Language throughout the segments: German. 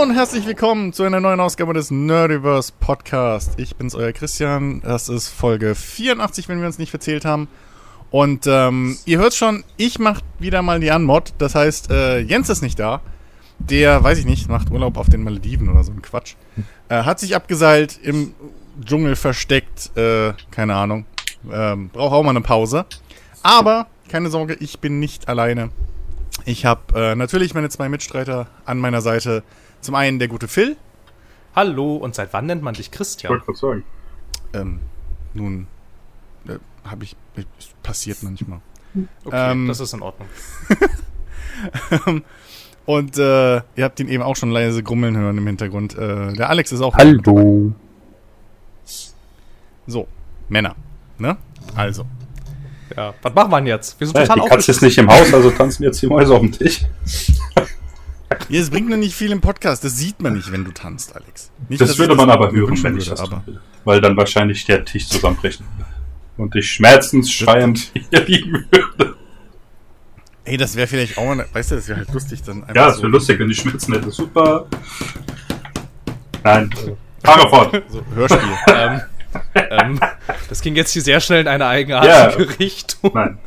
Und herzlich willkommen zu einer neuen Ausgabe des Nerdiverse Podcast. Ich bin's, euer Christian. Das ist Folge 84, wenn wir uns nicht verzählt haben. Und ähm, ihr hört schon, ich mache wieder mal die Anmod. Das heißt, äh, Jens ist nicht da. Der, weiß ich nicht, macht Urlaub auf den Malediven oder so ein Quatsch. Äh, hat sich abgeseilt, im Dschungel versteckt, äh, keine Ahnung. Ähm, braucht auch mal eine Pause. Aber, keine Sorge, ich bin nicht alleine. Ich habe äh, natürlich meine zwei Mitstreiter an meiner Seite. Zum einen der gute Phil. Hallo, und seit wann nennt man dich Christian? Wollte gerade sagen. Ähm, nun, äh, habe ich, äh, passiert manchmal. Okay, Ähm, das ist in Ordnung. Und äh, ihr habt ihn eben auch schon leise grummeln hören im Hintergrund. Äh, der Alex ist auch. Hallo. So, Männer. Ne? Also. Ja, was machen wir denn jetzt? Wir sind Ja, total die Katze ist nicht im Haus, also tanzen jetzt die Mäuse auf dem Tisch. Ja, es bringt nur nicht viel im Podcast. Das sieht man nicht, wenn du tanzt, Alex. Nicht, Das würde ich man aber mir hören, wenn ich das aber. tun will. Weil dann wahrscheinlich der Tisch zusammenbrechen würde. Und ich schmerzensschreiend hier liegen würde. Ey, das wäre vielleicht auch mal, weißt du, das wäre halt lustig dann einfach Ja, das so, wäre lustig, wenn die Schmerzen hätte. Super. Nein, äh, fahr fort. so Hörspiel. ähm, ähm, das ging jetzt hier sehr schnell in eine eigenartige Ja. Richtung. Nein.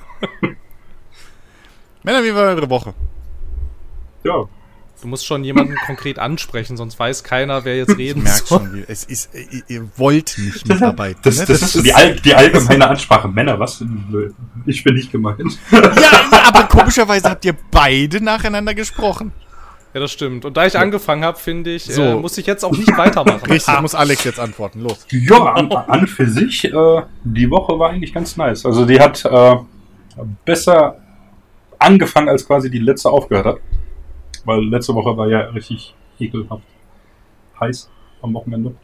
Männer, wie war eure Woche? Ja, Du musst schon jemanden konkret ansprechen, sonst weiß keiner, wer jetzt Ich reden merke soll. schon, es ist, ihr, ihr wollt nicht mitarbeiten. das, ne? das ist so die, all, die allgemeine Ansprache. Männer, was? Ich bin nicht gemeint. Ja, aber komischerweise habt ihr beide nacheinander gesprochen. Ja, das stimmt. Und da ich angefangen habe, finde ich, So. äh, muss ich jetzt auch nicht weitermachen. Richtig, Ah, muss Alex jetzt antworten. Los. Ja, an, an für sich, äh, die Woche war eigentlich ganz nice. Also die hat äh, besser angefangen, als quasi die letzte aufgehört hat. Weil letzte Woche war ja richtig ekelhaft heiß am Wochenende.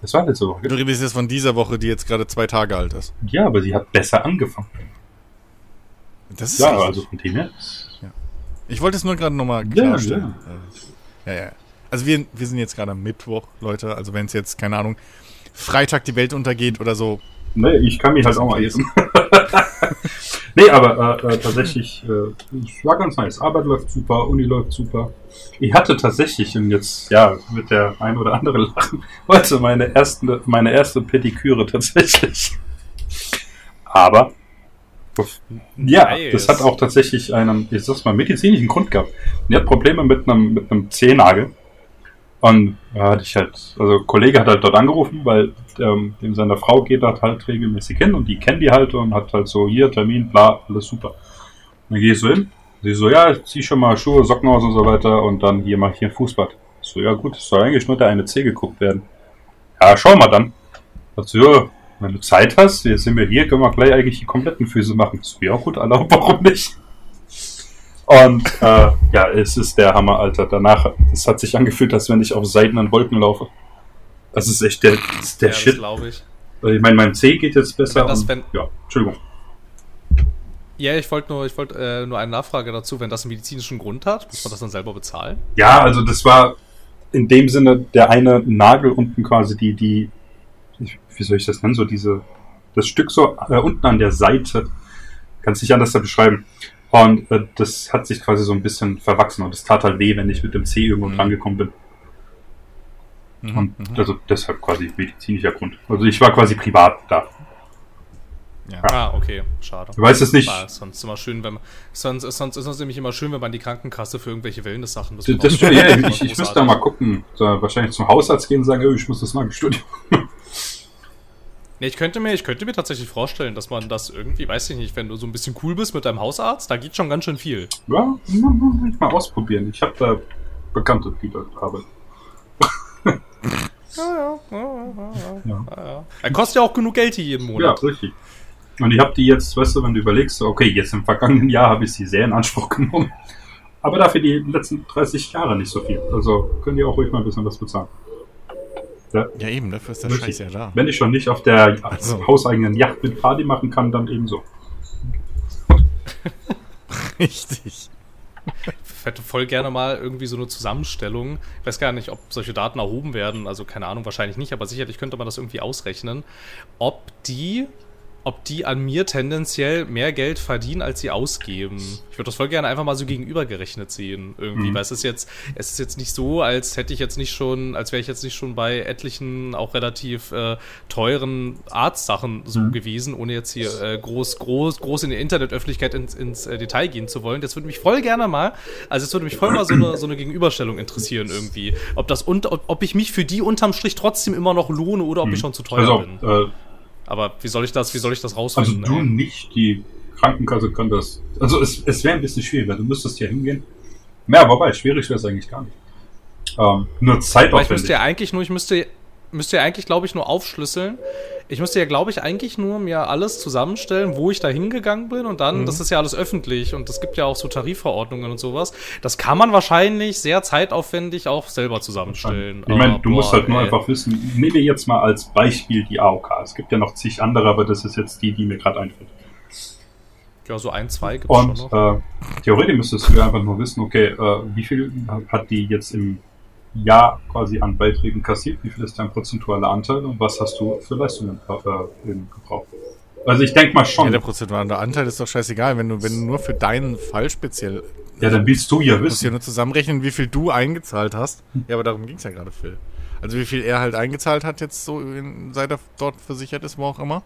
Das war letzte Woche. Du redest jetzt von dieser Woche, die jetzt gerade zwei Tage alt ist. Ja, aber sie hat besser angefangen. Das ist Ja, richtig. also von dem her. Ich wollte es nur gerade nochmal Ja, klarstellen. Ja, ja. ja. Also wir, wir sind jetzt gerade am Mittwoch, Leute. Also wenn es jetzt, keine Ahnung, Freitag die Welt untergeht oder so. Nee, ich kann mich halt auch mal essen. nee, aber äh, äh, tatsächlich, äh, war ganz nice. Arbeit läuft super, Uni läuft super. Ich hatte tatsächlich, und jetzt, ja, wird der ein oder andere lachen, heute meine, erste, meine erste Pediküre tatsächlich. Aber, ja, Nice. das hat auch tatsächlich einen, ich sag's mal, medizinischen Grund gehabt. Die hat Probleme mit einem, mit einem Zehennagel. Und da hatte ich halt, also Kollege hat halt dort angerufen, weil ähm, dem seine Frau geht dort halt regelmäßig hin und die kennt die halt und hat halt so hier Termin, bla, alles super. Und dann gehe ich so hin, sie so, ja, ich zieh schon mal Schuhe, Socken aus und so weiter und dann hier mach ich hier ein Fußbad. Ich so, ja gut, es soll eigentlich nur der eine Zeh geguckt werden. Ja, schau mal dann. Ich so, ja, wenn du Zeit hast, jetzt sind wir hier, können wir gleich eigentlich die kompletten Füße machen. Ich so, ja gut, Allah, warum nicht? Und äh, ja, es ist der Hammer, Alter. Danach, es hat sich angefühlt, als wenn ich auf seidenen Wolken laufe. Das ist echt der, ist der ja, das Shit. glaube ich. Also ich meine, meinem C geht jetzt besser. Wenn das- und, wenn- ja, Entschuldigung. Ja, ich wollte nur, ich wollte äh, nur eine Nachfrage dazu. Wenn das einen medizinischen Grund hat, muss man das dann selber bezahlen? Ja, also das war in dem Sinne der eine Nagel unten quasi die, die, wie soll ich das nennen, so diese, das Stück so äh, unten an der Seite. Kannst nicht anders da beschreiben. Und äh, das hat sich quasi so ein bisschen verwachsen und es tat halt weh, wenn ich mit dem C irgendwo Mhm. dran gekommen bin. Mhm, Und mhm. also deshalb quasi medizinischer Grund. Also ich war quasi privat da. Ja. Ah, okay, schade. Du weißt es nicht. War sonst immer schön, wenn man, sonst, sonst ist es nämlich immer schön, wenn man die Krankenkasse für irgendwelche Wellness-Sachen Das, das, ja, ich, ich, ich müsste da mal gucken, da wahrscheinlich zum Hausarzt gehen und sagen, oh, ich muss das Magenstudium. Nee, ich könnte mir, ich könnte mir tatsächlich vorstellen, dass man das irgendwie, weiß ich nicht, wenn du so ein bisschen cool bist mit deinem Hausarzt, da geht schon ganz schön viel. Ja, ich mal ausprobieren. Ich habe da Bekannte, die dort arbeiten. Ja, ja, ja, ja, Ja. ja, ja. Er kostet ja auch genug Geld hier jeden Ja, Monat. richtig. Und ich habe die jetzt, weißt du, wenn du überlegst, okay, jetzt im vergangenen Jahr habe ich sie sehr in Anspruch genommen. Aber dafür die letzten 30 Jahre nicht so viel. Also können die auch ruhig mal ein bisschen was bezahlen. Ja, Ja, eben, dafür ist der Richtig. Scheiß ja da. wenn ich schon nicht auf der Also. hauseigenen Yacht mit Party machen kann, dann ebenso. Richtig. Ich hätte voll gerne mal irgendwie so eine Zusammenstellung. Ich weiß gar nicht, ob solche Daten erhoben werden. Also keine Ahnung, wahrscheinlich nicht, aber sicherlich könnte man das irgendwie ausrechnen. Ob die, ob die an mir tendenziell mehr Geld verdienen, als sie ausgeben. Ich würde das voll gerne einfach mal so gegenübergerechnet sehen, irgendwie, Mhm. weil es ist jetzt, es ist jetzt nicht so, als hätte ich jetzt nicht schon, als wäre ich jetzt nicht schon bei etlichen auch relativ äh, teuren Arztsachen so Mhm. gewesen, ohne jetzt hier äh, groß, groß, groß in der Internetöffentlichkeit ins, ins äh, Detail gehen zu wollen. Das würde mich voll gerne mal, also es würde mich voll mal so eine, so eine Gegenüberstellung interessieren irgendwie, ob das und ob, ob ich mich für die unterm Strich trotzdem immer noch lohne oder ob ich schon zu teuer Also, bin. Aber wie soll ich das, wie soll ich das also rausfinden? du ey? nicht, die Krankenkasse kann das. Also es, es wäre ein bisschen schwierig, weil du müsstest hier hingehen. Ja, wobei, schwierig wäre es eigentlich gar nicht. Ähm, nur Aber ich zeitaufwendig. müsste ja eigentlich nur, ich müsste, müsste ja eigentlich, glaube ich, nur aufschlüsseln. Ich müsste ja, glaube ich, eigentlich nur mir alles zusammenstellen, wo ich da hingegangen bin und dann, das ist ja alles öffentlich und es gibt ja auch so Tarifverordnungen und sowas. Das kann man wahrscheinlich sehr zeitaufwendig auch selber zusammenstellen. Ich meine, du musst boah, halt nur ey. einfach wissen, nehmen wir jetzt mal als Beispiel die AOK. Es gibt ja noch zig andere, aber das ist jetzt die, die mir gerade einfällt. Ja, so ein, zwei gibt es schon Und noch. äh, theoretisch müsstest du einfach nur wissen, okay, äh, wie viel hat die jetzt im Jahr quasi an Beiträgen kassiert, wie viel ist dein prozentualer Anteil und was hast du für Leistungen äh, in Gebrauch? Also ich denke mal Ja, schon, der prozentuale Anteil ist doch scheißegal, wenn du, wenn du nur für deinen Fall speziell ja, dann willst du ja Du musst ja wissen. nur zusammenrechnen, wie viel du eingezahlt hast. Ja, aber darum ging es ja gerade, Phil. Also wie viel er halt eingezahlt hat jetzt so, in, seit er dort versichert ist, wo auch immer.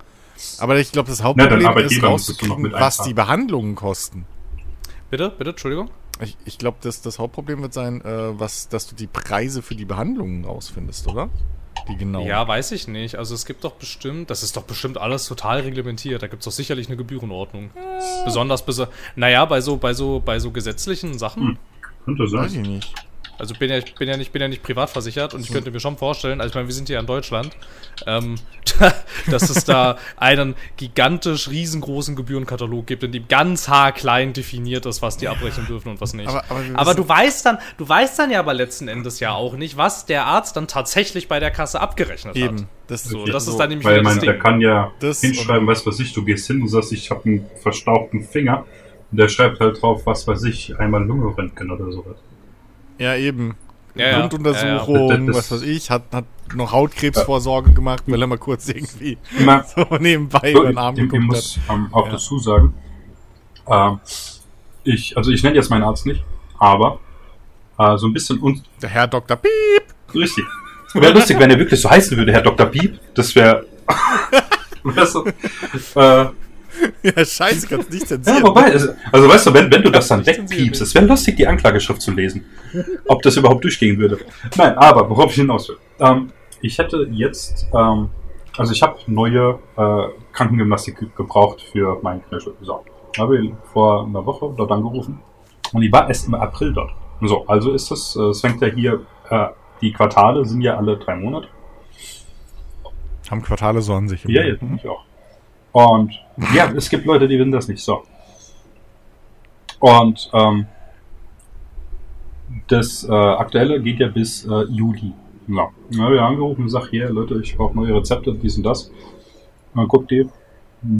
Aber ich glaube, das Na, Hauptproblem dann ist rauszukriegen, was die Behandlungen kosten. Bitte, bitte, Entschuldigung. Ich, ich glaube, das, das Hauptproblem wird sein, äh, was, dass du die Preise für die Behandlungen rausfindest, oder? Die genau. Ja, weiß ich nicht. Also es gibt doch bestimmt, das ist doch bestimmt alles total reglementiert. Da gibt es doch sicherlich eine Gebührenordnung. Besonders, bes naja, bei so, bei so, bei so gesetzlichen Sachen. Hm. Könnte Weiß sein. ich nicht. Also bin ja, ich bin ja nicht, bin ja nicht privat versichert und ich könnte mir schon vorstellen, also ich meine, wir sind hier in Deutschland, ähm, dass es da einen gigantisch riesengroßen Gebührenkatalog gibt, in dem ganz haarklein definiert ist, was die abrechnen dürfen und was nicht. Aber- aber aber du weißt dann, du weißt dann ja aber letzten Endes ja auch nicht, was der Arzt dann tatsächlich bei der Kasse abgerechnet hat. Eben. Das, So, das ist so. dann nämlich Weil man, der kann ja Das- hinschreiben, was weiß ich, du gehst hin und sagst, ich habe einen verstauchten Finger. Und der schreibt halt drauf, was weiß ich, einmal Lungenröntgen oder sowas. Ja, eben. Ja. Grunduntersuchung, Ja, was weiß ich, hat, hat noch Hautkrebsvorsorge gemacht, weil er mal kurz irgendwie Immer, so nebenbei So, über den Arm ich, geguckt muss hat. ähm, auch Ja. dazu sagen, ähm, ich, also ich nenne jetzt meinen Arzt nicht, aber äh, so ein bisschen un Der Herr Dr. Piep. richtig. Wäre lustig, wenn er wirklich so heißen würde, Herr Dr. Piep. Das wäre. weißt du, äh, Ja, scheiße, kannst nicht ja, zensieren. wobei, also, also weißt du, wenn, wenn du das dann wegpiepst, es wäre lustig, die Anklageschrift zu lesen. Ob das überhaupt durchgehen würde. Nein, aber worauf ich hinaus will. Ähm, ich hätte jetzt, ähm, also ich habe neue äh, Krankengymnastik ge- gebraucht für meinen Knöchel. So, habe ich vor einer Woche dort angerufen und die war erst im April dort. So, also ist es, äh, es fängt ja hier, äh, die Quartale sind ja alle drei Monate. Haben Quartale so an sich. Ja, ja, ich auch. Und ja, es gibt Leute, die wissen das nicht so. Und ähm, das äh, aktuelle geht ja bis äh, Juli. Ja. Na, wir haben angerufen und gesagt, hier, Leute, ich brauche neue Rezepte, dies und das. Dann guckt die,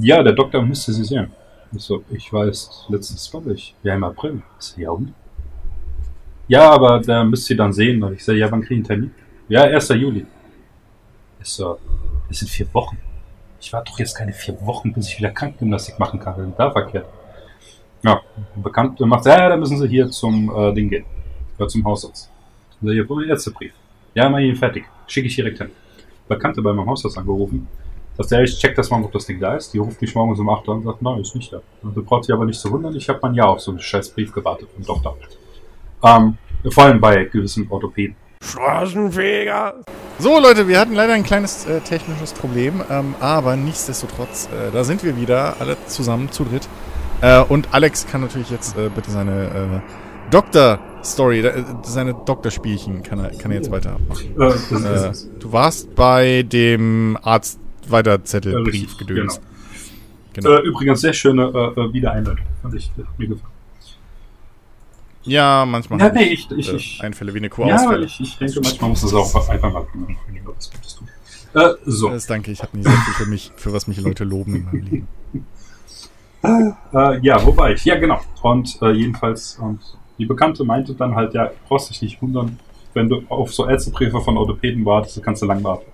ja, der Doktor müsste sie sehen. Ich so, ich weiß, letztes glaube ich, ja im April. Ich so, ja und? Ja, aber der müsst ihr dann sehen. Und ich so, ja, wann kriege ich einen Termin? Ja, 1. Juli. Ich so, das sind vier Wochen. Ich warte doch jetzt keine vier Wochen, bis ich wieder Krankengymnastik machen kann. Da verkehrt? Ja, ein Bekannter macht, ja, da müssen Sie hier zum äh, Ding gehen. Oder zum Hausarzt. Und so, hier, wo der Ärztebrief? Ja, mal hier fertig. Schicke ich direkt hin. Bekannte bei meinem Hausarzt angerufen. Sagt er, ich check das mal, ob das Ding da ist. Die ruft mich morgens um 8 Uhr und sagt, nein, ist nicht da. Und du brauchst dich aber nicht zu wundern, ich habe mein Jahr auf so einen scheiß Brief gewartet vom Doktor. Ähm, vor allem bei gewissen Orthopäden. Straßenfeger. So, Leute, wir hatten leider ein kleines äh, technisches Problem, ähm, aber nichtsdestotrotz, äh, da sind wir wieder, alle zusammen, zu dritt. Äh, und Alex kann natürlich jetzt äh, bitte seine äh, Doktor-Story, äh, seine Doktorspielchen kann er, kann er jetzt weitermachen. Äh, Äh, du warst bei dem Arzt Weiterzettelbrief gedöns. Genau. Genau. Äh, übrigens sehr schöne Wiedereinleitung. Fand ich, mir gefallen. Ja, manchmal Ja, hab nee, ich, ich, äh, ich, Einfälle wie eine ja, Kuhausfälle. ich, ich denke, manchmal muss es auch einfach mal tun. Äh, so. Das danke, ich habe nie sehr viel für mich, für was mich Leute loben in meinem Leben. Äh, ja, wo war ich? Ja, genau. Und äh, jedenfalls, und die Bekannte meinte dann halt, ja, brauchst dich nicht wundern, wenn du auf so Ärztebriefe von Orthopäden wartest, dann kannst du lang warten.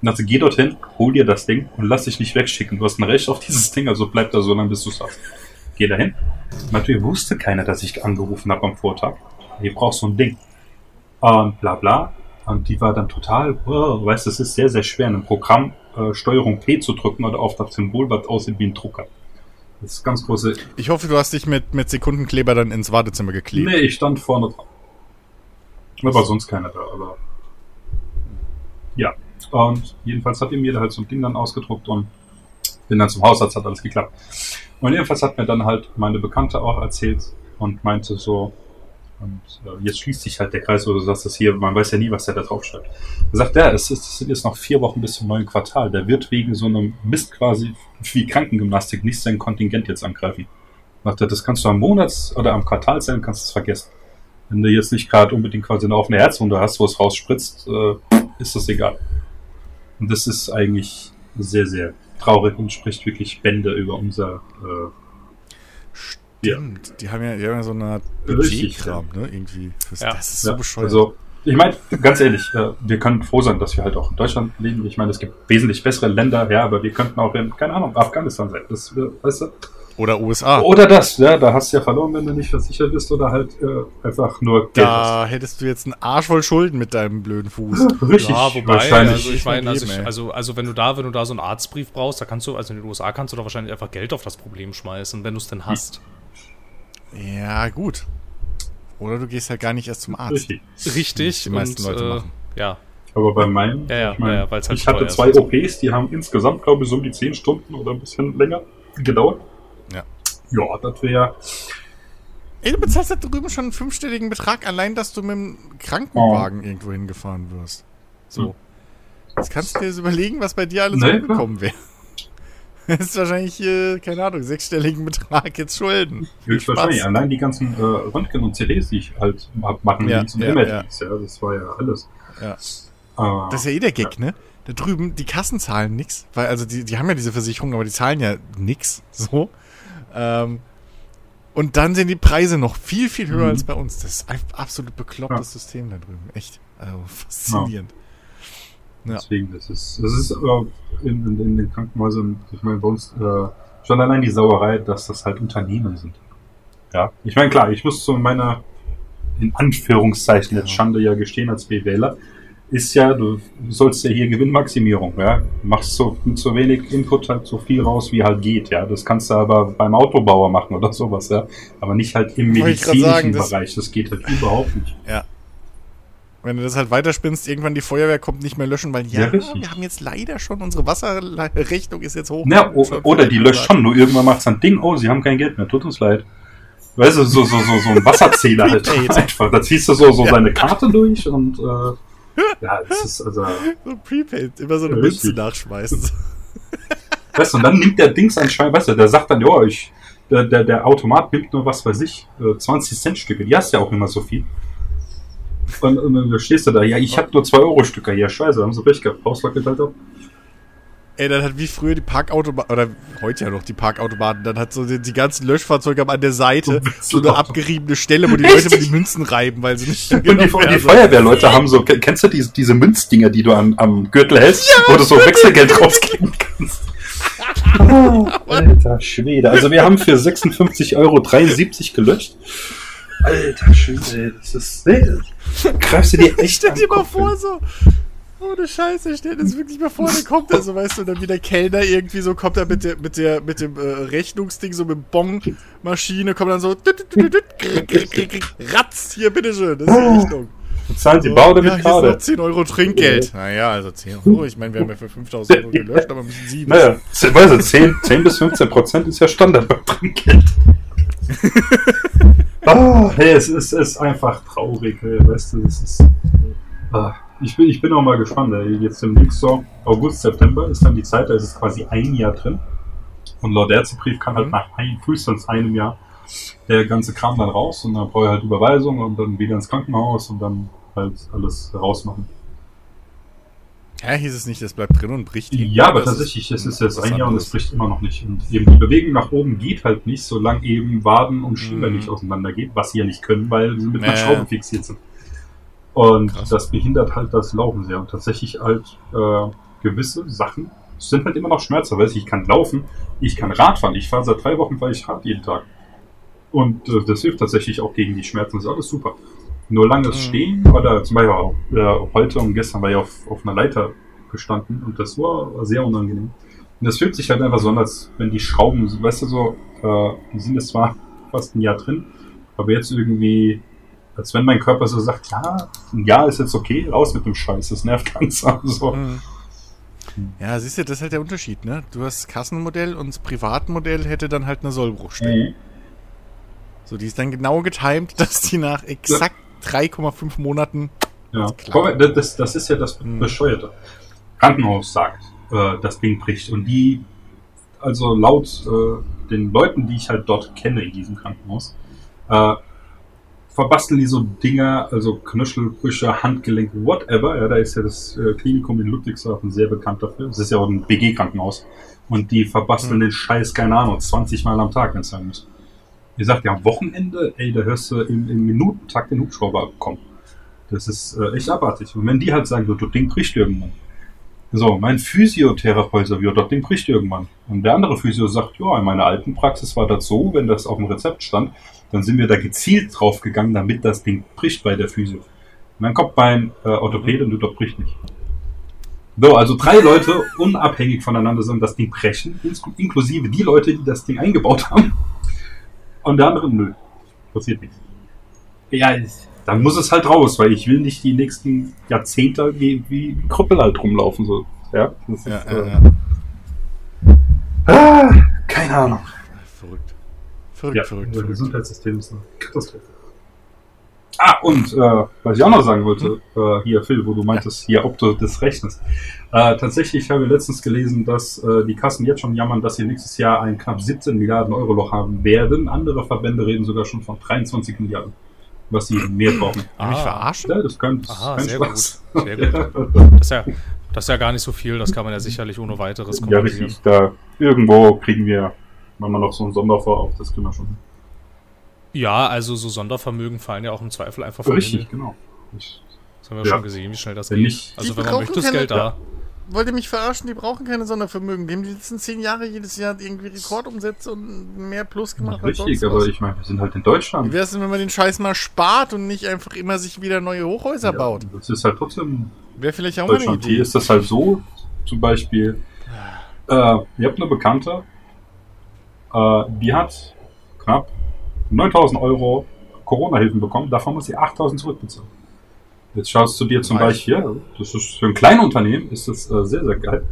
Und dachte, geh dorthin, hol dir das Ding und lass dich nicht wegschicken. Du hast ein Recht auf dieses Ding, also bleib da so lange, bis du es hast. Geh dahin. Natürlich wusste keiner, dass ich angerufen habe am Vortag. Ihr braucht so ein Ding. Und bla bla. Und die war dann total, oh, weißt du, es ist sehr, sehr schwer, in einem Programm äh, Steuerung P zu drücken oder auf das Symbol, was aussieht wie ein Drucker. Das ist ganz große. Ich hoffe, du hast dich mit, mit Sekundenkleber dann ins Wartezimmer geklebt. Nee, ich stand vorne dran. Da war sonst keiner da, aber. Ja. Und jedenfalls hat ihr mir da halt so ein Ding dann ausgedruckt und bin dann zum Hausarzt, hat alles geklappt. Und jedenfalls hat mir dann halt meine Bekannte auch erzählt und meinte so, und äh, jetzt schließt sich halt der Kreis, wo du sagst, das hier, man weiß ja nie, was der da drauf schreibt. Er sagt, ja, es, ist, es sind jetzt noch vier Wochen bis zum neuen Quartal. Der wird wegen so einem Mist quasi wie Krankengymnastik nicht sein Kontingent jetzt angreifen. Sagt er, das kannst du am Monats- oder am Quartalsende kannst du es vergessen. Wenn du jetzt nicht gerade unbedingt quasi eine offene Herzwunde hast, wo es rausspritzt, äh, ist das egal. Und das ist eigentlich sehr, sehr traurig und spricht wirklich Bände über unser äh, Stimmt. Die haben ja, die haben ja so eine Budgetkram, ne? Irgendwie. Fürs, Ja. Das ist so Ja, bescheuert. Also, ich meine, ganz ehrlich, äh, wir können froh sein, dass wir halt auch in Deutschland leben. Ich meine, es gibt wesentlich bessere Länder, ja, aber wir könnten auch in, keine Ahnung, Afghanistan sein. Das, äh, weißt du? Oder USA. Oder das, ja, da hast du ja verloren, wenn du nicht versichert bist oder halt äh, einfach nur Geld da hättest du jetzt einen Arsch voll Schulden mit deinem blöden Fuß. hast. Richtig, Ja, wobei, wahrscheinlich. also ich meine, also, also, also wenn du da, wenn du da so einen Arztbrief brauchst, da kannst du, also in den USA kannst du da wahrscheinlich einfach Geld auf das Problem schmeißen, wenn du es denn hast. Ja, gut. Oder du gehst halt gar nicht erst zum Arzt. Richtig. Richtig. Die meisten und, Leute äh, machen. Ja. Aber bei meinem, Ja, ja, ich, mein, ja, halt ich hatte zwei ist. OPs, die haben insgesamt, glaube ich, so um die 10 Stunden oder ein bisschen länger gedauert. Ja. Ja, das wäre Ey, du bezahlst da drüben schon einen fünfstelligen Betrag, allein, dass du mit dem Krankenwagen irgendwo hingefahren wirst. So. Hm. Jetzt kannst du dir das überlegen, was bei dir alles Nee, rumgekommen wäre. Das ist wahrscheinlich, äh, keine Ahnung, sechsstelligen Betrag jetzt Schulden. Höchstwahrscheinlich. Spaß. Allein die ganzen äh, Röntgen und CDs, die ich halt machen Ja, und ja, MRTs, ja. das war ja alles. Ja. Äh, Das ist ja eh der Gag, ne? Da drüben, die Kassen zahlen nix, weil, also die, die haben ja diese Versicherung, aber die zahlen ja nix, so. Ähm, und dann sind die Preise noch viel, viel höher Mhm. als bei uns. Das ist ein absolut beklopptes Ja. System da drüben. Echt. Also faszinierend. Ja. Deswegen, das ist, das ist äh, in, in, in den Krankenhäusern, ich meine, bei uns äh, schon allein die Sauerei, dass das halt Unternehmen sind. Ja, ich meine, klar, ich muss zu meiner, in Anführungszeichen, jetzt. Schande ja gestehen als BWLer, ist ja, du sollst ja hier Gewinnmaximierung, ja. Machst so mit so wenig Input halt so viel raus, wie halt geht, ja. Das kannst du aber beim Autobauer machen oder sowas, ja. Aber nicht halt im medizinischen sagen, das- Bereich. Das geht halt überhaupt nicht. Wenn du das halt weiterspinnst, irgendwann die Feuerwehr kommt nicht mehr löschen, weil ja, Ja, wir haben jetzt leider schon, unsere Wasserrechnung ist jetzt hoch. Ja, oder die löscht schon, nur irgendwann macht ein Ding, oh, sie haben kein Geld mehr, tut uns leid. Weißt du, so, so, so, so ein Wasserzähler halt einfach. Da ziehst du so, so Ja. seine Karte durch und äh, ja, das ist also. So Prepaid, immer so eine Münze nachschmeißen. Weißt du, und dann nimmt der Dings anscheinend, weißt du, der sagt dann, ja, ich, der, der, der Automat nimmt nur was weiß ich, äh, 20 Cent Stücke, die hast ja auch immer so viel. Und, und dann stehst du da, ja, ich habe nur 2 Euro Stücke, ja, scheiße, haben sie Pech gehabt, Hauslocket halt ab. Ey, dann hat wie früher die Parkautobahn, oder heute ja noch die Parkautobahnen, dann hat so die, die ganzen Löschfahrzeuge am- an der Seite so eine abgeriebene Stelle, wo die Leute mit die Münzen reiben, weil sie nicht Und die, die Feuerwehrleute haben so, ke- kennst du diese, diese Münzdinger, die du am, am Gürtel hältst, wo du so Wechselgeld rausgeben kannst? Oh, alter Schwede. Also wir haben für 56,73 Euro gelöscht. Alter Schwede, das ist... Nee, greifst du dir echt Stell an dir mal Kopf, vor, so. Ohne Scheiße, stell dir das wirklich mal vor, dann kommt er so, weißt du, und dann wie der Kellner irgendwie so, kommt er mit der, mit der, mit dem äh, Rechnungsding, so mit Bon-Maschine, kommt dann so, ratz, hier, bitteschön, das ist die Rechnung. Zahlen Sie So, Bau oder ja, hier Karte? 10 Euro Trinkgeld. Naja, also 10 Euro, ich meine, wir haben ja für 5000 Euro gelöscht, aber müssen Sie Naja, weißt du, 10, 10 bis 15 Prozent ist ja Standard beim Trinkgeld. ah, hey, es ist, es ist einfach traurig, weißt du, es ist... Ah, ich, bin, ich bin auch mal gespannt, ey. jetzt im nächsten so August, September ist dann die Zeit, da ist es quasi ein Jahr drin. Und laut Ärztebrief kann halt Mhm. nach ein, frühestens einem Jahr der ganze Kram dann raus und dann brauche ich halt Überweisung und dann wieder ins Krankenhaus und dann halt alles rausmachen. Ja, hieß es nicht, das bleibt drin und bricht. Ja, aber tatsächlich, es ist jetzt ein Jahr und es bricht immer noch nicht. Und eben die Bewegung nach oben geht halt nicht, solange eben Waden und Schieber Mhm. nicht auseinander geht, was sie ja nicht können, weil sie mit einer. Schraube fixiert sind. Und Krass. das behindert halt das Laufen sehr. Und tatsächlich halt, äh, gewisse Sachen sind halt immer noch Schmerzen. Weißt du, ich kann laufen, ich kann Radfahren. Ich fahre seit drei Wochen, fahre ich Rad jeden Tag. Und äh, das hilft tatsächlich auch gegen die Schmerzen. Das ist alles super. Nur langes Mhm. Stehen oder zum Beispiel auch, äh, heute und gestern war ich auf, auf einer Leiter gestanden und das war sehr unangenehm. Und das fühlt sich halt einfach so an, als wenn die Schrauben, weißt du, so, äh, die sind jetzt zwar fast ein Jahr drin, aber jetzt irgendwie, als wenn mein Körper so sagt, ja, Jahr ist jetzt okay, raus mit dem Scheiß, das nervt langsam. So. Mhm. Ja, siehst du, das ist halt der Unterschied, ne? Du hast Kassenmodell und das Privatmodell hätte dann halt eine Sollbruchstelle. Mhm. So, die ist dann genau getimed, dass die nach exakt 3,5 Monaten. Ja, mal, das, das ist ja das Mhm. Bescheuerte. Krankenhaus sagt, äh, das Ding bricht. Und die, also laut äh, den Leuten, die ich halt dort kenne in diesem Krankenhaus, äh, verbasteln die so Dinger, also Knöchelbrüche, Handgelenk, whatever. Ja, da ist ja das äh, Klinikum in Ludwigshafen sehr bekannt dafür. Das ist ja auch ein BG-Krankenhaus. Und die verbasteln Mhm. den Scheiß, keine Ahnung, 20 Mal am Tag, wenn es sein muss. Ihr sagt ja am Wochenende, ey, da hörst du im, im Minutentakt den Hubschrauber kommen. Das ist äh, echt abartig. Und wenn die halt sagen, so, das Ding bricht irgendwann. So, mein Physiotherapeut sagt, ja, das Ding bricht irgendwann. Und der andere Physio sagt, ja, in meiner alten Praxis war das so, wenn das auf dem Rezept stand, dann sind wir da gezielt drauf gegangen, damit das Ding bricht bei der Physio. Und dann kommt mein äh, Orthopäde und du, das bricht nicht. So, also drei Leute unabhängig voneinander sollen das Ding brechen, inklusive die Leute, die das Ding eingebaut haben. Und der andere, nö, passiert nichts. Ja, dann muss es halt raus, weil ich will nicht die nächsten Jahrzehnte wie, wie, Krüppel halt rumlaufen. So. Ja, das ist, Ja, äh, ja, ja. Ah, keine Ahnung. Verrückt. Ja, verrückt, unser verrückt. Gesundheitssystem ist eine Katastrophe. Ah, und äh, was ich auch noch sagen wollte, äh, hier Phil, wo du meintest, hier, ob du das rechnest. Äh, tatsächlich habe ich letztens gelesen, dass äh, die Kassen jetzt schon jammern, dass sie nächstes Jahr ein knapp 17 Milliarden Euro Loch haben werden. Andere Verbände reden sogar schon von 23 Milliarden, was sie mehr brauchen. Will mich Ah. verarschen? Ja, das Aha, kein sehr Spaß. gut. Sehr gut. Ja, Das ist, ja, das ist ja gar nicht so viel, das kann man ja sicherlich ohne weiteres ja, kompensieren. richtig. Da irgendwo kriegen wir, wenn man noch so einen Sonderfonds auf, das können wir schon. Ja, also so Sondervermögen fallen ja auch im Zweifel einfach vom Richtig, genau. Ich, Das haben wir Ja. schon gesehen, wie schnell das Wenn geht. nicht- also Die wenn man brauchen möchte, keine- Geld da. Wollt ihr mich verarschen? Die brauchen keine Sondervermögen. Die haben die letzten zehn Jahre jedes Jahr irgendwie Rekordumsätze und mehr Plus gemacht als richtig, sonst aber was. ich meine, wir sind halt in Deutschland. Wie wär's denn, wenn man den Scheiß mal spart und nicht einfach immer sich wieder neue Hochhäuser Ja, baut? Das ist halt trotzdem Wäre vielleicht auch mal eine Deutschland. Hier Idee. ist das halt so, zum Beispiel, äh, ihr habt eine Bekannte, äh, die hat knapp 9000 Euro Corona-Hilfen bekommen, davon muss sie 8000 zurückbezahlen. Jetzt schaust du dir zum. Beispiel, ja, das ist für ein kleines Unternehmen ist das äh, sehr, sehr geil.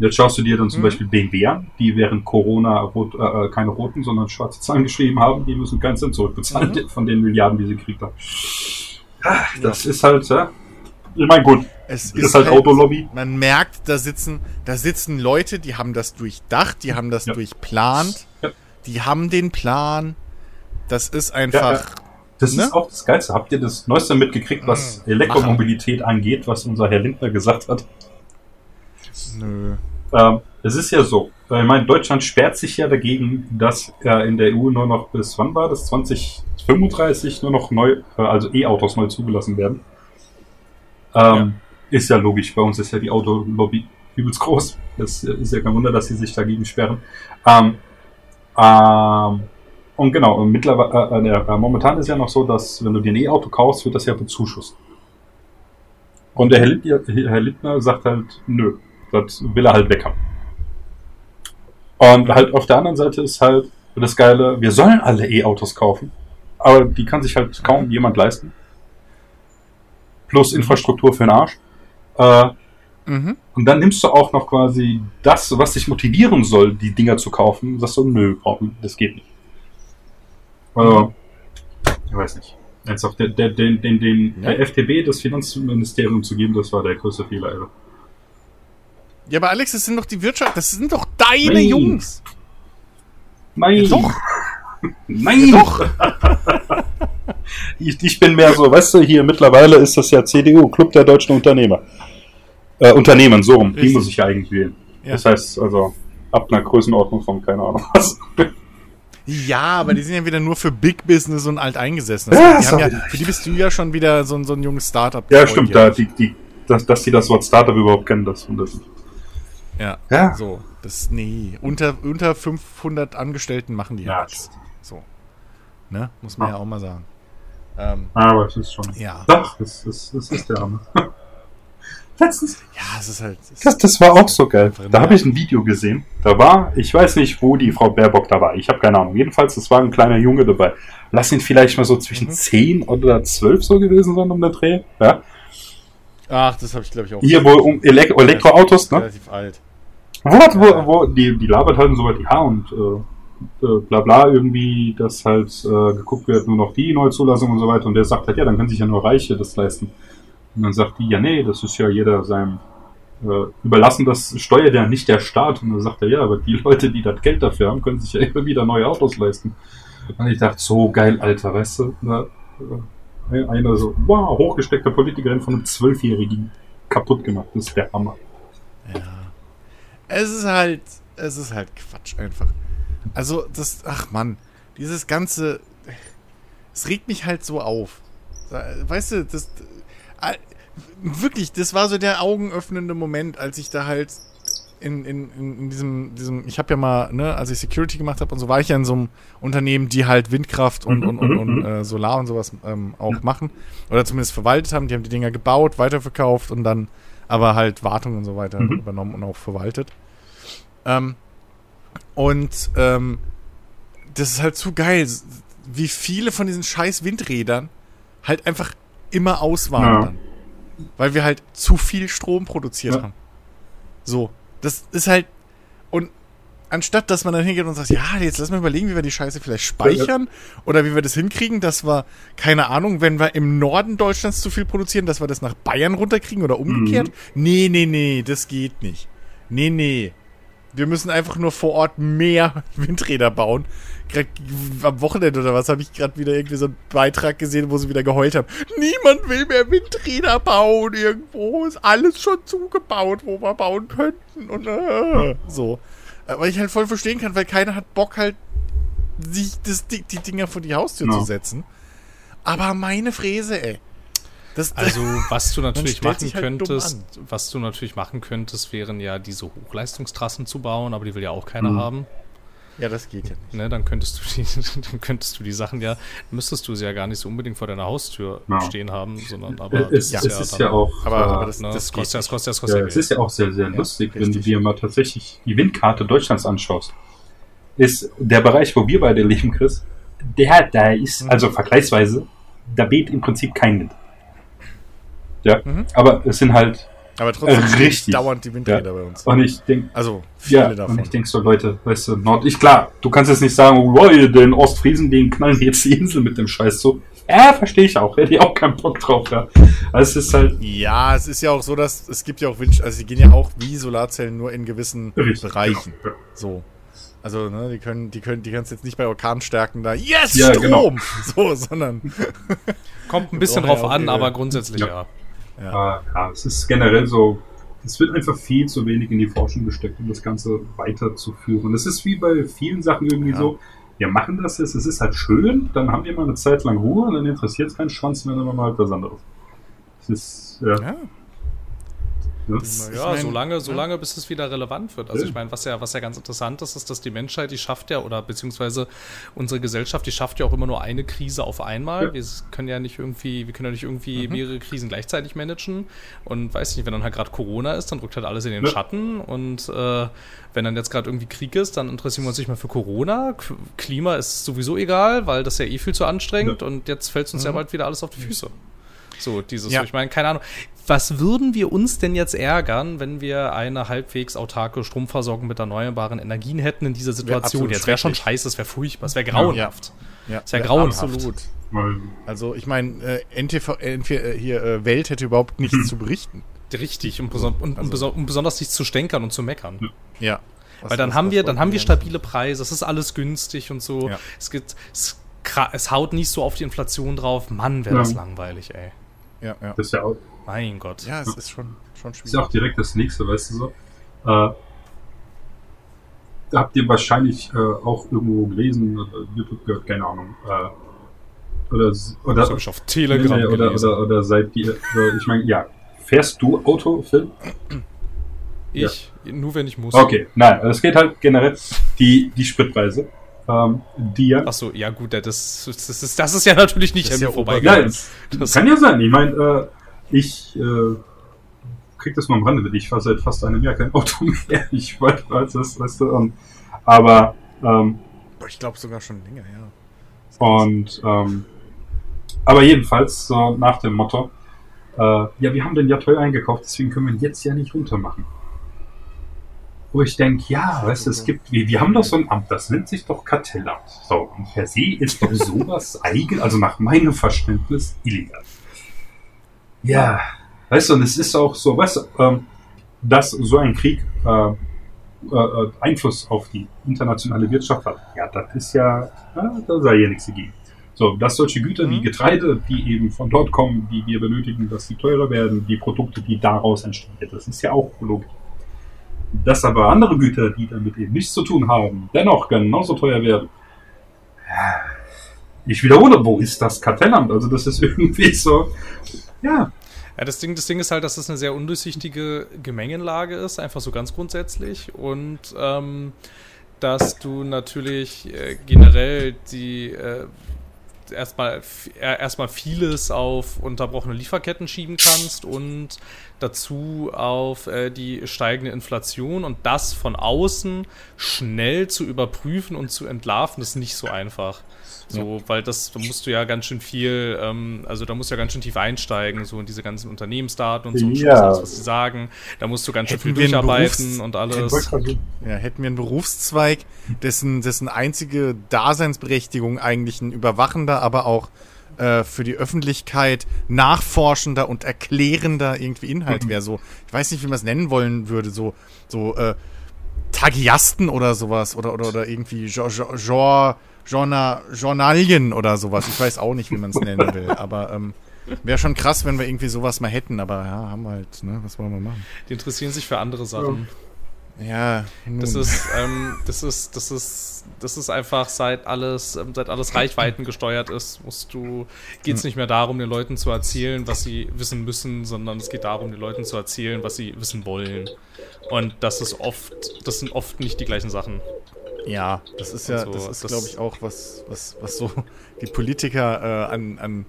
Jetzt schaust du dir dann zum Mhm. Beispiel BMW an, die während Corona rot, äh, äh, keine roten, sondern schwarze Zahlen geschrieben haben, die müssen keinen Cent zurückbezahlen Mhm. von den Milliarden, die sie gekriegt haben. Das ist halt, ja. Ich meine, gut, Es das ist halt Autolobby. Man merkt, da sitzen, da sitzen Leute, die haben das durchdacht, die haben das Ja. durchplant, Ja. die haben den Plan. Das ist einfach. Das Ne? ist auch das Geilste. Habt ihr das Neueste mitgekriegt, was Mhm. Elektromobilität angeht, was unser Herr Lindner gesagt hat? Nö. Ähm, es ist ja so. Ich meine, Deutschland sperrt sich ja dagegen, dass äh, in der EU nur noch bis wann war das? 2035 nur noch neu, äh, also E-Autos neu zugelassen werden. Ähm, Ist ja logisch. Bei uns ist ja die Autolobby übelst groß. Das ist ja kein Wunder, dass sie sich dagegen sperren. Ähm, ähm, und genau, mittlerweile, äh, äh, äh, momentan ist ja noch so, dass wenn du dir ein E-Auto kaufst, wird das ja bezuschusst. Und der Herr Lindner sagt halt, nö, das will er halt weg haben. Und halt auf der anderen Seite ist halt das Geile, wir sollen alle E-Autos kaufen, aber die kann sich halt kaum jemand leisten. Plus Infrastruktur für den Arsch. Äh, Mhm. und dann nimmst du auch noch quasi das, was dich motivieren soll, die Dinger zu kaufen. Sagst du, nö, brauchen, das geht nicht. Also, ich weiß nicht. Ernsthaft, der, der, den, den, den Ja. der FDP das Finanzministerium zu geben, das war der größte Fehler. Alter. Ja, aber Alex, das sind doch die Wirtschaft, das sind doch deine Nein. Jungs. Nein! Ja, doch. Nein! Doch. Ich, ich bin mehr so, weißt du, hier mittlerweile ist das ja CDU, Club der deutschen Unternehmer. Äh, Unternehmen, so rum. Die muss ich ja eigentlich wählen. Ja. Das heißt, also, ab einer Größenordnung von, keine Ahnung was. Ja, aber die sind ja wieder nur für Big Business und Alteingesessene. Ja, die ja, für die bist du ja schon wieder so, ein- so ein junges Startup. Ja, stimmt, da, die, die, dass, dass die das Wort Startup überhaupt kennen, das wundert. Ja. Ja. So, das, nee, unter, unter 500 Angestellten machen die Ja, nichts. So. Ne? Muss man Ja. ja auch mal sagen. Ähm, Aber es ist schon. ja. Doch, das ist, das ist der Hammer. Letztens. Ja, es ist halt. Es Das, das war auch so geil. Da habe ich ein Video gesehen. Da war, ich weiß nicht, wo die Frau Baerbock da war. Ich habe keine Ahnung. Jedenfalls, es war ein kleiner Junge dabei. Lass ihn vielleicht mal so zwischen Mhm. 10 oder 12 so gewesen sein um den Dreh. Ja. Ach, das habe ich glaube ich auch. Hier, wo um Elek Elektroautos, ne? Relativ alt. Wo, wo, wo die, die labert halt so weit, ja, und äh, äh, bla bla irgendwie, dass halt äh, geguckt wird, nur noch die neue Zulassung und so weiter. Und der sagt halt, ja, dann können sich ja nur Reiche das leisten. Und dann sagt die, ja, nee, das ist ja jeder seinem äh, überlassen, das steuert ja nicht der Staat. Und dann sagt er, ja, aber die Leute, die das Geld dafür haben, können sich ja immer wieder neue Autos leisten. Und ich dachte, so geil, Alter, weißt du? Da, äh, einer so, wow, hochgesteckter Politikerin von einem Zwölfjährigen kaputt gemacht. Das ist der Hammer. Ja. Es ist halt, es ist halt Quatsch einfach. Also das, ach Mann, dieses ganze, es regt mich halt so auf. Weißt du, das, äh, wirklich, das war so der augenöffnende Moment, als ich da halt in, in, in, diesem, diesem, ich habe ja mal, ne, als ich Security gemacht habe und so, war ich ja in so einem Unternehmen, die halt Windkraft und, und, und, und äh, Solar und sowas ähm, auch machen. Oder zumindest verwaltet haben. Die haben die Dinger gebaut, weiterverkauft und dann aber halt Wartung und so weiter Mhm. übernommen und auch verwaltet. Ähm, und ähm, das ist halt zu geil, wie viele von diesen scheiß Windrädern halt einfach immer auswandern. Weil wir halt zu viel Strom produziert Ja. haben. So. Das ist halt. Und anstatt dass man dann hingeht und sagt, ja, jetzt lass mal überlegen, wie wir die Scheiße vielleicht speichern oder wie wir das hinkriegen, dass wir, keine Ahnung, wenn wir im Norden Deutschlands zu viel produzieren, dass wir das nach Bayern runterkriegen oder umgekehrt. Nee, nee, nee, das geht nicht. Nee, nee. Wir müssen einfach nur vor Ort mehr Windräder bauen. Grad am Wochenende oder was habe ich gerade wieder irgendwie so einen Beitrag gesehen, wo sie wieder geheult haben. Niemand will mehr Windräder bauen irgendwo. Ist alles schon zugebaut, wo wir bauen könnten. Und äh, so. Aber ich halt voll verstehen kann, weil keiner hat Bock halt, sich das, die, die Dinger vor die Haustür Ja. zu setzen. Aber meine Fräse, ey. Das, Also, was du natürlich machen halt könntest, was du natürlich machen könntest, wären ja diese Hochleistungstrassen zu bauen, aber die will ja auch keiner Mhm. haben. ja, das geht ja nicht. Ne, dann könntest du die, dann könntest du die Sachen ja, müsstest du sie ja gar nicht so unbedingt vor deiner Haustür Ja. stehen haben, sondern aber es, das es ist dann- ja auch. Aber, äh, aber das, ne, das kostet ja, das kostet ja, das kostet Ja, ja es ist ja auch sehr, sehr Ja, lustig, wenn du dir mal tatsächlich die Windkarte Deutschlands anschaust. Ist der Bereich, wo wir beide leben, Chris, der, da ist, Mhm. also vergleichsweise, da weht im Prinzip kein Wind. Ja, Mhm. aber es sind halt, Aber trotzdem Äh, richtig. dauernd die Windräder bei uns. und ich denke, Also viele ja, davon. und ich denke so, Leute, weißt du, Nord, ich, klar, du kannst jetzt nicht sagen, oh, den Ostfriesen, den knallen wir jetzt die Insel mit dem Scheiß so. Ja, verstehe ich auch, hätte ich auch keinen Bock drauf, ja. Also es ist halt, Ja, es ist ja auch so, dass es gibt ja auch Wind, also die gehen ja auch wie Solarzellen nur in gewissen Richtig, Bereichen. genau, So. Also, ne, die können, die können, die kannst jetzt nicht bei Orkanstärken da, yes, Ja, Strom! genau. So, sondern, Kommt ein bisschen ja drauf an, aber grundsätzlich Ja. Ja. ja. Ja, ja, es ist generell so, es wird einfach viel zu wenig in die Forschung gesteckt, um das Ganze weiterzuführen. Es ist wie bei vielen Sachen irgendwie Ja. so, wir machen das jetzt, es ist halt schön, dann haben wir mal eine Zeit lang Ruhe und dann interessiert es keinen Schwanz mehr, dann machen wir halt was anderes. Es ist, ja. ja. Ja. Das- Ich Ja, mein, solange, ja. solange bis es wieder relevant wird. Also Ja. ich meine, was ja, was ja ganz interessant ist, ist, dass die Menschheit, die schafft ja, oder beziehungsweise unsere Gesellschaft, die schafft ja auch immer nur eine Krise auf einmal. Ja. Wir können ja nicht irgendwie, wir können ja nicht irgendwie Mhm. mehrere Krisen gleichzeitig managen. Und weiß nicht, wenn dann halt gerade Corona ist, dann drückt halt alles in den Ja. Schatten. Und äh, wenn dann jetzt gerade irgendwie Krieg ist, dann interessieren wir uns nicht mehr für Corona. K Klima ist sowieso egal, weil das ja eh viel zu anstrengend Ja. und jetzt fällt es uns ja Mhm. bald wieder alles auf die Füße. So, dieses, Ja. so, ich meine, keine Ahnung. Was würden wir uns denn jetzt ärgern, wenn wir eine halbwegs autarke Stromversorgung mit erneuerbaren Energien hätten in dieser Situation? absolut Jetzt wäre schon scheiße, es wäre furchtbar, es wäre grauenhaft. Ja, Ist ja grauenhaft. Absolut. Also, ich meine, äh, NTV, äh, hier, äh, Welt hätte überhaupt nichts zu berichten. Richtig, und, beson und, Also- und besonders nicht zu stänkern und zu meckern. Ja. Was- Weil dann was- haben was wir, dann haben wir stabile Preise, es ist alles günstig und so. Ja. Es gibt, es, es haut nicht so auf die Inflation drauf. Mann, wäre Ja. das langweilig, ey. Ja, ja. das ist ja auch, Mein Gott. Ja, es ist schon, schon ist ja schwierig. auch direkt das nächste, weißt du so. Äh, da habt ihr wahrscheinlich äh, auch irgendwo gelesen oder YouTube gehört, keine Ahnung. Äh, oder, oder, Das habe ich auf Telegram Nee, nee, oder, gelesen. oder, oder seid ihr, oder, ich meine, ja, fährst du Auto, Phil? Ich, nur wenn ich muss. Okay, nein, es geht halt generell die, die Spritpreise. Ähm, die ja. Achso, ja gut, das, das, ist, das ist ja natürlich nicht an mir ja vorbeigegangen. Nein, Das- kann ja sein. Ich meine, äh, ich äh, krieg das mal am Rande mit. Ich fahre seit fast einem Jahr kein Auto mehr. Ich weiß, weiß das, weißt du. ähm, aber ähm, Ich glaube sogar schon länger, ja. Und ähm, aber jedenfalls so nach dem Motto, äh, ja, wir haben den ja teuer eingekauft, deswegen können wir ihn jetzt ja nicht runter machen. Wo ich denke, ja, weißt du, es gibt, wir, wir haben doch so ein Amt, das nennt sich doch Kartellamt. So, und per se ist doch sowas eigen, also nach meinem Verständnis illegal. Ja, weißt du, und es ist auch so, weißt du, ähm, dass so ein Krieg äh, äh, äh, Einfluss auf die internationale Wirtschaft hat. Ja, das ist ja, da sei ja nichts dagegen. So, dass solche Güter wie Mhm. Getreide, die eben von dort kommen, die wir benötigen, dass die teurer werden, die Produkte, die daraus entstehen, das ist ja auch logisch. Dass aber andere Güter, die damit eben nichts zu tun haben, dennoch genauso teuer werden. Ich wiederhole, wo ist das Kartellamt? Also das ist irgendwie so, ja, Ja, das Ding, das Ding ist halt, dass es eine sehr undurchsichtige Gemengenlage ist, einfach so ganz grundsätzlich. Und ähm, dass du natürlich äh, generell die äh, erstmal äh, erstmal vieles auf unterbrochene Lieferketten schieben kannst und dazu auf äh, die steigende Inflation und das von außen schnell zu überprüfen und zu entlarven, ist nicht so einfach. So, weil das, da musst du ja ganz schön viel, ähm, also da musst du ja ganz schön tief einsteigen, so in diese ganzen Unternehmensdaten und so und Ja. alles, was sie sagen. Da musst du ganz schön Hätten viel wir einen durcharbeiten Berufs- und alles. Ja, hätten wir einen Berufszweig, dessen, dessen einzige Daseinsberechtigung eigentlich ein überwachender, aber auch äh, für die Öffentlichkeit nachforschender und erklärender irgendwie Inhalt wäre. So, ich weiß nicht, wie man es nennen wollen würde, so, so äh, Tagiasten oder sowas oder oder oder irgendwie Jo- Jo- Jo- Journa Journalien oder sowas. Ich weiß auch nicht, wie man es nennen will, aber ähm, wäre schon krass, wenn wir irgendwie sowas mal hätten, aber ja, haben wir halt, ne? Was wollen wir machen? Die interessieren sich für andere Sachen. Ja, nun. Das ist, ähm, das ist, das ist, das ist einfach, seit alles, ähm, seit alles Reichweiten gesteuert ist, musst du, geht es nicht mehr darum, den Leuten zu erzählen, was sie wissen müssen, sondern es geht darum, den Leuten zu erzählen, was sie wissen wollen. Und das ist oft, das sind oft nicht die gleichen Sachen. Ja, das ist ja, so, das ist, glaube ich, auch was, was, was so die Politiker äh, an, an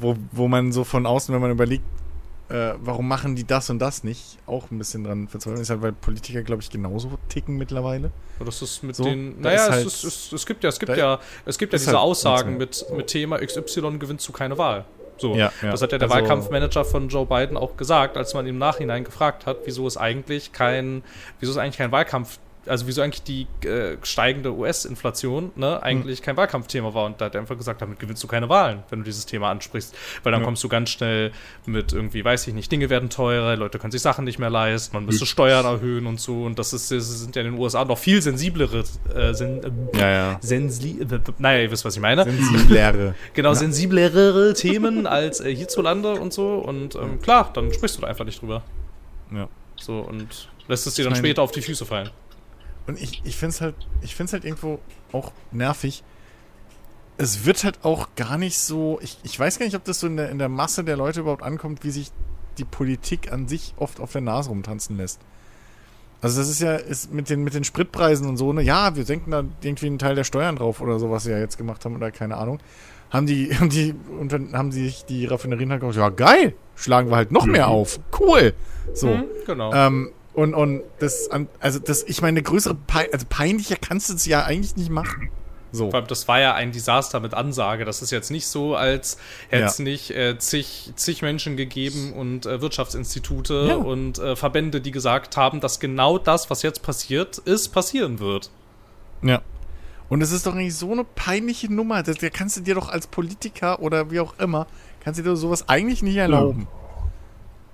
wo, wo man so von außen, wenn man überlegt, äh, warum machen die das und das nicht, auch ein bisschen dran verzweifeln ist halt, weil Politiker, glaube ich, genauso ticken mittlerweile. Das ist mit So, den, naja, ist halt- es, ist, es, es gibt ja, es gibt ja, es gibt ja diese halt Aussagen mit, mit Thema XY gewinnst du keine Wahl. So, Ja, ja. das hat ja der Also- Wahlkampfmanager von Joe Biden auch gesagt, als man im Nachhinein gefragt hat, wieso es eigentlich kein, wieso es eigentlich kein Wahlkampf, also wieso eigentlich die äh, steigende US-Inflation ne, eigentlich Hm. kein Wahlkampfthema war. Und da hat er einfach gesagt, damit gewinnst du keine Wahlen, wenn du dieses Thema ansprichst. Weil dann Ja. kommst du ganz schnell mit irgendwie, weiß ich nicht, Dinge werden teurer, Leute können sich Sachen nicht mehr leisten, man müsste Steuern erhöhen und so. Und das, ist, das sind ja in den USA noch viel sensiblere, äh, sen, äh, Ja, ja. sensli äh, naja, ihr wisst, was ich meine. Sensiblere. Genau, sensiblere Themen als äh, hierzulande und so. Und ähm, klar, dann sprichst du da einfach nicht drüber. Ja. So, und lässt es dir dann später auf die Füße fallen. Und ich, ich finde es halt, ich find's halt irgendwo auch nervig. Es wird halt auch gar nicht so. Ich, ich weiß gar nicht, ob das so in der, in der Masse der Leute überhaupt ankommt, wie sich die Politik an sich oft auf der Nase rumtanzen lässt. Also das ist ja ist mit, den, mit den Spritpreisen und so, ne, ja, wir senken da irgendwie einen Teil der Steuern drauf oder so, was sie ja jetzt gemacht haben oder keine Ahnung. Haben die, haben die, und dann haben sie sich die Raffinerien halt gesagt, ja geil, schlagen wir halt noch mehr auf. Cool. So. Mhm, genau. Ähm, und, und das, an- also das, ich meine, eine größere, Pein also peinlicher kannst du es ja eigentlich nicht machen. So. Vor allem, das war ja ein Desaster mit Ansage. Das ist jetzt nicht so, als hätte es Ja. nicht äh, zig, zig Menschen gegeben und äh, Wirtschaftsinstitute Ja. und äh, Verbände, die gesagt haben, dass genau das, was jetzt passiert ist, passieren wird. Ja. Und es ist doch eigentlich so eine peinliche Nummer. Da da kannst du dir doch als Politiker oder wie auch immer, kannst du dir sowas eigentlich nicht erlauben.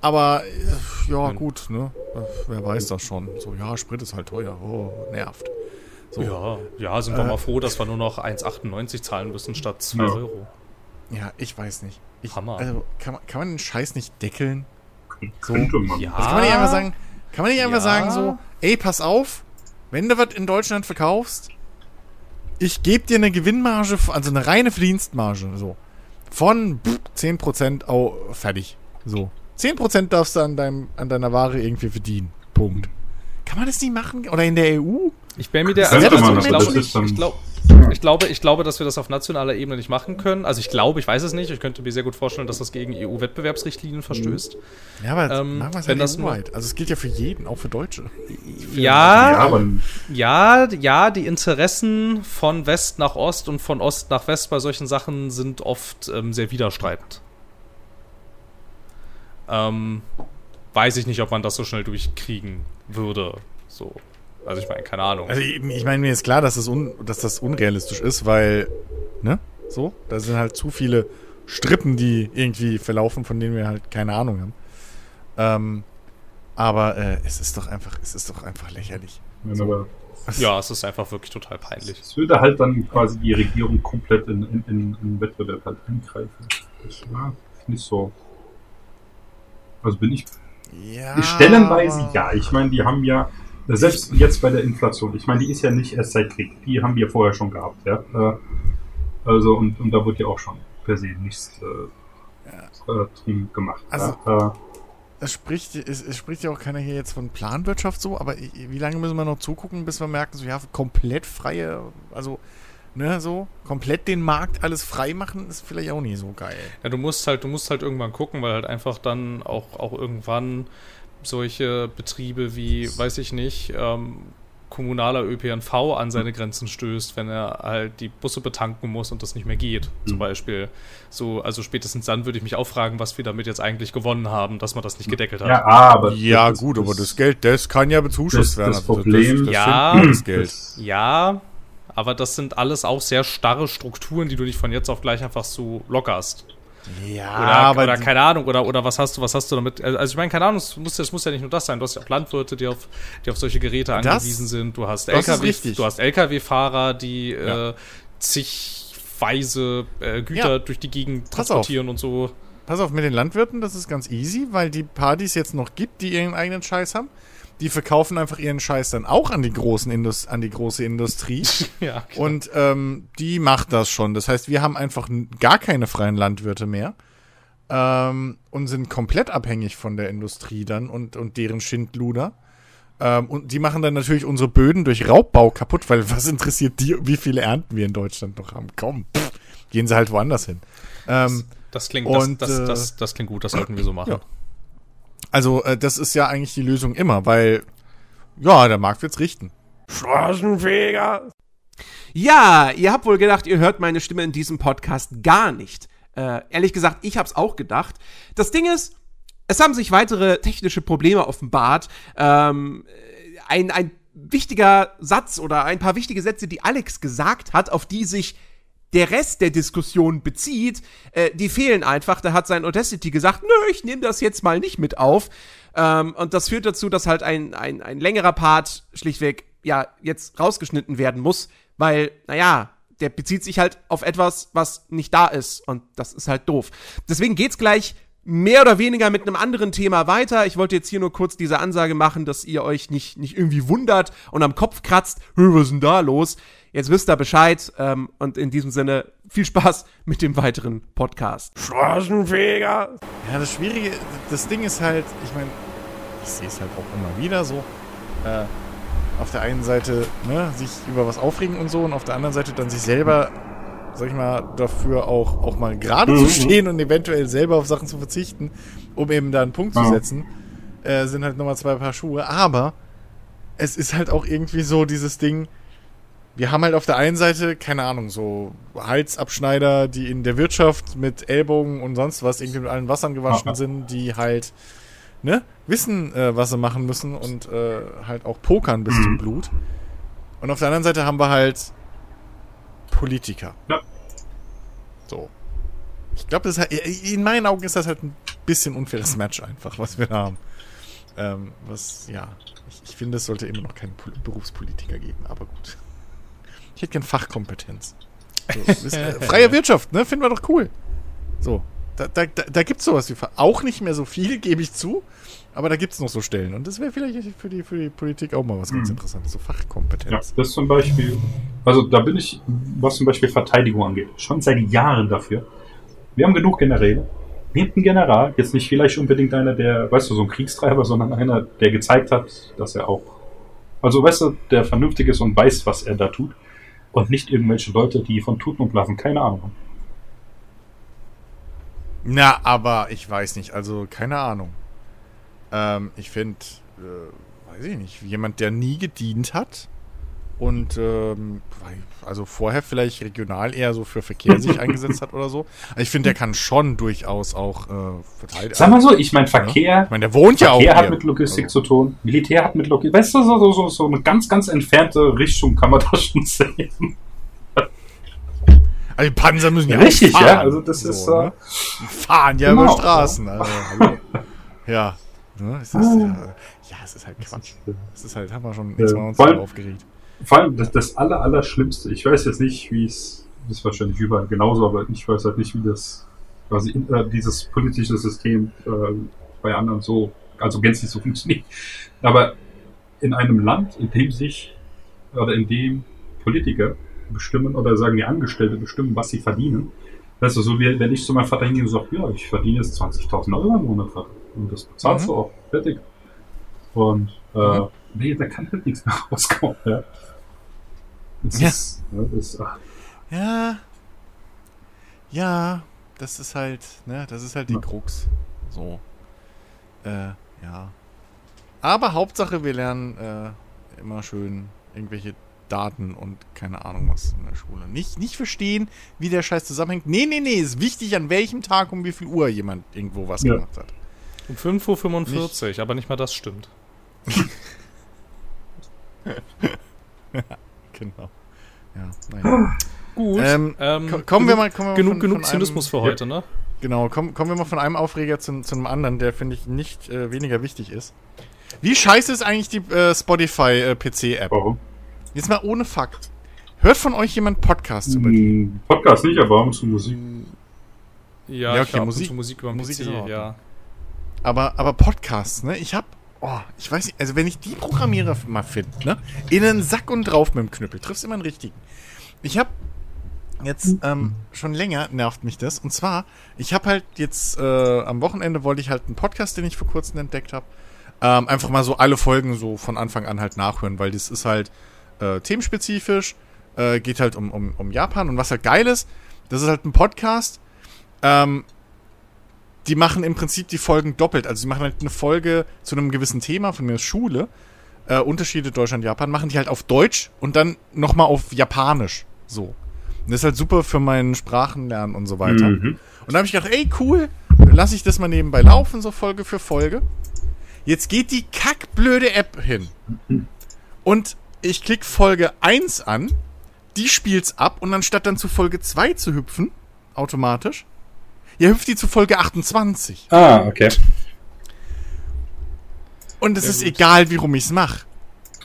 Aber, äh, ja, gut, ne? Wer weiß das schon. So, ja, Sprit ist halt teuer. Oh, nervt. So. Ja, ja, sind wir Äh. mal froh, dass wir nur noch 1,98 zahlen müssen statt 2 Ja. Euro. Ja, ich weiß nicht. Ich, Hammer. Also, kann man, kann man den Scheiß nicht deckeln? So. Könnte man. Ja. Also kann man nicht einfach sagen, kann man nicht einfach Ja. sagen so, ey, pass auf, wenn du was in Deutschland verkaufst, ich gebe dir eine Gewinnmarge, also eine reine Verdienstmarge, so, von pff, 10% au, fertig, so. 10% darfst du an, deinem, an deiner Ware irgendwie verdienen. Punkt. Kann man das nicht machen? Oder in der EU? Ich wäre mir der, also, man, ich, glaube, dann- ich, glaub, ich, glaube, ich glaube, dass wir das auf nationaler Ebene nicht machen können. Also ich glaube, ich weiß es nicht. Ich könnte mir sehr gut vorstellen, dass das gegen EU-Wettbewerbsrichtlinien verstößt. Ja, aber Ähm, machen wir es wenn halt das nur- EU-weit. Also es gilt ja für jeden, auch für Deutsche. Ja, Ja, aber ja, ja, die Interessen von West nach Ost und von Ost nach West bei solchen Sachen sind oft ähm, sehr widerstreitend. Ähm, weiß ich nicht, ob man das so schnell durchkriegen würde. So. Also ich meine, keine Ahnung. Also ich, ich meine, mir ist klar, dass das, un, dass das unrealistisch ist, weil, ne? So, da sind halt zu viele Strippen, die irgendwie verlaufen, von denen wir halt keine Ahnung haben. Ähm, aber äh, es ist doch einfach, es ist doch einfach lächerlich. Ja, aber ja, es ist einfach wirklich total peinlich. es würde halt dann quasi die Regierung komplett in, in, in, in Wettbewerb halt eingreifen. Das ja, nicht so. Also bin ich Ja. Stellenweise ja. Ich meine, die haben ja, selbst jetzt bei der Inflation, ich meine, die ist ja nicht erst seit Krieg. Die haben wir vorher schon gehabt, ja. Äh, Also, und, und da wird ja auch schon per se nichts äh, äh, drum gemacht. Also- ja. äh, Es spricht, es, es spricht ja auch keiner hier jetzt von Planwirtschaft so, aber wie lange müssen wir noch zugucken, bis wir merken, so ja, komplett freie, also, ne, so, komplett den Markt alles frei machen, ist vielleicht auch nicht so geil. Ja, du musst halt, du musst halt irgendwann gucken, weil halt einfach dann auch, auch irgendwann solche Betriebe wie, weiß ich nicht, ähm, kommunaler ÖPNV an seine Grenzen stößt, wenn er halt die Busse betanken muss und das nicht mehr geht, zum Mhm. Beispiel. So, also spätestens dann würde ich mich auch fragen, was wir damit jetzt eigentlich gewonnen haben, dass man das nicht gedeckelt hat. ja, aber. Ja, das- gut, das- aber das Geld, das kann ja bezuschusst das- werden. das Also Problem- das, das Ja. das Geld. das- Ja, aber das sind alles auch sehr starre Strukturen, die du nicht von jetzt auf gleich einfach so lockerst. Ja, Oder, aber oder keine Ahnung, oder, oder was hast du, was hast du damit? Also ich meine, keine Ahnung, es muss, es muss ja nicht nur das sein. Du hast ja auch Landwirte, die auf, die auf solche Geräte Das- angewiesen sind. Du hast das LKW, du hast LKW-Fahrer, die Ja. äh, zigweise äh, Güter Ja. durch die Gegend transportieren und so. Pass auf, mit den Landwirten, das ist ganz easy, weil die Partys jetzt noch gibt, die ihren eigenen Scheiß haben. Die verkaufen einfach ihren Scheiß dann auch an die großen Indus an die große Industrie. Ja, Und ähm, die macht das schon. Das heißt, wir haben einfach gar keine freien Landwirte mehr ähm, und sind komplett abhängig von der Industrie dann und, und deren Schindluder. Ähm, und die machen dann natürlich unsere Böden durch Raubbau kaputt, weil was interessiert die, wie viele Ernten wir in Deutschland noch haben? Komm, pff, gehen sie halt woanders hin. Ähm, das klingt, Und, das, das, äh, das, das klingt gut, das sollten wir so machen. Ja. Also äh, das ist ja eigentlich die Lösung immer, weil ja, der Markt wird's richten. Straßenfeger. Ja, ihr habt wohl gedacht, ihr hört meine Stimme in diesem Podcast gar nicht. Äh, ehrlich gesagt, ich hab's auch gedacht. Das Ding ist, es haben sich weitere technische Probleme offenbart. Ähm, ein, ein wichtiger Satz oder ein paar wichtige Sätze, die Alex gesagt hat, auf die sich der Rest der Diskussion bezieht, äh, die fehlen einfach. Da hat sein Audacity gesagt, nö, ich nehme das jetzt mal nicht mit auf. Ähm, und das führt dazu, dass halt ein, ein, ein längerer Part schlichtweg ja jetzt rausgeschnitten werden muss, weil, naja, der bezieht sich halt auf etwas, was nicht da ist. Und das ist halt doof. Deswegen geht's gleich mehr oder weniger mit einem anderen Thema weiter. Ich wollte jetzt hier nur kurz diese Ansage machen, dass ihr euch nicht, nicht irgendwie wundert und am Kopf kratzt, "Hö, was ist denn da los? Jetzt wisst ihr Bescheid ähm, und in diesem Sinne viel Spaß mit dem weiteren Podcast. Straßenfeger. Ja, das Schwierige, das Ding ist halt, ich meine, ich sehe es halt auch immer wieder so. Äh, auf der einen Seite, ne, sich über was aufregen und so, und auf der anderen Seite dann sich selber, sag ich mal, dafür auch, auch mal gerade zu stehen und eventuell selber auf Sachen zu verzichten, um eben da einen Punkt zu setzen, äh, sind halt nochmal zwei Paar Schuhe. Aber es ist halt auch irgendwie so dieses Ding, wir haben halt auf der einen Seite, keine Ahnung, so Halsabschneider, die in der Wirtschaft mit Ellbogen und sonst was irgendwie mit allen Wassern gewaschen sind, die halt, ne, wissen, äh, was sie machen müssen und äh, halt auch pokern bis zum Blut. Und auf der anderen Seite haben wir halt Politiker. Ja. So. Ich glaube, das ist halt, in meinen Augen ist das halt ein bisschen unfaires Match einfach, was wir da haben. Ähm, was, ja, ich, ich finde, es sollte immer noch keinen Pol- Berufspolitiker geben, aber gut. Ich hätte gern Fachkompetenz. So, ihr, freie Wirtschaft, ne? Finden wir doch cool. So. Da, da, da, gibt es sowas wie auch nicht mehr so viel, gebe ich zu, aber da gibt es noch so Stellen. Und das wäre vielleicht für die, für die Politik auch mal was ganz Mhm. Interessantes. So Ja, Fachkompetenz. das zum Beispiel, also da bin ich, was zum Beispiel Verteidigung angeht, schon seit Jahren dafür. Wir haben genug Generäle. nehmt einen General, jetzt nicht vielleicht unbedingt einer, der, weißt du, so ein Kriegstreiber, sondern einer, der gezeigt hat, dass er auch, also weißt du, der vernünftig ist und weiß, was er da tut. Und nicht irgendwelche Leute, die von Tuten und Blasen keine Ahnung haben. Na, aber ich weiß nicht, also keine Ahnung. Ähm, ich finde, äh, weiß ich nicht, jemand, der nie gedient hat und ähm, also vorher vielleicht regional eher so für Verkehr sich eingesetzt hat oder so. Also ich finde, der kann schon durchaus auch äh, verteidigen. Sag mal so, ich meine, Verkehr, Ich meine, der wohnt ja auch Verkehr hat hier. mit Logistik Also, zu tun, Militär hat mit Logistik, weißt du, so, so, so, so eine ganz, ganz entfernte Richtung kann man da schon sehen. Also die Panzer müssen ja Richtig, fahren. ja, also das ist, ne? äh, fahren ja genau. über Straßen. Also, ja. Ne, es ist, ja. Ja, es ist halt Quatsch. Es ist halt, haben wir schon x-mal uns vor allem- aufgeregt. Vor allem das, das aller, aller Schlimmste, ich weiß jetzt nicht, wie es, das ist wahrscheinlich überall genauso, aber ich weiß halt nicht, wie das quasi in, äh, dieses politische System äh, bei anderen so, also gänzlich so funktioniert. Aber in einem Land, in dem sich, oder in dem Politiker bestimmen oder sagen die Angestellte bestimmen, was sie verdienen, weißt du, so wie wenn ich zu meinem Vater hingehe und sage, ja, ich verdiene jetzt 20.000 Euro im Monat, Vater. Und das bezahlst Mhm. du auch, fertig. Und, äh, Mhm. nee, da kann halt nichts mehr rauskommen, ja. Das Ja. ist, ne, das, ach, Ja. Ja, das ist halt, ne, das ist halt die Ja. Krux. So. Äh, ja. Aber Hauptsache, wir lernen äh, immer schön irgendwelche Daten und keine Ahnung was in der Schule. Nicht, nicht verstehen, wie der Scheiß zusammenhängt. Nee, nee, nee, ist wichtig, an welchem Tag um wie viel Uhr jemand irgendwo was Ja. gemacht hat. Um 5.45 Uhr, aber nicht mal das stimmt. Genau. Ja, naja. Gut. Ähm, ähm, ko- kommen wir genug- mal, kommen wir Genug, von, genug von einem- Zynismus für heute, ne? Genau, kommen, kommen wir mal von einem Aufreger zu, zu einem anderen, der, finde ich, nicht äh, weniger wichtig ist. Wie scheiße ist eigentlich die äh, Spotify-PC-App? warum? Jetzt mal ohne Fakt. Hört von euch jemand Podcasts über die? Hm, Podcast nicht, aber abends zu Musik. Ja, Ja, okay, ab Musik- zu Musik über Musik PC, ja. Aber, aber Podcasts, ne? Ich hab, oh, ich weiß nicht, also wenn ich die Programmierer mal finde, ne? In einen Sack und drauf mit dem Knüppel, triffst immer einen richtigen. Ich hab jetzt ähm, schon länger nervt mich das. Und zwar, ich habe halt jetzt äh, am Wochenende wollte ich halt einen Podcast, den ich vor kurzem entdeckt habe, ähm, einfach mal so alle Folgen so von Anfang an halt nachhören, weil das ist halt äh, themenspezifisch, äh, geht halt um, um, um Japan und was halt geil ist, das ist halt ein Podcast, ähm, die machen im Prinzip die Folgen doppelt. Also sie machen halt eine Folge zu einem gewissen Thema, von mir Schule, äh, Unterschiede Deutschland, Japan, machen die halt auf Deutsch und dann nochmal auf Japanisch. So. Und das ist halt super für meinen Sprachenlernen und so weiter. Mhm. Und da habe ich gedacht, ey, cool, lasse ich das mal nebenbei laufen, so Folge für Folge. Jetzt geht die kackblöde App hin. Und ich klicke Folge 1 an, die spielt's ab und anstatt dann zu Folge 2 zu hüpfen, automatisch, ja, hüpft die zu Folge 28. Ah, okay. Und es ist egal, wie rum ich's mache.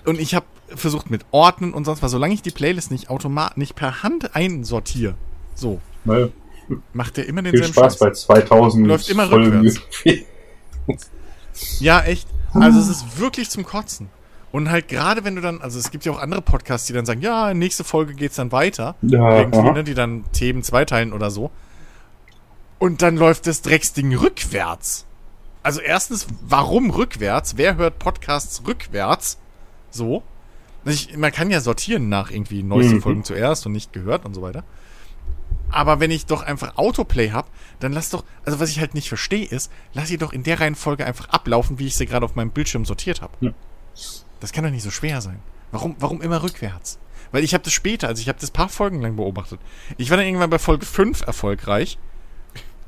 Und ich habe versucht mit Ordnen und sonst was, solange ich die Playlist nicht automatisch, nicht per Hand einsortiere, so, Na, macht der immer viel denselben Spaß bei 2000 Läuft immer Folgen. rückwärts. Ja, echt. Also es ist wirklich zum Kotzen. Und halt gerade wenn du dann, also es gibt ja auch andere Podcasts, die dann sagen, ja, nächste Folge geht's dann weiter. Ja, irgendwie, ne, die dann Themen zweiteilen oder so. Und dann läuft das Drecksding rückwärts. Also erstens, warum rückwärts? Wer hört Podcasts rückwärts? So. Ich, man kann ja sortieren nach irgendwie neuesten Mhm. Folgen zuerst und nicht gehört und so weiter. Aber wenn ich doch einfach Autoplay hab, dann lass doch, also was ich halt nicht verstehe ist, lass sie doch in der Reihenfolge einfach ablaufen, wie ich sie gerade auf meinem Bildschirm sortiert habe. Ja. Das kann doch nicht so schwer sein. Warum, warum immer rückwärts? Weil ich habe das später, also ich habe das paar Folgen lang beobachtet. Ich war dann irgendwann bei Folge 5 erfolgreich.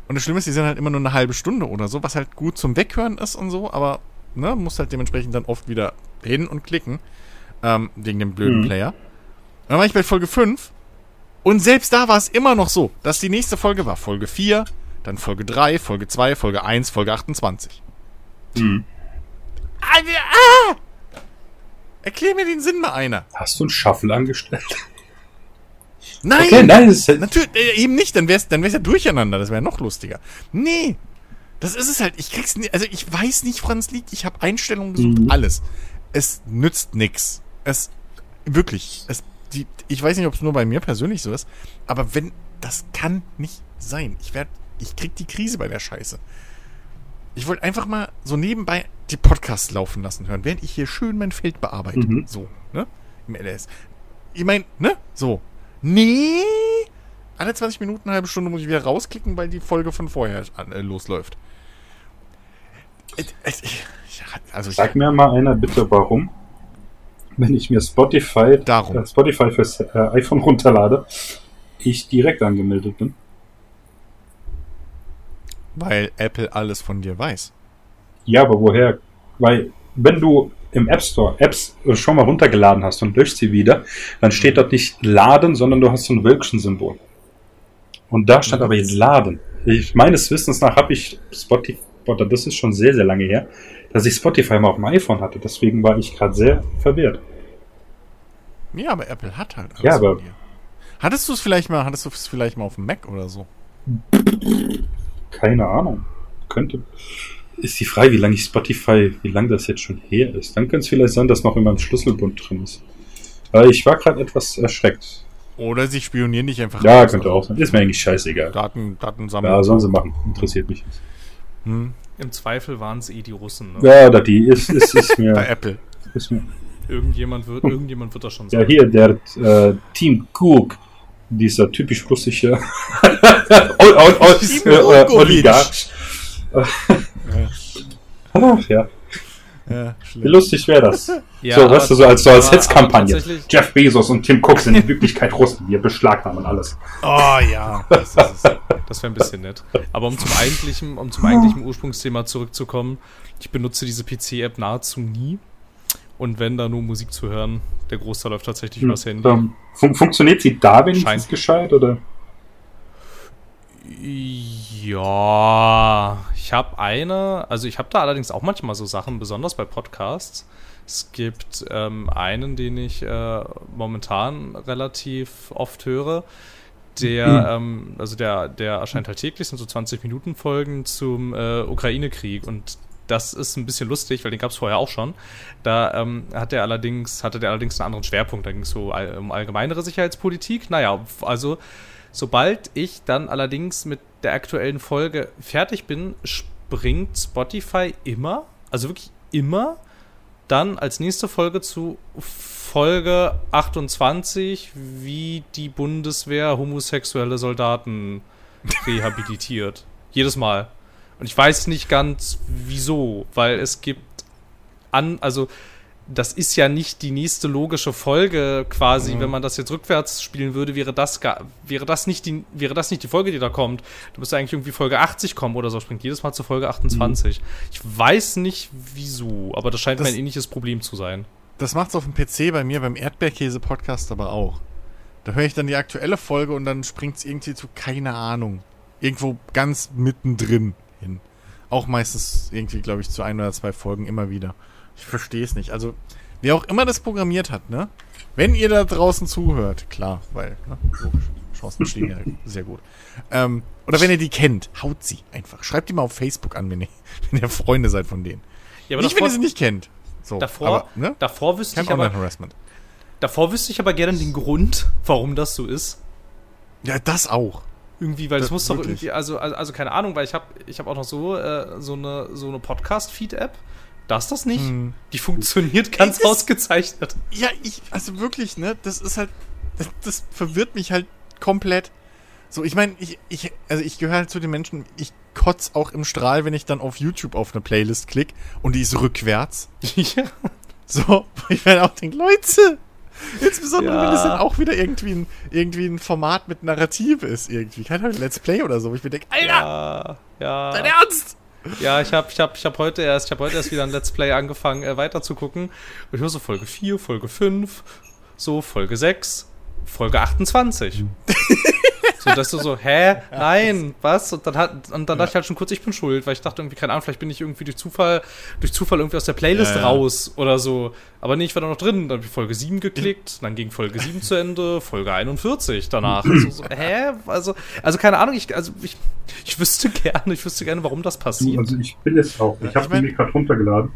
Und das Schlimme ist, die sind halt immer nur eine halbe Stunde oder so, was halt gut zum Weghören ist und so, aber ne, muss halt dementsprechend dann oft wieder hin und klicken. Ähm, wegen dem blöden Mhm. Player. Und dann war ich bei Folge 5 und selbst da war es immer noch so, dass die nächste Folge war Folge 4, dann Folge 3, Folge 2, Folge 1, Folge 28. Mhm. Alter, ah! Erklär mir den Sinn mal einer. Hast du einen Shuffle angestellt? Nein! Okay, nein, das ist halt, Natürlich, äh, eben nicht, dann wär's, dann wär's ja durcheinander, das wäre noch lustiger. Nee, das ist es halt, ich krieg's nicht, also ich weiß nicht, woran es liegt, ich habe Einstellungen gesucht, Mhm. alles. Es nützt nix. Es, wirklich, es, die, ich weiß nicht, ob es nur bei mir persönlich so ist, aber wenn, das kann nicht sein. Ich werde ich krieg die Krise bei der Scheiße. Ich wollte einfach mal so nebenbei die Podcasts laufen lassen hören, während ich hier schön mein Feld bearbeite. Mhm. So, ne? Im LS. Ich mein, ne? So. Nee. Alle 20 Minuten, eine halbe Stunde muss ich wieder rausklicken, weil die Folge von vorher an, äh, losläuft. Äh, äh, Also ich, Sag mir mal einer bitte, warum, wenn ich mir Spotify, Darum. äh, Spotify fürs äh, iPhone runterlade, ich direkt angemeldet bin. weil Apple alles von dir weiß. Ja, aber woher? Weil, wenn du im App Store Apps äh, schon mal runtergeladen hast und löscht sie wieder, dann steht dort nicht laden, sondern du hast so ein Wölkchen-Symbol. Und da stand aber jetzt laden. Ich, meines Wissens nach habe ich Spotify, oder das ist schon sehr, sehr lange her, dass ich Spotify mal auf dem iPhone hatte. Deswegen war ich gerade sehr verwirrt. Ja, aber Apple hat halt alles Ja, aber-. Hattest du es vielleicht mal, hattest du es vielleicht mal auf dem Mac oder so? Keine Ahnung. Könnte. Ist die Frage, wie lange ich Spotify, wie lange das jetzt schon her ist. Dann könnte es vielleicht sein, dass noch in meinem Schlüsselbund drin ist. Aber ich war gerade etwas erschreckt. Oder sie spionieren dich einfach Ja, aus. könnte auch sein. Ist mir eigentlich scheißegal. Daten, Daten sammeln. Ja, sollen sie machen. Interessiert mich nicht. Hm, Im Zweifel waren es eh die Russen. Ne? Ja, da die ist, ist, ist bei mir. Apple. Ist mir Irgendjemand, wird, irgendjemand wird das schon ja, sagen. hier, der äh, Team Cook, dieser typisch russische äh, äh. Oligarch. Ach, ja, Ja, wie lustig wäre das. Ja, so, weißt du, so als, so als Hetzkampagne. Jeff Bezos und Tim Cook sind in Wirklichkeit Russen. Wir beschlagnahmen alles. Oh ja. Das. Das wäre ein bisschen nett. Aber um zum eigentlichen, um zum eigentlichen Ursprungsthema zurückzukommen, ich benutze diese PC-App nahezu nie. Und wenn da nur Musik zu hören, der Großteil läuft tatsächlich übers Handy. Ähm, fun funktioniert sie da wenigstens Scheint. gescheit? Oder? Ja, ich habe eine, also ich habe da allerdings auch manchmal so Sachen, besonders bei Podcasts. Es gibt ähm, einen, den ich äh, momentan relativ oft höre. Der, ähm, also der, der erscheint halt täglich, sind so 20 Minuten Folgen zum äh, Ukraine-Krieg und das ist ein bisschen lustig, weil den gab es vorher auch schon. Da ähm, hat er allerdings, hatte der allerdings einen anderen Schwerpunkt. Da ging es so all, um allgemeinere Sicherheitspolitik. Naja, also sobald ich dann allerdings mit der aktuellen Folge fertig bin, springt Spotify immer, also wirklich immer, dann als nächste Folge zu Folge 28, wie die Bundeswehr homosexuelle Soldaten rehabilitiert. Jedes Mal. Und ich weiß nicht ganz wieso, weil es gibt an, also das ist ja nicht die nächste logische Folge quasi, wenn man das jetzt rückwärts spielen würde, wäre das gar, wäre das nicht die wäre das nicht die Folge, die da kommt. Du müsstest eigentlich irgendwie Folge 80 kommen oder so, springt jedes Mal zu Folge 28. Ich weiß nicht wieso, aber das scheint Das- mir ein ähnliches Problem zu sein. Das macht's auf dem PC bei mir beim Erdbeerkäse-Podcast aber auch. Da höre ich dann die aktuelle Folge und dann springt's irgendwie zu, keine Ahnung, irgendwo ganz mittendrin hin. Auch meistens irgendwie, glaube ich, zu ein oder zwei Folgen immer wieder. Ich verstehe es nicht. Also, wer auch immer das programmiert hat, ne? Wenn ihr da draußen zuhört, klar, weil, ne, logisch, Chancen stehen ja sehr gut. Ähm, oder wenn ihr die kennt, haut sie einfach. Schreibt die mal auf Facebook an, wenn ihr, wenn ihr Freunde seid von denen. Ja, nicht, wenn ihr sie nicht kennt. So, davor, aber, ne? davor wüsste Kein ich aber, Online-Harassment. davor wüsste ich aber gerne den Grund, warum das so ist. Ja, das auch. Irgendwie, weil das, Das muss doch wirklich. irgendwie, also, also, also keine Ahnung, weil ich habe ich hab auch noch so, äh, so eine, so eine Podcast-Feed-App. Da ist das nicht. Hm. Die funktioniert ganz das- ausgezeichnet. Ja, ich, also wirklich, ne, das ist halt, das, das verwirrt mich halt komplett. So, ich meine, ich, ich, also ich gehöre halt zu den Menschen, ich kotz auch im Strahl, wenn ich dann auf YouTube auf eine Playlist klick und die ist rückwärts. ja. So, ich mir dann auch denke, Leute, insbesondere wenn es Ja. dann auch wieder irgendwie ein, irgendwie ein Format mit Narrativ ist, irgendwie, keine Ahnung, Let's Play oder so, wo ich mir denke, Alter, Ja, ja. dein Ernst? Ja, ich habe ich hab, ich hab heute erst, ich habe heute erst wieder ein Let's Play angefangen, äh, weiter zu gucken. Und ich höre so Folge 4, Folge 5, so Folge 6, Folge 28. so, dass du so, hä? Nein, was? Und dann, hat, und dann dachte ich halt schon kurz, ich bin schuld, weil ich dachte irgendwie, keine Ahnung, vielleicht bin ich irgendwie durch Zufall, durch Zufall irgendwie aus der Playlist raus oder so. Aber nee, ich war da noch drin. Dann habe ich Folge 7 geklickt, dann ging Folge 7 zu Ende, Folge 41 danach. Also, so, hä? Also, also keine Ahnung, ich, also ich, ich wüsste gerne, ich wüsste gerne, warum das passiert. Also ich bin es auch. Ich Ich habe mein- mir gerade runtergeladen.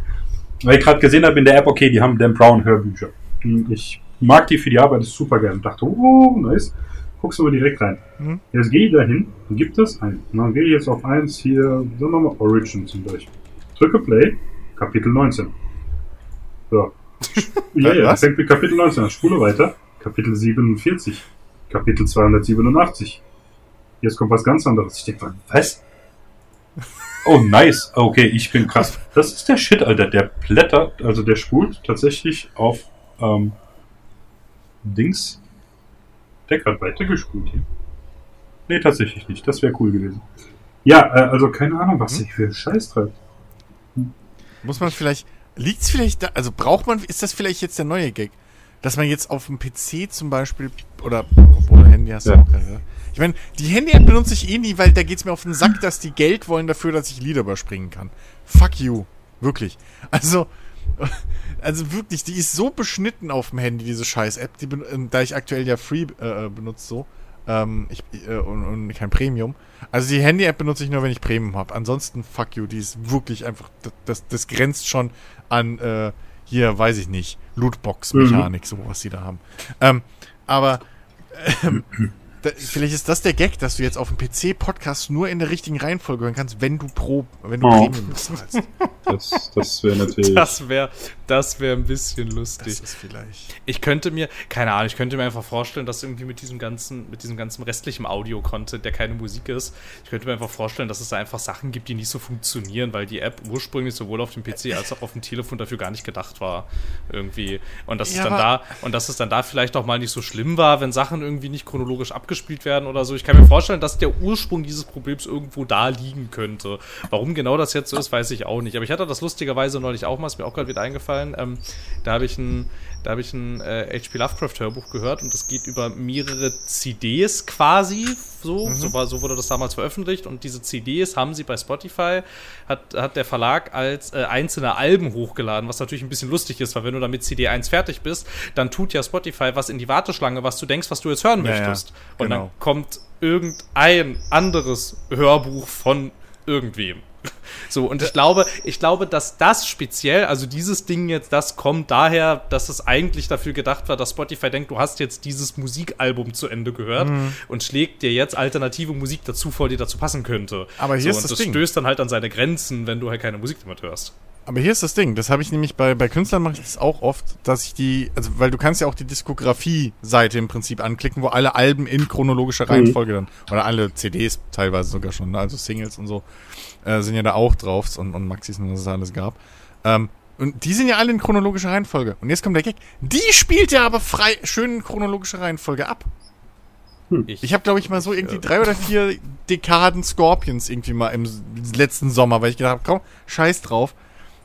Weil ich gerade gesehen habe in der App, okay, die haben Dan Brown Hörbücher. Hm, Ich mag die für die Arbeit, ist super gern. Dachte, oh, nice. Guckst du mal direkt rein. Mhm. Jetzt geh da hin und gib das ein. Und dann gehe ich jetzt auf eins hier, sagen wir mal Origin zum Beispiel. Drücke Play, Kapitel 19. So. ja, ja, fängt mit Kapitel 19 an. Spule weiter. Kapitel 47. Kapitel 287. Jetzt kommt was ganz anderes. Ich denke, was? Oh, nice. Okay, ich bin krass. Das ist der Shit, Alter. Der blättert, also der spult tatsächlich auf ähm, Dings. Der gerade weitergespult hier. Nee, tatsächlich nicht. Das wäre cool gewesen. Ja, äh, also keine Ahnung, was sich für Scheiß treibt. Muss man vielleicht, liegt's vielleicht da, also braucht man, ist das vielleicht jetzt der neue Gag? Dass man jetzt auf dem PC zum Beispiel, oder, obwohl Handy hast du Ja. auch gerade, gesagt. Ich meine, die Handy-App benutze ich eh nie, weil da geht's mir auf den Sack, dass die Geld wollen dafür, dass ich Lieder überspringen kann. Fuck you. Wirklich. Also, also wirklich, die ist so beschnitten auf dem Handy, diese Scheiß-App, die, ben- ähm, da ich aktuell ja Free äh, äh, benutze so, ähm, ich, äh, und, und kein Premium. Also die Handy-App benutze ich nur, wenn ich Premium habe. Ansonsten, fuck you, die ist wirklich einfach, das, das, grenzt schon an, äh, hier, weiß ich nicht, Lootbox-Mechanik, so was die da haben. Ähm, aber ähm, da, vielleicht ist das der Gag, dass du jetzt auf dem PC Podcast nur in der richtigen Reihenfolge hören kannst, wenn du Pro, wenn du Oh. Premium bezahlst. Das, das wäre natürlich. Das wäre das wär ein bisschen Das lustig. ist vielleicht. Ich könnte mir, keine Ahnung, ich könnte mir einfach vorstellen, dass irgendwie mit diesem ganzen, mit diesem ganzen restlichen Audio-Content, der keine Musik ist, ich könnte mir einfach vorstellen, dass es da einfach Sachen gibt, die nicht so funktionieren, weil die App ursprünglich sowohl auf dem PC als auch auf dem Telefon dafür gar nicht gedacht war. Irgendwie. Und dass Ja, es dann da, und dass es dann da vielleicht auch mal nicht so schlimm war, wenn Sachen irgendwie nicht chronologisch abgespielt werden oder so. Ich kann mir vorstellen, dass der Ursprung dieses Problems irgendwo da liegen könnte. Warum genau das jetzt so ist, weiß ich auch nicht. Aber ich hatte das lustigerweise neulich auch mal, ist mir auch gerade wieder eingefallen. Ähm, da habe ich ein, da habe ich ein äh, HP Lovecraft Hörbuch gehört und das geht über mehrere CDs quasi. So, so, war, so wurde das damals veröffentlicht und diese CDs haben sie bei Spotify, hat, hat der Verlag als äh, einzelne Alben hochgeladen, was natürlich ein bisschen lustig ist, weil wenn du dann mit CD 1 fertig bist, dann tut ja Spotify was in die Warteschlange, was du denkst, was du jetzt hören Ja, ja, möchtest. Und dann genau. kommt irgendein anderes Hörbuch von irgendwem. So, und ich glaube, ich glaube, dass das speziell, also dieses Ding jetzt, das kommt daher, dass es eigentlich dafür gedacht war, dass Spotify denkt, du hast jetzt dieses Musikalbum zu Ende gehört Mhm. und schlägt dir jetzt alternative Musik dazu vor, die dazu passen könnte. Aber hier so, ist und das das Ding. stößt dann halt an seine Grenzen, wenn du halt keine Musik damit hörst. Aber hier ist das Ding, das habe ich nämlich bei, bei Künstlern mache ich das auch oft, dass ich die, also weil du kannst ja auch die Diskografie-Seite im Prinzip anklicken, wo alle Alben in chronologischer Reihenfolge dann, oder alle CDs teilweise sogar schon, ne, also Singles und so, äh, sind ja da auch drauf und, und Maxis und was es alles gab. Ähm, und die sind ja alle in chronologischer Reihenfolge. Und jetzt kommt der Gag. Die spielt ja aber frei, schön in chronologischer Reihenfolge ab. Ich habe, glaube ich, mal so irgendwie äh, drei oder vier Dekaden Scorpions irgendwie mal im letzten Sommer, weil ich gedacht habe, komm, scheiß drauf.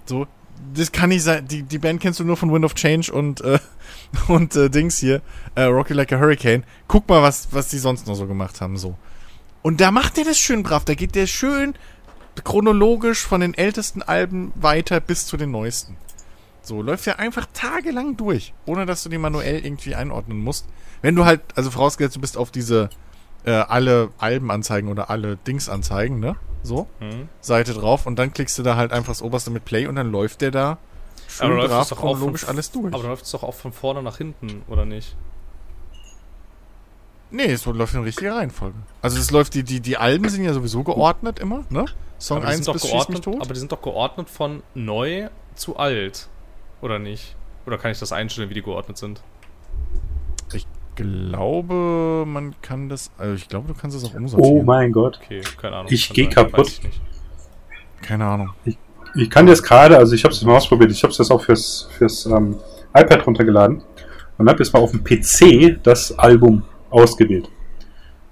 So, das kann nicht sein. Die, die Band kennst du nur von Wind of Change und, äh, und äh, Dings hier, äh, Rocky Like a Hurricane. Guck mal, was, was die sonst noch so gemacht haben, so. Und da macht der das schön brav. Da geht der schön chronologisch von den ältesten Alben weiter bis zu den neuesten. So, läuft ja einfach tagelang durch, ohne dass du die manuell irgendwie einordnen musst. Wenn du halt, also vorausgesetzt, du bist auf diese äh, alle Albenanzeigen oder alle Dingsanzeigen, ne? So, Hm? Seite drauf und dann klickst du da halt einfach das oberste mit Play und dann läuft der da schön Aber brav doch auch von, chronologisch alles durch. Aber dann läuft es doch auch von vorne nach hinten, oder nicht? nee, es läuft in richtiger Reihenfolge. Also es läuft, die, die, die Alben sind ja sowieso geordnet immer, ne? Song aber die 1 sind doch bis Schieß mich geordnet, tot. aber die sind doch geordnet von neu zu alt, oder nicht? Oder kann ich das einstellen, wie die geordnet sind? Ich glaube, man kann das, also ich glaube, du kannst es auch umsortieren. Oh mein Gott. Okay, keine Ahnung. Ich Kann geh sein, kaputt. ich. Keine Ahnung. Ich kann jetzt gerade, also ich habe es mal ausprobiert, ich habe es jetzt auch fürs, fürs ähm, iPad runtergeladen und habe jetzt mal auf dem PC das Album ausgewählt.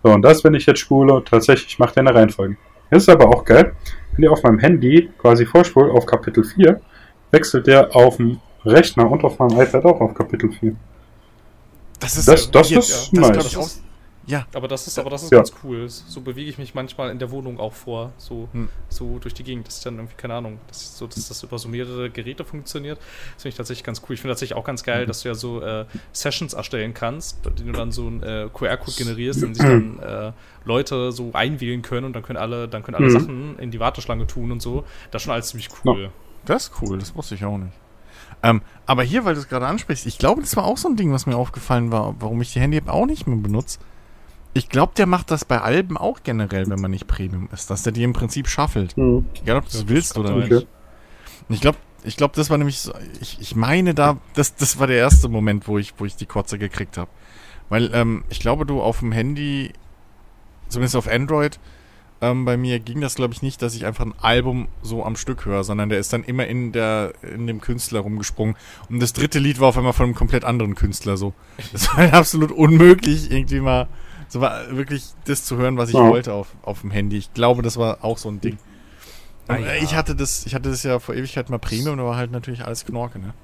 So, und das, wenn ich jetzt spule, tatsächlich macht er eine Reihenfolge. Das ist aber auch geil. Wenn ihr auf meinem Handy quasi vorspult auf Kapitel 4, wechselt der auf dem Rechner und auf meinem iPad auch auf Kapitel 4. Das ist, Das- das hier, ist das nice. auch, ja, Aber das ist, aber das ist Ja. ganz cool. So bewege ich mich manchmal in der Wohnung auch vor, so, Hm. so durch die Gegend. Das ist dann irgendwie, keine Ahnung, das ist so, dass das über so mehrere Geräte funktioniert. Das finde ich tatsächlich ganz cool. Ich finde tatsächlich auch ganz Mhm. geil, dass du ja so äh, Sessions erstellen kannst, bei denen du dann so einen äh, QR-Code generierst und sich dann äh, Leute so einwählen können und dann können alle, dann können alle Mhm. Sachen in die Warteschlange tun und so. Das ist schon alles ziemlich cool. Das ist cool, das wusste ich auch nicht. Ähm, aber hier, weil du es gerade ansprichst, ich glaube, das war auch so ein Ding, was mir aufgefallen war, warum ich die Handy-App auch nicht mehr benutze. ich glaube, der macht das bei Alben auch generell, wenn man nicht Premium ist, dass der die im Prinzip schaffelt. Mhm. Egal, ob du es willst oder nicht. Okay. Und Ich glaube, ich glaube, das war nämlich so, ich, ich meine da, das, das war der erste Moment, wo ich, wo ich die Kotze gekriegt habe. Weil, ähm, ich glaube, du auf dem Handy, zumindest auf Android, ähm, bei mir ging das, glaube ich, nicht, dass ich einfach ein Album so am Stück höre, sondern der ist dann immer in der, in dem Künstler rumgesprungen. Und das dritte Lied war auf einmal von einem komplett anderen Künstler so. Das war halt absolut unmöglich, irgendwie mal, so war wirklich das zu hören, was ich Ja. wollte auf, auf dem Handy. Ich glaube, das war auch so ein Ding. Ah, äh, ja. Ich hatte das, ich hatte das ja vor Ewigkeit mal Premium, da war halt natürlich alles Knorke, ne?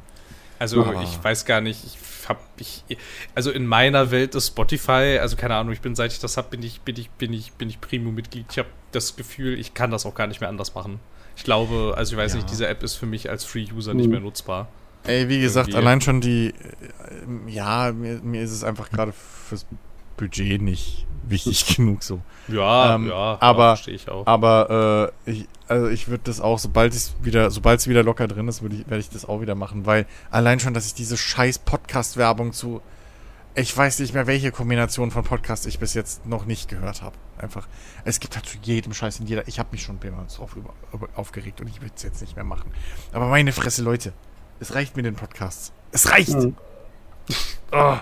Also Aber- ich weiß gar nicht, ich hab ich also in meiner Welt ist Spotify, also keine Ahnung, ich bin seit ich das hab, bin ich bin ich bin ich bin ich Premium Mitglied. Ich habe das Gefühl, ich kann das auch gar nicht mehr anders machen. Ich glaube, also ich weiß Ja. nicht, diese App ist für mich als Free User nicht Mhm. mehr nutzbar. Ey, wie gesagt, Irgendwie. allein schon die, äh, ja, mir, mir ist es einfach gerade fürs Budget nicht wichtig genug so. Ja, Ähm, ja, aber- verstehe ich auch. Aber äh, ich, also ich würde das auch, sobald es wieder, sobald es wieder locker drin ist, würde ich, werde ich das auch wieder machen, weil allein schon, dass ich diese scheiß Podcast-Werbung zu, ich weiß nicht mehr, welche Kombination von Podcasts ich bis jetzt noch nicht gehört habe. Einfach, es gibt halt zu jedem Scheiß in jeder, ich habe mich schon mehrmals auf, über- aufgeregt und ich will es jetzt nicht mehr machen. Aber meine Fresse, Leute, es reicht mit den Podcasts. Es reicht! Mhm. Oh.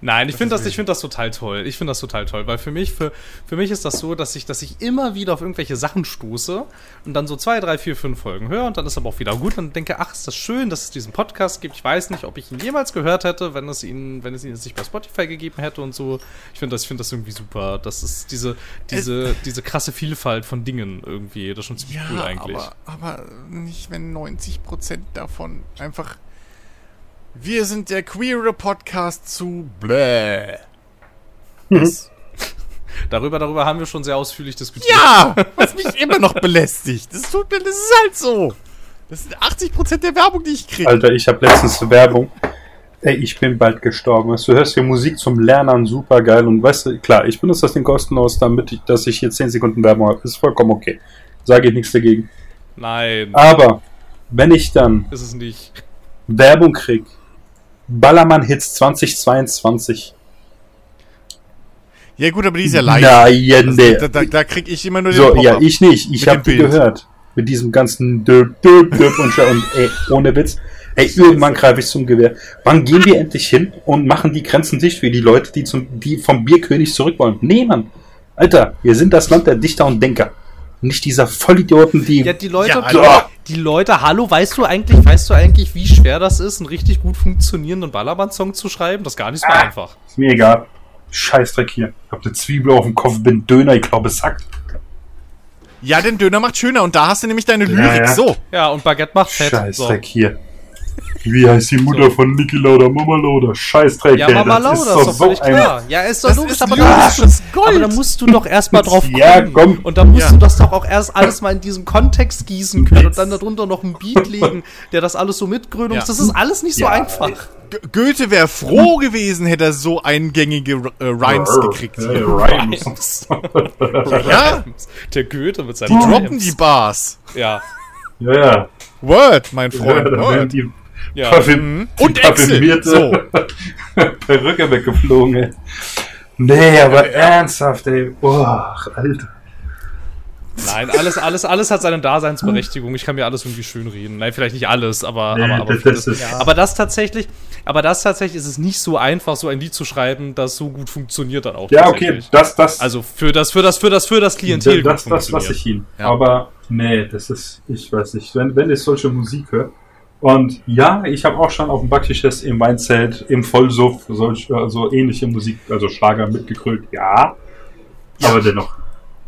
Nein, ich finde das, ich finde das total toll. Ich finde das total toll, weil für mich, für, für mich ist das so, dass ich, dass ich immer wieder auf irgendwelche Sachen stoße und dann so zwei, drei, vier, fünf Folgen höre und dann ist aber auch wieder gut und denke, ach, ist das schön, dass es diesen Podcast gibt. Ich weiß nicht, ob ich ihn jemals gehört hätte, wenn es ihn, wenn es ihn jetzt nicht bei Spotify gegeben hätte und so. Ich finde das, ich finde das irgendwie super. Das ist diese, diese, diese krasse Vielfalt von Dingen irgendwie. Das ist schon ziemlich Ja, cool eigentlich. Aber, aber nicht, wenn 90% davon einfach. Wir sind der queere Podcast zu bläh. Das, Darüber, darüber haben wir schon sehr ausführlich diskutiert. ja, was mich immer noch belästigt. Das tut mir, das ist halt so. Das sind 80% der Werbung, die ich kriege. Alter, ich habe letztens eine Werbung. Ey, ich bin bald gestorben. Weißt, du hörst hier Musik zum Lernen, super geil. Und weißt du, klar, ich benutze das Ding kostenlos, damit ich, dass ich hier 10 Sekunden Werbung habe. Ist vollkommen okay. Sage ich nichts dagegen. Nein, Aber wenn ich dann ist es nicht. Werbung krieg, Ballermann-Hits 2022. Ja, gut, aber die ist ja live. Nein, nee. Da, da, da krieg ich immer nur den So, ja, ich nicht. Ich habe die gehört. Mit diesem ganzen Döp, Döp, Döp und, und ey, ohne Witz. Ey, irgendwann greife ich zum Gewehr. Wann gehen wir endlich hin und machen die Grenzen dicht für die Leute, die zum, die vom Bierkönig zurück wollen? Nee, Mann. Alter, wir sind das Land der Dichter und Denker. Nicht dieser Vollidioten, die. Ja, die Leute, Ja, die, Alter. die Leute, hallo, weißt du eigentlich, weißt du eigentlich, wie schwer das ist, einen richtig gut funktionierenden Ballermann-Song zu schreiben? Das ist gar nicht so Ah. einfach. ist mir egal. Scheißdreck hier. Ich hab eine Zwiebel auf dem Kopf, bin Döner, ich glaube, es sackt. Ja, den Döner macht schöner und da hast du nämlich deine Ja, Lyrik. ja. So. Ja, und Baguette macht fett. Scheißdreck hier. Wie heißt die Mutter von Niki Lauda? Mama Lauda. Scheißdreck, Ja, Mama das ist Lauda, doch ist doch so völlig ein klar. Ja, ist doch Das logisch, ist aber da, aber da musst du doch erstmal drauf kommen. Ja, komm. Und da musst Ja. du das doch auch erst alles mal in diesen Kontext gießen können und dann darunter noch ein Beat legen, der das alles so mitgrönt. Ja. Das ist alles nicht so Ja. einfach. G Goethe wäre froh gewesen, hätte er so eingängige äh, Rhymes gekriegt. Äh, Hier. Rhymes. Ja, Der Goethe mit die seinen droppen die Bars. Ja, Ja, ja. Word, mein ja Freund. werden Word. die, ja. Parfüm, Und parfümierte So. Perücke weggeflogen. Nee, aber ernsthaft, ey. Boah, Alter. Nein, alles, alles, alles hat seine Daseinsberechtigung. Ich kann mir alles irgendwie schön reden. Nein, vielleicht nicht alles, aber, Nee, aber, aber, das- das Ja. aber das tatsächlich, aber das tatsächlich ist es nicht so einfach, so ein Lied zu schreiben, das so gut funktioniert dann auch. Ja, okay, das, das, Also für das, für das, für das, für das Klientel das, gut das lasse ich ihn. Ja. Aber nee, das ist, ich weiß nicht, wenn, wenn ich solche Musik höre. Und ja, ich habe auch schon auf dem Backtisch im Weinzelt, im Vollsuff, solch, also ähnliche Musik, also Schlager mitgekrölt, ja. Aber dennoch.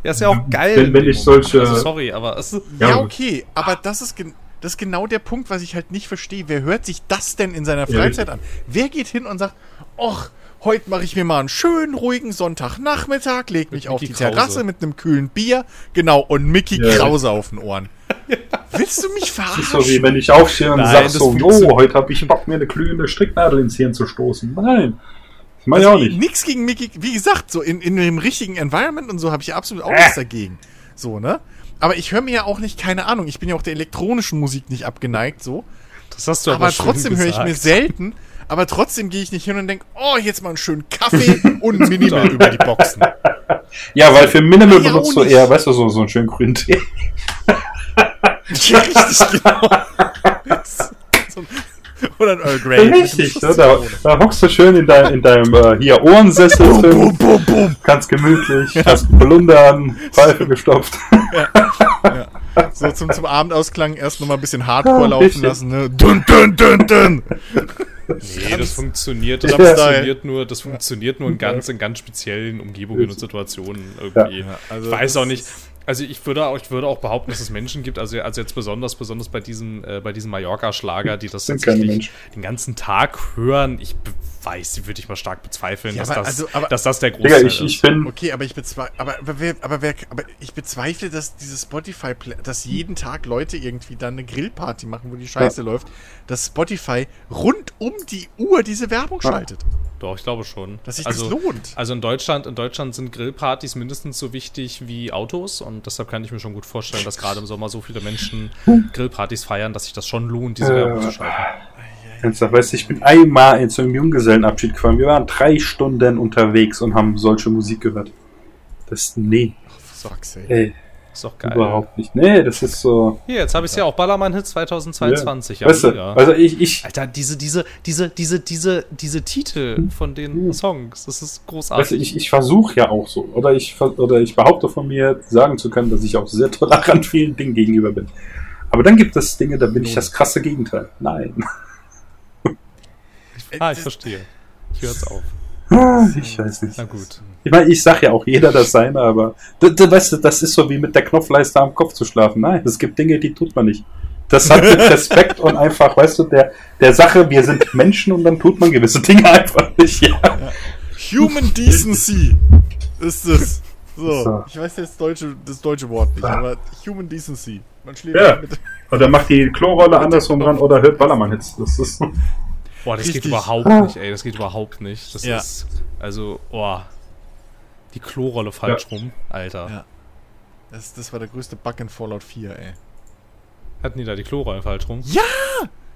Ja, ist ja auch geil. Wenn- wenn ich solche- Also sorry, aber es ist, Ja, Ja, okay, aber das ist, gen- das ist genau der Punkt, was ich halt nicht verstehe. Wer hört sich das denn in seiner Ja, Freizeit richtig. an? Wer geht hin und sagt, ach, heute mache ich mir mal einen schönen, ruhigen Sonntagnachmittag, leg mich Mit auf Mickey die Terrasse Krause. mit einem kühlen Bier, genau, und Mickey Ja, Krause auf den Ohren. Willst du mich Das verarschen? ist so wie wenn ich aufstehe und sage das so, oh, heute habe ich Bock, mir eine glühende Stricknadel ins Hirn zu stoßen. Nein. Das meine ich auch Also, nicht. Nix gegen Mickey, wie gesagt, so in, in dem richtigen Environment und so habe ich absolut auch Äh. nichts dagegen. So, ne? Aber ich höre mir ja auch nicht, keine Ahnung, ich bin ja auch der elektronischen Musik nicht abgeneigt, so. das hast du aber, aber trotzdem höre ich mir selten, aber trotzdem gehe ich nicht hin und denke, oh, jetzt mal einen schönen Kaffee und ein Minimal über die Boxen. Ja, weil für Minimal Ja, benutzt du eher, weißt du, so, so einen schönen grünen Tee. Ja, richtig, genau. So ein- Oder ein Earl Grey. Richtig, ne? da, da hockst du schön in, dein, in deinem äh, hier Ohrensessel drin, ganz gemütlich, hast Blundern, Pfeife gestopft. So zum, zum Abendausklang erst nochmal ein bisschen Hardcore Ah, laufen richtig. lassen, ne? Dun, dun, dun, dun. Nee, das funktioniert, das Ja. funktioniert nur, das funktioniert nur in ganz, in ganz speziellen Umgebungen und Situationen irgendwie. also ich weiß auch nicht. Also ich würde auch, ich würde auch behaupten, dass es Menschen gibt, also, also jetzt besonders, besonders bei diesem, äh, bei diesem Mallorca-Schlager, die das tatsächlich den ganzen Tag hören. Ich weiß, würde ich mal stark bezweifeln, Ja, dass, aber das, also- aber- dass das der Digga, Großteil ich, ist. ich bin, Okay, aber ich bezweifle, aber, aber, wer, aber, wer, aber ich bezweifle, dass dieses Spotify, dass jeden Tag Leute irgendwie dann eine Grillparty machen, wo die Scheiße läuft, dass Spotify rund um die Uhr diese Werbung schaltet. Doch, ich glaube schon. Dass sich also, das lohnt. Also in Deutschland, in Deutschland sind Grillpartys mindestens so wichtig wie Autos und deshalb kann ich mir schon gut vorstellen, dass gerade im Sommer so viele Menschen Grillpartys feiern, dass sich das schon lohnt, diese Äh, Werbung zu schalten. ernsthaft, weißt du, ich bin einmal in so einem Junggesellenabschied gefahren. Wir waren drei Stunden unterwegs und haben solche Musik gehört. Das, nee, Sag's, ey. ey, Ist doch geil. überhaupt nicht. Nee, das ist so, Hier, jetzt habe ich es ja auch Ballermann-Hit 2022. Ja, weißt du, ja. also ich, ich, Alter, diese, diese, diese, diese, diese, diese Titel von den Songs, das ist Weißt du, großartig. ich, ich versuche ja auch so, oder ich, oder ich behaupte von mir, sagen zu können, dass ich auch sehr tolerant vielen Dingen gegenüber bin. Aber dann gibt es Dinge, da bin ich das krasse Gegenteil. Nein. ah, ich verstehe. Ich höre jetzt auf. Ich weiß nicht. Na gut. Ich meine, ich sag ja auch jeder das seine, aber du, du, weißt du, das ist so wie mit der Knopfleiste am Kopf zu schlafen. Nein, es gibt Dinge, die tut man nicht. Das hat mit Respekt und einfach, weißt du, der, der Sache, wir sind Menschen und dann tut man gewisse Dinge einfach nicht. Ja. Human Decency ist es. So, So. ich weiß jetzt deutsche, das deutsche Wort nicht, Ah. aber Human Decency. Man schläft Ja. mit. Oder macht die Klorolle andersrum dran oder hört Ballermann-Hits. Das ist. Boah, das Richtig. geht überhaupt nicht, ey. Das geht überhaupt nicht. Das Ja. ist, also, boah. Die Klorolle falsch rum, Alter. Ja. Das, das war der größte Bug in Fallout 4, ey. Hatten die da die Klorollen falsch rum? Ja!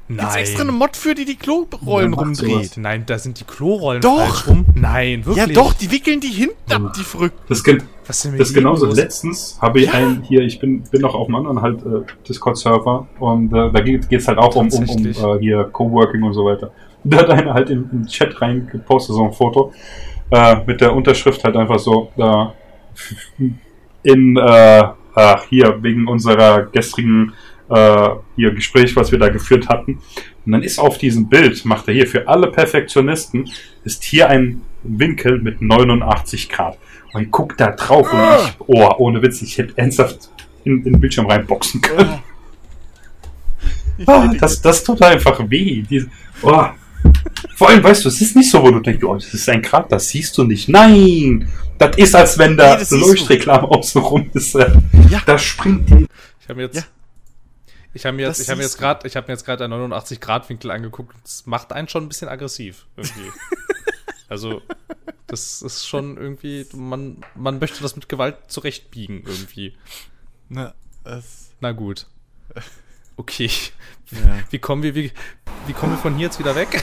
Nein. Gibt's extra eine Mod für, die die Klorollen rumdreht. sowas? Nein, da sind die Klorollen Doch. falsch rum. Nein, Ja wirklich. doch, die wickeln die hinten ab, die verrückt. Das, gen das ist genauso. los? Letztens habe ich einen hier, ich bin, bin noch auf einem anderen halt äh, Discord-Server und äh, da geht es halt auch um, um, um äh, hier Coworking und so weiter. Und da hat einer halt in den Chat reingepostet, so ein Foto, äh, mit der Unterschrift halt einfach so, äh, in, äh, ach, hier, wegen unserer gestrigen äh, hier Gespräch, was wir da geführt hatten. Und dann ist auf diesem Bild, macht er hier für alle Perfektionisten, ist hier ein Winkel mit 89 Grad. Und ich guck da drauf und ich, oh, ohne Witz, ich hätte ernsthaft in, in den Bildschirm reinboxen können. Ah, das, das tut einfach weh. Diese, oh. Vor allem, weißt du, es ist nicht so, wo du denkst, oh, das ist ein Grad, das siehst du nicht. Nein! Das ist, als wenn da Nee. Leuchtreklame außen rum ist. äh, Ja. Da springt die. Ich habe mir jetzt. Ja. Ich habe mir jetzt, Das ich habe jetzt gerade, ich habe mir jetzt gerade einen 89 Grad Winkel angeguckt. Das macht einen schon ein bisschen aggressiv irgendwie. also das ist schon irgendwie, man, man möchte das mit Gewalt zurechtbiegen irgendwie. Na, das, Na gut. Okay. Ja. Wie kommen wir, wie, wie kommen wir von hier jetzt wieder weg?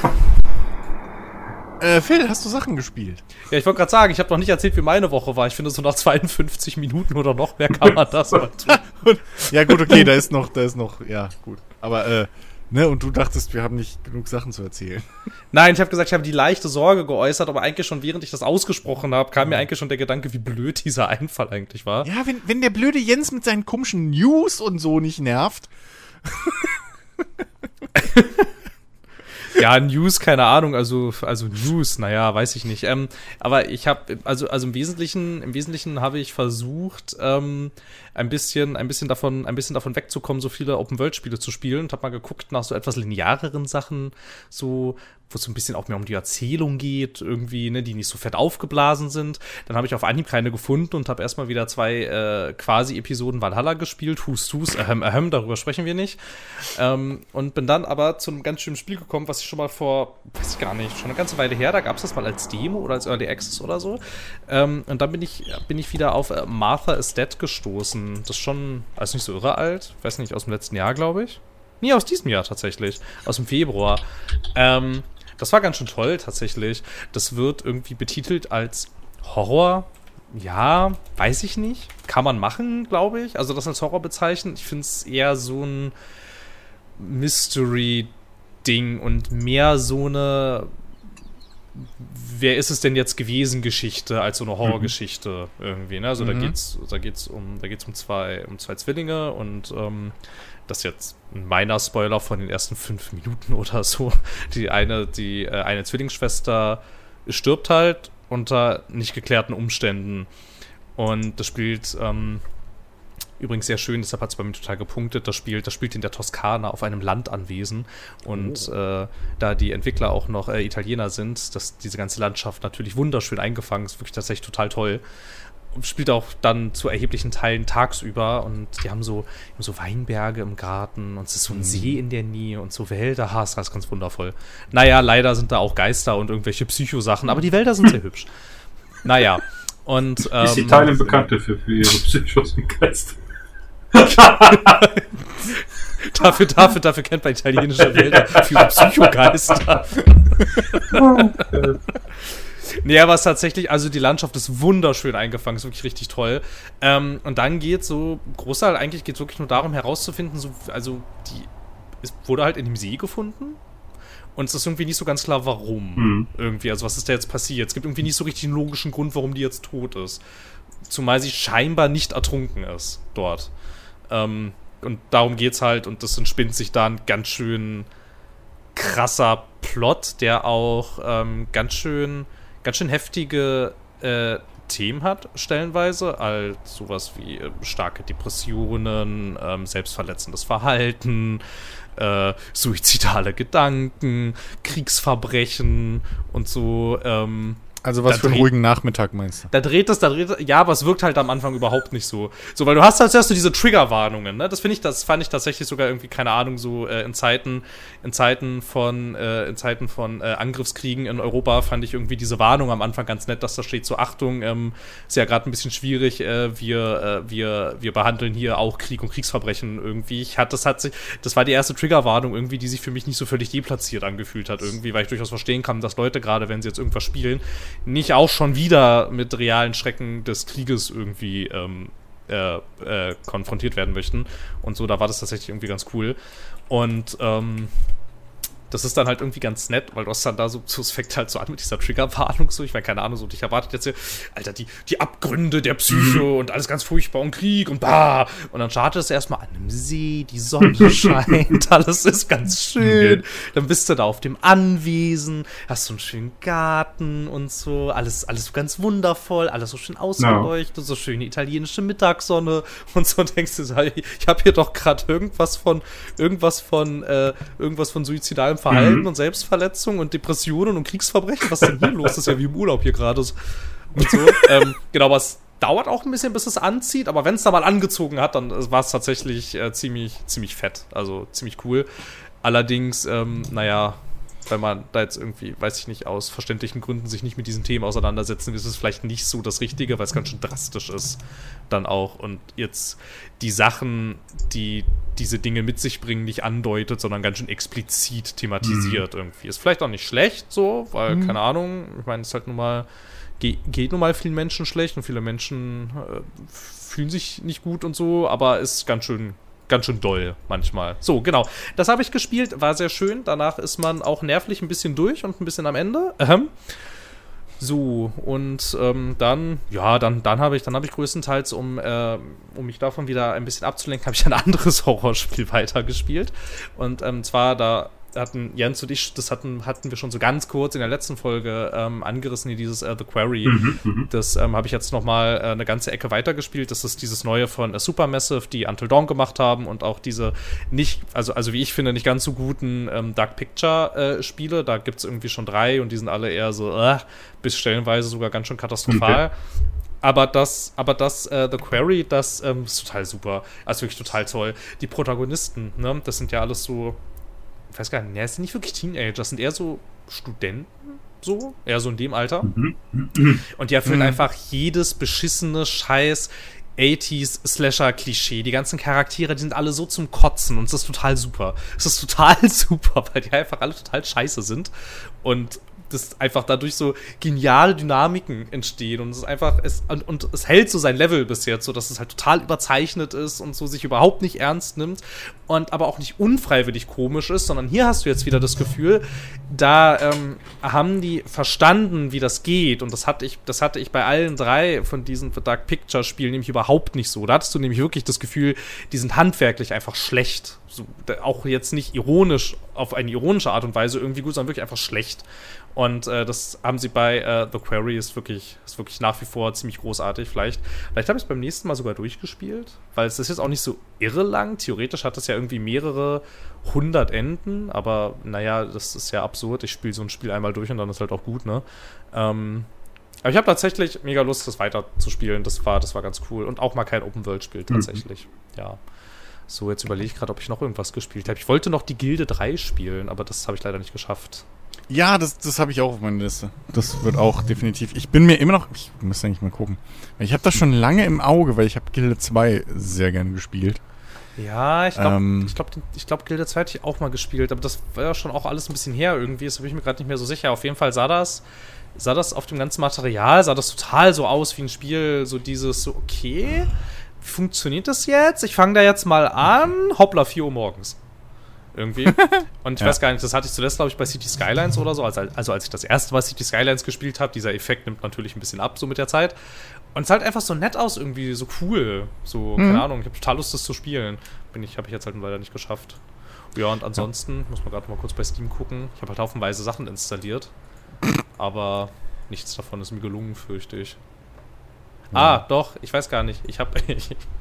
Äh, Phil, hast du Sachen gespielt? Ja, ich wollte gerade sagen, ich habe noch nicht erzählt, wie meine Woche war. Ich finde, so nach 52 Minuten oder noch mehr kann man das mal tun. Ja, gut, okay, da ist noch, da ist noch, ja, gut. Aber, äh, ne, und du dachtest, wir haben nicht genug Sachen zu erzählen. Nein, ich habe gesagt, ich habe die leichte Sorge geäußert, aber eigentlich schon während ich das ausgesprochen habe, kam mir eigentlich schon der Gedanke, wie blöd dieser Einfall eigentlich war. Ja, wenn, wenn der blöde Jens mit seinen komischen News und so nicht nervt. Ja, News, keine Ahnung, also, also News, naja, weiß ich nicht. Ähm, aber ich habe, also, also im Wesentlichen, im Wesentlichen habe ich versucht, ähm, ein bisschen, ein bisschen davon, ein bisschen davon wegzukommen, so viele Open-World-Spiele zu spielen und habe mal geguckt nach so etwas lineareren Sachen, so, wo es so ein bisschen auch mehr um die Erzählung geht, irgendwie, ne, die nicht so fett aufgeblasen sind. Dann habe ich auf Anhieb keine gefunden und habe erstmal wieder zwei äh, quasi Episoden Valhalla gespielt, Hust Hust, ahem, ahem, darüber sprechen wir nicht. Ähm, und bin dann aber zu einem ganz schönen Spiel gekommen, was ich schon mal vor, weiß ich gar nicht, schon eine ganze Weile her, da gab es das mal als Demo oder als Early Access oder so. Ähm, und dann bin ich, bin ich wieder auf äh, Martha is Dead gestoßen. Das ist schon, also nicht so irre alt, weiß nicht, aus dem letzten Jahr, glaube ich. Nee, aus diesem Jahr tatsächlich. Aus dem Februar. Ähm, Das war ganz schön toll tatsächlich. Das wird irgendwie betitelt als Horror. Ja, weiß ich nicht. Kann man machen, glaube ich. Also das als Horror bezeichnen. Ich finde es eher so ein Mystery-Ding und mehr so eine wer ist es denn jetzt gewesen Geschichte als so eine Horrorgeschichte irgendwie, ne? Also Mhm. da geht's da geht's um da geht's um zwei um zwei Zwillinge und ähm, das ist jetzt ein meiner Spoiler von den ersten fünf Minuten oder so. Die eine die äh, eine Zwillingsschwester stirbt halt unter nicht geklärten Umständen und das spielt ähm, Übrigens sehr schön, deshalb hat es bei mir total gepunktet. Das spielt, das spielt in der Toskana auf einem Landanwesen. Und äh, da die Entwickler auch noch äh, Italiener sind, dass diese ganze Landschaft natürlich wunderschön eingefangen ist, wirklich tatsächlich total toll. Spielt auch dann zu erheblichen Teilen tagsüber und die haben so, haben so Weinberge im Garten und es ist so ein See in der Nähe und so Wälder. Ha, ist ganz, ganz wundervoll. Naja, leider sind da auch Geister und irgendwelche Psychosachen, aber die Wälder sind sehr hübsch. Naja, und. Ähm, Ist Italien bekannt dafür, für ihre Psychos und Geist? Dafür, dafür, dafür kennt man italienische Wälder für ihre Psychogeister. nee, aber es ist tatsächlich, also die Landschaft ist wunderschön eingefangen, ist wirklich richtig toll. Ähm, und dann geht so, Großteil eigentlich geht es wirklich nur darum herauszufinden, so, also die es wurde halt in dem See gefunden. Und es ist irgendwie nicht so ganz klar, warum. Mhm. Irgendwie, also was ist da jetzt passiert? Es gibt irgendwie nicht so richtig einen logischen Grund, warum die jetzt tot ist. Zumal sie scheinbar nicht ertrunken ist dort. Ähm, und darum geht's halt und das entspinnt sich da ein ganz schön krasser Plot, der auch ähm, ganz schön, ganz schön heftige äh, Themen hat, stellenweise, als sowas wie äh, starke Depressionen, ähm, selbstverletzendes Verhalten, äh, suizidale Gedanken, Kriegsverbrechen und so. Ähm, Also was Da für einen ruhigen Nachmittag meinst du? da dreht es, da dreht es, ja, aber es wirkt halt am Anfang überhaupt nicht so. So, weil du hast als erstes diese Triggerwarnungen, ne? Das finde ich, das fand ich tatsächlich sogar irgendwie, keine Ahnung, so äh, in Zeiten, in Zeiten von, äh, in Zeiten von äh, Angriffskriegen in Europa fand ich irgendwie diese Warnung am Anfang ganz nett, dass da steht so, Achtung, ähm, ist ja gerade ein bisschen schwierig, äh, wir, äh, wir, wir behandeln hier auch Krieg und Kriegsverbrechen irgendwie. Ich hatte, das hat sich, das war die erste Triggerwarnung irgendwie, die sich für mich nicht so völlig deplatziert angefühlt hat irgendwie, weil ich durchaus verstehen kann, dass Leute gerade, wenn sie jetzt irgendwas spielen, nicht auch schon wieder mit realen Schrecken des Krieges irgendwie ähm, äh, äh, konfrontiert werden möchten. Und so, da war das tatsächlich irgendwie ganz cool. Und ähm, das ist dann halt irgendwie ganz nett, weil du hast dann da so, fängt halt so an mit dieser Triggerwarnung so. Ich meine, keine Ahnung, so, ich erwartet jetzt hier, Alter, die, die Abgründe der Psyche und alles ganz furchtbar und Krieg und bah. Und dann startet es erstmal an einem See, die Sonne scheint, alles ist ganz schön. Dann bist du da auf dem Anwesen, hast so einen schönen Garten und so, alles, alles ganz wundervoll, alles so schön ausgeleuchtet, so schöne italienische Mittagssonne und so denkst du, ich habe hier doch gerade irgendwas von, irgendwas von, äh, irgendwas von suizidalem Verhalten und Selbstverletzung und Depressionen und Kriegsverbrechen. Was ist denn hier los? Das ist ja wie im Urlaub hier gerade. so. Und so. ähm, genau, aber es dauert auch ein bisschen, bis es anzieht, aber wenn es da mal angezogen hat, dann war es tatsächlich äh, ziemlich, ziemlich fett. Also ziemlich cool. Allerdings, ähm, naja, wenn man da jetzt irgendwie, weiß ich nicht, aus verständlichen Gründen sich nicht mit diesen Themen auseinandersetzen, ist es vielleicht nicht so das Richtige, weil es ganz schön drastisch ist dann auch und jetzt die Sachen, die diese Dinge mit sich bringen, nicht andeutet, sondern ganz schön explizit thematisiert irgendwie. Ist vielleicht auch nicht schlecht so, weil, keine Ahnung, ich meine, es ist halt nun mal, ge geht nun mal vielen Menschen schlecht und viele Menschen äh, fühlen sich nicht gut und so, aber ist ganz schön ganz schön doll manchmal. So, genau. Das habe ich gespielt, war sehr schön. Danach ist man auch nervlich ein bisschen durch und ein bisschen am Ende. Ähm. So, und ähm, dann, ja, dann, dann habe ich, dann ich größtenteils, um, äh, um mich davon wieder ein bisschen abzulenken, habe ich ein anderes Horrorspiel weitergespielt. Und ähm, zwar, da hatten Jens und ich, das hatten, hatten wir schon so ganz kurz in der letzten Folge ähm, angerissen, hier dieses äh, The Quarry. Das ähm, habe ich jetzt noch mal äh, eine ganze Ecke weitergespielt. Das ist dieses neue von äh, Supermassive, die Until Dawn gemacht haben und auch diese nicht, also, also wie ich finde, nicht ganz so guten ähm, Dark Picture-Spiele. da gibt es irgendwie schon drei und die sind alle eher so, äh, bis stellenweise sogar ganz schön katastrophal. Aber das, aber das, äh, The Quarry, das ähm, ist total super. Also wirklich total toll. Die Protagonisten, ne, das sind ja alles so, ich weiß gar nicht, ne, es sind nicht wirklich Teenager, sind eher so Studenten, so, eher so in dem Alter. Und die erfüllen einfach jedes beschissene Scheiß 80s Slasher-Klischee. Die ganzen Charaktere, die sind alle so zum Kotzen und es ist total super. Es ist total super, weil die einfach alle total scheiße sind. Und das einfach dadurch so geniale Dynamiken entstehen und es einfach es und, und, es hält so sein Level bis jetzt, so dass es halt total überzeichnet ist und so sich überhaupt nicht ernst nimmt und aber auch nicht unfreiwillig komisch ist, sondern hier hast du jetzt wieder das Gefühl, da ähm, haben die verstanden, wie das geht und das hatte ich das hatte ich bei allen drei von diesen Dark Picture Spielen nämlich überhaupt nicht so. Da hattest du nämlich wirklich das Gefühl, die sind handwerklich einfach schlecht. So, auch jetzt nicht ironisch auf eine ironische Art und Weise irgendwie gut, sondern wirklich einfach schlecht. Und äh, das haben sie bei äh, The Quarry, ist wirklich, ist wirklich nach wie vor ziemlich großartig. Vielleicht, vielleicht habe ich es beim nächsten Mal sogar durchgespielt, weil es ist jetzt auch nicht so irre lang. Theoretisch hat das ja irgendwie mehrere hundert Enden, aber naja, das ist ja absurd. Ich spiele so ein Spiel einmal durch und dann ist halt auch gut, ne? Ähm, aber ich habe tatsächlich mega Lust, das weiter zu spielen. Das war, das war ganz cool. Und auch mal kein Open-World-Spiel tatsächlich. Mhm. Ja. So, jetzt überlege ich gerade, ob ich noch irgendwas gespielt habe. Ich wollte noch die Gilde 3 spielen, aber das habe ich leider nicht geschafft. Ja, das, das habe ich auch auf meiner Liste. Das wird auch definitiv. Ich bin mir immer noch. Ich muss eigentlich mal gucken. Ich habe das schon lange im Auge, weil ich habe Gilde 2 sehr gerne gespielt. Ja, ich glaube, ähm, ich glaube, ich glaub, Gilde 2 hatte ich auch mal gespielt, aber das war ja schon auch alles ein bisschen her irgendwie. Das bin ich mir gerade nicht mehr so sicher. Auf jeden Fall sah das, sah das auf dem ganzen Material, sah das total so aus wie ein Spiel, so dieses, so, okay, wie funktioniert das jetzt? Ich fange da jetzt mal an, hoppla, 4 Uhr morgens irgendwie. Und ich ja. weiß gar nicht, das hatte ich zuletzt, glaube ich, bei City Skylines oder so. Also, also als ich das erste Mal City Skylines gespielt habe, dieser Effekt nimmt natürlich ein bisschen ab, so mit der Zeit. Und es sah halt einfach so nett aus, irgendwie, so cool. So, mhm. keine Ahnung, ich habe total Lust, das zu spielen. Bin ich, habe ich jetzt halt leider nicht geschafft. Ja, und ansonsten, ja. muss man gerade mal kurz bei Steam gucken. Ich habe halt haufenweise Sachen installiert. aber nichts davon ist mir gelungen, fürchte ich. Ja. Ah, doch, ich weiß gar nicht. Ich habe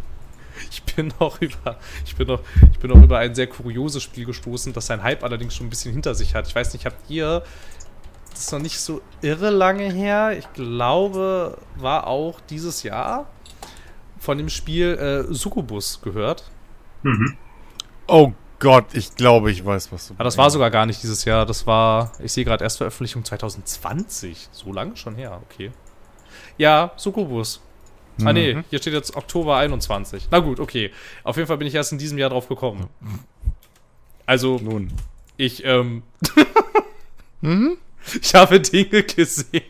Ich bin noch über, ich bin noch, ich bin noch über ein sehr kurioses Spiel gestoßen, das sein Hype allerdings schon ein bisschen hinter sich hat. Ich weiß nicht, habt ihr, das ist noch nicht so irre lange her, ich glaube, war auch dieses Jahr von dem Spiel äh, Succubus gehört. Mhm. Oh Gott, ich glaube, ich weiß, was du meinst. Ah, das war sogar gar nicht dieses Jahr, das war, ich sehe gerade Erstveröffentlichung 2020. So lange schon her, okay. Ja, Succubus. Ah, nee, mhm. hier steht jetzt Oktober 21. Na gut, okay. Auf jeden Fall bin ich erst in diesem Jahr drauf gekommen. Also, Nun. ich, ähm. mhm. Ich habe Dinge gesehen.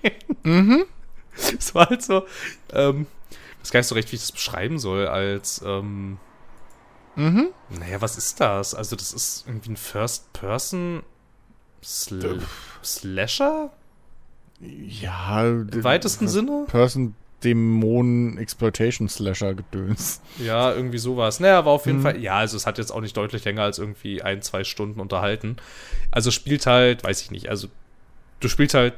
Mhm. Es war halt so, ähm. Ich weiß gar nicht so recht, wie ich das beschreiben soll, als, ähm. Mhm. Naja, was ist das? Also, das ist irgendwie ein First-Person Sl Slasher? Ja. Im weitesten Sinne? Person Dämonen-Exploitation-Slasher-Gedöns. Ja, irgendwie sowas. Naja, aber auf jeden mhm. Fall, ja, also es hat jetzt auch nicht deutlich länger als irgendwie ein, zwei Stunden unterhalten. Also spielt halt, weiß ich nicht, also du spielst halt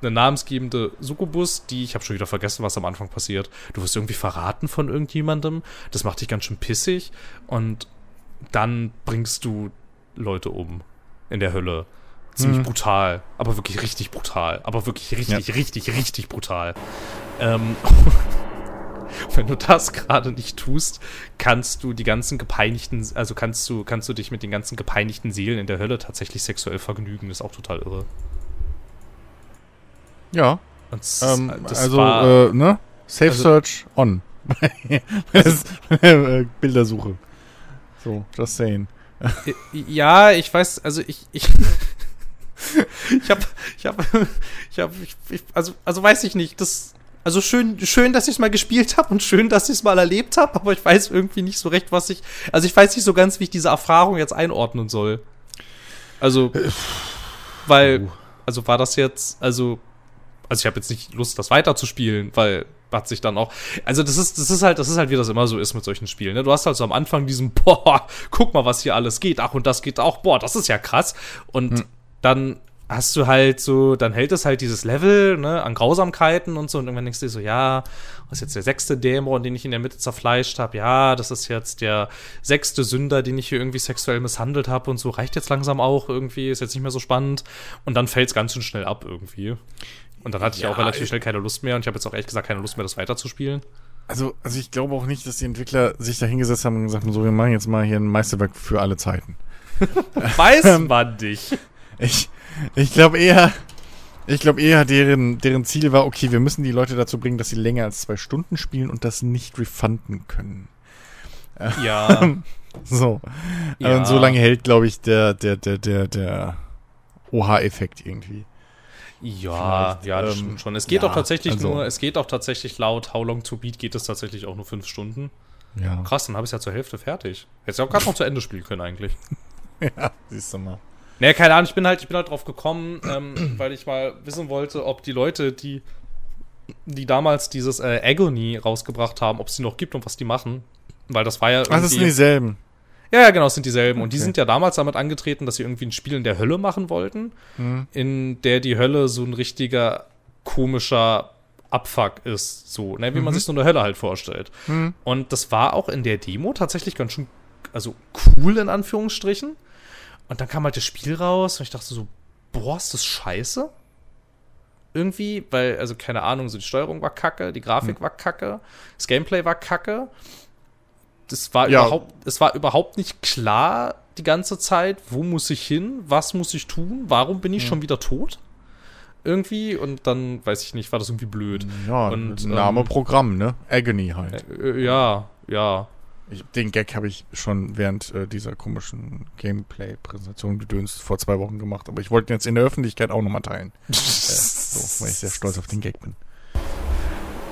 eine namensgebende Succubus, die, ich habe schon wieder vergessen, was am Anfang passiert. Du wirst irgendwie verraten von irgendjemandem, das macht dich ganz schön pissig und dann bringst du Leute um in der Hölle. Ziemlich mhm. brutal, aber wirklich richtig brutal. Aber wirklich richtig, ja. richtig, richtig brutal. Ähm, wenn du das gerade nicht tust, kannst du die ganzen gepeinigten, also kannst du, kannst du dich mit den ganzen gepeinigten Seelen in der Hölle tatsächlich sexuell vergnügen. Das ist auch total irre. Ja. Das, ähm, also, war, äh, ne? Safe also, Search on. Bildersuche. So, just saying. Ja, ich weiß, also ich, ich ich habe, ich habe, ich habe, also, also weiß ich nicht. Das, also schön, schön, dass ich es mal gespielt habe und schön, dass ich es mal erlebt habe, aber ich weiß irgendwie nicht so recht, was ich, also ich weiß nicht so ganz, wie ich diese Erfahrung jetzt einordnen soll. Also, weil, also war das jetzt, also, also ich habe jetzt nicht Lust, das weiterzuspielen, weil hat sich dann auch, also das ist, das ist halt, das ist halt, wie das immer so ist mit solchen Spielen. Ne? Du hast halt so am Anfang diesen, boah, guck mal, was hier alles geht, ach und das geht auch, boah, das ist ja krass. Und hm dann hast du halt so, dann hält es halt dieses Level ne, an Grausamkeiten und so und irgendwann denkst du dir so, ja, was ist jetzt der sechste Dämon, den ich in der Mitte zerfleischt habe? Ja, das ist jetzt der sechste Sünder, den ich hier irgendwie sexuell misshandelt habe und so, reicht jetzt langsam auch irgendwie, ist jetzt nicht mehr so spannend und dann fällt es ganz schön schnell ab irgendwie. Und dann hatte ja, ich auch relativ schnell keine Lust mehr und ich habe jetzt auch ehrlich gesagt keine Lust mehr, das weiterzuspielen. Also, also ich glaube auch nicht, dass die Entwickler sich da hingesetzt haben und gesagt haben, so, wir machen jetzt mal hier ein Meisterwerk für alle Zeiten. Weiß man dich. Ich, ich glaube eher, Ich glaube eher, deren, deren Ziel war, okay, wir müssen die Leute dazu bringen, dass sie länger als zwei Stunden spielen und das nicht refunden können. Ja, So. Ja. Und so lange hält, glaube ich, der, der, der, der, der OH-Effekt irgendwie. ja, Vielleicht, ja, das ähm, stimmt schon. Es geht ja, auch tatsächlich also- nur, es geht auch tatsächlich laut How Long to Beat geht es tatsächlich auch nur fünf Stunden. Ja. Krass, dann habe ich es ja zur Hälfte fertig. Hättest du auch gerade noch zu Ende spielen können eigentlich. ja, siehst du mal. Nee, keine Ahnung, ich bin halt, ich bin halt drauf gekommen, ähm, weil ich mal wissen wollte, ob die Leute, die, die damals dieses äh, Agony rausgebracht haben, ob es die noch gibt und was die machen. Weil das war ja Ach, das sind dieselben. Ja, ja, genau, es sind dieselben. Und die Okay. sind ja damals damit angetreten, dass sie irgendwie ein Spiel in der Hölle machen wollten, Hm. in der die Hölle so ein richtiger komischer Abfuck ist, so, ne, wie man sich so eine Hölle halt vorstellt. Hm. Und das war auch in der Demo tatsächlich ganz schön, also cool in Anführungsstrichen. Und dann kam halt das Spiel raus und ich dachte so, boah, ist das scheiße? Irgendwie, weil, also keine Ahnung, so die Steuerung war kacke, die Grafik war kacke, das Gameplay war kacke. Das war Ja. überhaupt, es war überhaupt nicht klar die ganze Zeit, wo muss ich hin, was muss ich tun, warum bin ich schon wieder tot? Irgendwie und dann, weiß ich nicht, war das irgendwie blöd. Ja, Und, Name ähm, Programm, ne? Agony halt. Äh, ja, ja. Ich, den Gag habe ich schon während äh, dieser komischen Gameplay-Präsentation gedönst vor zwei Wochen gemacht, aber ich wollte ihn jetzt in der Öffentlichkeit auch nochmal teilen. äh, so, weil ich sehr stolz auf den Gag bin.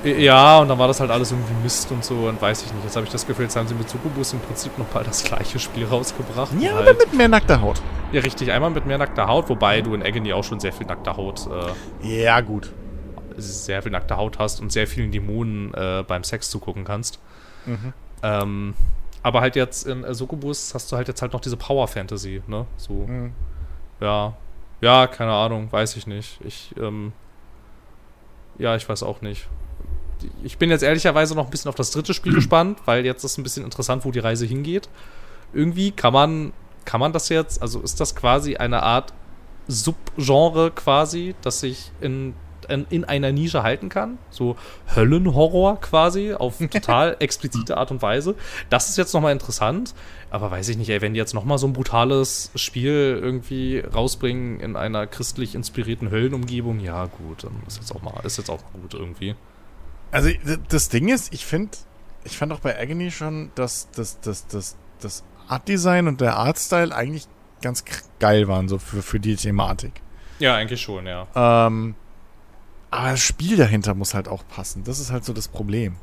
Ja, und dann war das halt alles irgendwie Mist und so und weiß ich nicht. Jetzt habe ich das Gefühl, jetzt haben sie mit Succubus im Prinzip noch mal das gleiche Spiel rausgebracht. Ja, halt, aber mit mehr nackter Haut. ja, richtig. Einmal mit mehr nackter Haut, wobei du in Agony auch schon sehr viel nackter Haut, äh, Ja, gut. sehr viel nackter Haut hast und sehr vielen Dämonen äh, beim Sex zugucken kannst. Mhm. Ähm, aber halt jetzt in Succubus hast du halt jetzt halt noch diese Power Fantasy, ne? So, Mhm. ja. Ja, keine Ahnung, weiß ich nicht. Ich, ähm, ja, ich weiß auch nicht. Ich bin jetzt ehrlicherweise noch ein bisschen auf das dritte Spiel gespannt, weil jetzt ist ein bisschen interessant, wo die Reise hingeht. Irgendwie kann man, kann man das jetzt, also ist das quasi eine Art Subgenre quasi, das sich in, in, in einer Nische halten kann? So Höllenhorror quasi, auf total explizite Art und Weise. Das ist jetzt nochmal interessant, aber weiß ich nicht, ey, wenn die jetzt nochmal so ein brutales Spiel irgendwie rausbringen in einer christlich inspirierten Höllenumgebung, ja gut, dann ist jetzt auch mal, ist jetzt auch gut irgendwie. Also das Ding ist, ich finde, ich fand auch bei Agony schon, dass das, das, das, das Art-Design und der Artstyle eigentlich ganz geil waren, so für, für die Thematik. Ja, eigentlich schon, ja. Ähm, aber das Spiel dahinter muss halt auch passen. Das ist halt so das Problem.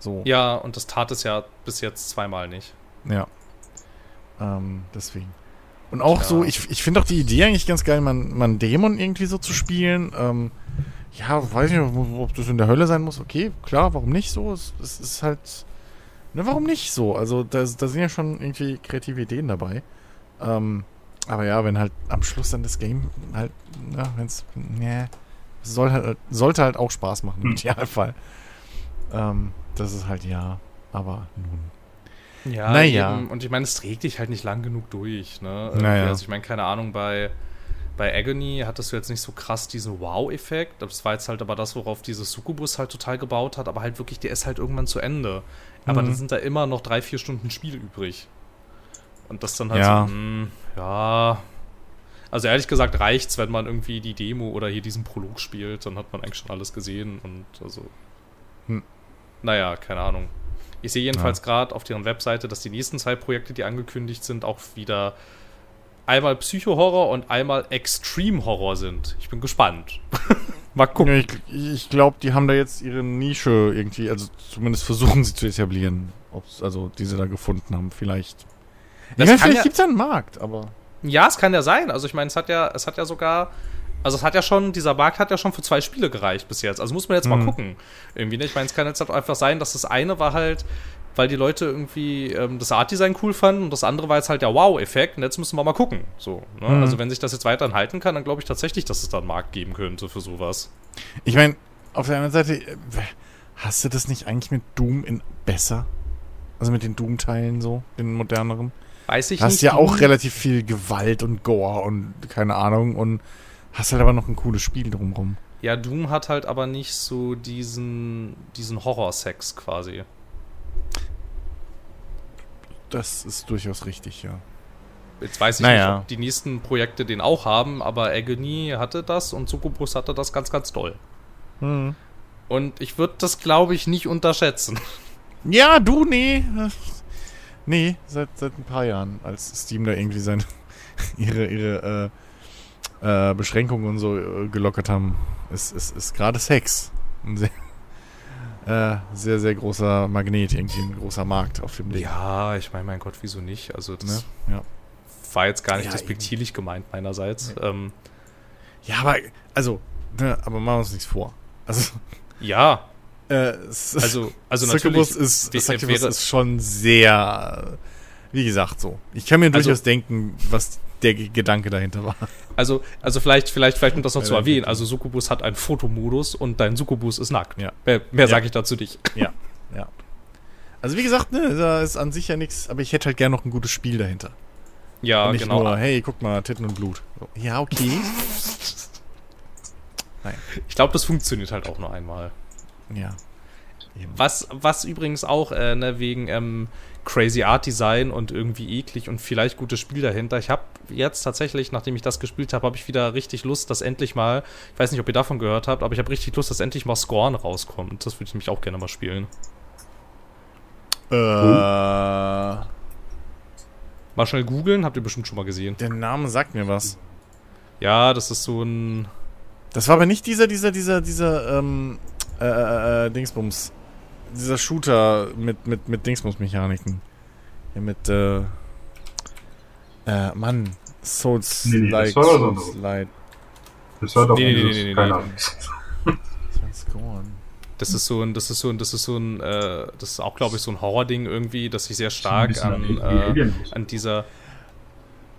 So, Ja, und das tat es ja bis jetzt zweimal nicht. ja. Ähm, deswegen. Und auch Ja. so, ich, ich finde auch die Idee eigentlich ganz geil, man, man Dämon irgendwie so zu spielen. Ähm, ja, weiß nicht, ob das in der Hölle sein muss. Okay, klar, warum nicht so? Es, es ist halt. Ne, warum nicht so? Also, da, da sind ja schon irgendwie kreative Ideen dabei. Ähm, aber ja, wenn halt am Schluss dann das Game halt, ne, wenn's. Ne, soll halt, sollte halt auch Spaß machen, im Hm. Idealfall. Ähm, das ist halt ja. Aber nun. Ja, Naja. eben. und ich meine, es trägt dich halt nicht lang genug durch, ne? Naja. Also ich meine, keine Ahnung, bei, bei Agony hattest du jetzt nicht so krass diesen Wow-Effekt. Das war jetzt halt aber das, worauf dieses Succubus halt total gebaut hat, aber halt wirklich, der ist halt irgendwann zu Ende. Aber Mhm. dann sind da immer noch drei, vier Stunden Spiel übrig. Und das dann halt Ja. so, hm, ja. Also ehrlich gesagt reicht's, wenn man irgendwie die Demo oder hier diesen Prolog spielt, dann hat man eigentlich schon alles gesehen und also. Hm. Naja, keine Ahnung. Ich sehe jedenfalls gerade auf deren Webseite, dass die nächsten zwei Projekte, die angekündigt sind, auch wieder einmal Psycho-Horror und einmal Extreme-Horror sind. Ich bin gespannt. Mal gucken. Ja, ich ich glaube, die haben da jetzt ihre Nische irgendwie, also zumindest versuchen sie zu etablieren. Ob's, also, die sie da gefunden haben, vielleicht. Das ich kann vielleicht ja- gibt's ja einen Markt, aber. Ja, es kann ja sein. Also ich meine, es hat ja, es hat ja sogar, also es hat ja schon, dieser Markt hat ja schon für zwei Spiele gereicht bis jetzt. Also muss man jetzt mal Mhm. gucken. Irgendwie, ne? Ich meine, es kann jetzt halt einfach sein, dass das eine war halt, weil die Leute irgendwie ähm, das Art-Design cool fanden und das andere war jetzt halt der Wow-Effekt und jetzt müssen wir mal gucken. So, ne? Mhm. Also wenn sich das jetzt weiterhin halten kann, dann glaube ich tatsächlich, dass es da einen Markt geben könnte für sowas. Ich meine, auf der anderen Seite, äh, hast du das nicht eigentlich mit Doom in besser? Also mit den Doom-Teilen so, den moderneren? Weiß ich Du hast nicht. ja auch relativ viel Gewalt und Gore und keine Ahnung und hast halt aber noch ein cooles Spiel drumrum. Ja, Doom hat halt aber nicht so diesen, diesen Horror-Sex quasi. Das ist durchaus richtig, ja. Jetzt weiß ich Naja. nicht, ob die nächsten Projekte den auch haben, aber Agony hatte das und Succubus hatte das ganz, ganz doll. Hm. Und ich würde das, glaube ich, nicht unterschätzen. Ja, du, nee. Nee, seit, seit ein paar Jahren, als Steam da irgendwie seine, ihre, ihre äh, äh, Beschränkungen und so äh, gelockert haben, ist, ist, ist gerade Sex ein sehr, äh, sehr, sehr großer Magnet, irgendwie ein großer Markt auf dem Ding. Ja, ich meine, mein Gott, wieso nicht? Also, das Ne? Ja. war jetzt gar nicht Ja, despektierlich gemeint meinerseits. Ähm, ja, aber, also, ne, aber machen wir uns nichts vor. Also, ja, äh, also, also Succubus natürlich ist, Succubus wäre- ist schon sehr, wie gesagt, so. Ich kann mir Also- durchaus denken, was der Gedanke dahinter war. Also, also vielleicht, vielleicht, vielleicht um das noch zu Ja, erwähnen. Also Succubus hat einen Fotomodus und dein Succubus ist nackt. Ja. Mehr, mehr Ja. sage ich dazu nicht. Ja, ja. Also wie gesagt, ne, da ist an sich ja nichts, aber ich hätte halt gerne noch ein gutes Spiel dahinter. Ja, Und nicht genau. nur, hey, guck mal, Titten und Blut. So, ja, okay. Ich glaube, das funktioniert halt auch nur einmal. Ja. Eben. Was, was übrigens auch äh, ne, wegen ähm, Crazy Art Design und irgendwie eklig und vielleicht gutes Spiel dahinter. Ich habe jetzt tatsächlich, nachdem ich das gespielt habe, habe ich wieder richtig Lust, dass endlich mal, ich weiß nicht, ob ihr davon gehört habt, aber ich habe richtig Lust, dass endlich mal Scorn rauskommt. Das würde ich nämlich auch gerne mal spielen. Äh, Mal schnell googeln, habt ihr bestimmt schon mal gesehen. der Name sagt mir was. Ja, das ist so ein. Das war aber nicht dieser, dieser, dieser, dieser, ähm, äh, äh, äh, Dingsbums. Dieser Shooter mit, mit, mit Dingsbums-Mechaniken. Ja, mit, äh, äh, Mann. Souls Nee, nee, das like, war Souls like. Das war doch Nee, nee, nee, nee, keine nee. Ahnung. Das ist so ein, das ist so ein, das ist so ein, äh, das ist auch, glaube ich, so ein Horror-Ding irgendwie, das sich sehr stark an, äh, an dieser,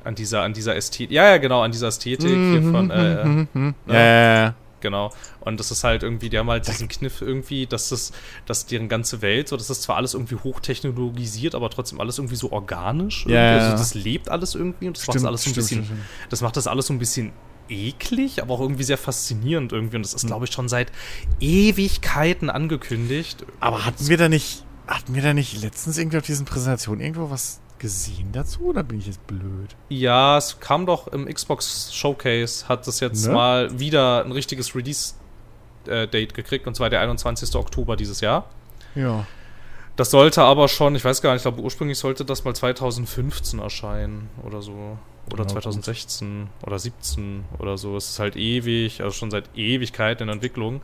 an dieser, an dieser Ästhetik, ja, ja, genau, an dieser Ästhetik hier von, äh, Mhm, Ja, ja, ja. Genau. Und das ist halt irgendwie, die haben halt diesen Kniff irgendwie, dass das, dass deren ganze Welt, so, das ist zwar alles irgendwie hochtechnologisiert, aber trotzdem alles irgendwie so organisch. Ja, irgendwie. ja, Also das lebt alles irgendwie und das macht Stimmt, das alles so ein bisschen, stimmt, das macht das alles so ein bisschen eklig, aber auch irgendwie sehr faszinierend irgendwie. Und das Hm. ist, glaube ich, schon seit Ewigkeiten angekündigt. Aber hatten wir da nicht, hatten wir da nicht letztens irgendwie auf diesen Präsentationen irgendwo was gesehen dazu? Oder bin ich jetzt blöd? Ja, es kam doch im Xbox Showcase, hat das jetzt Ne? mal wieder ein richtiges Release-Date gekriegt, und zwar der 21. Oktober dieses Jahr. Ja. Das sollte aber schon, ich weiß gar nicht, ich glaube ursprünglich sollte das mal 2015 erscheinen oder so. Oder gut. 2016 oder 17 oder so. Es ist halt ewig, also schon seit Ewigkeit in Entwicklung.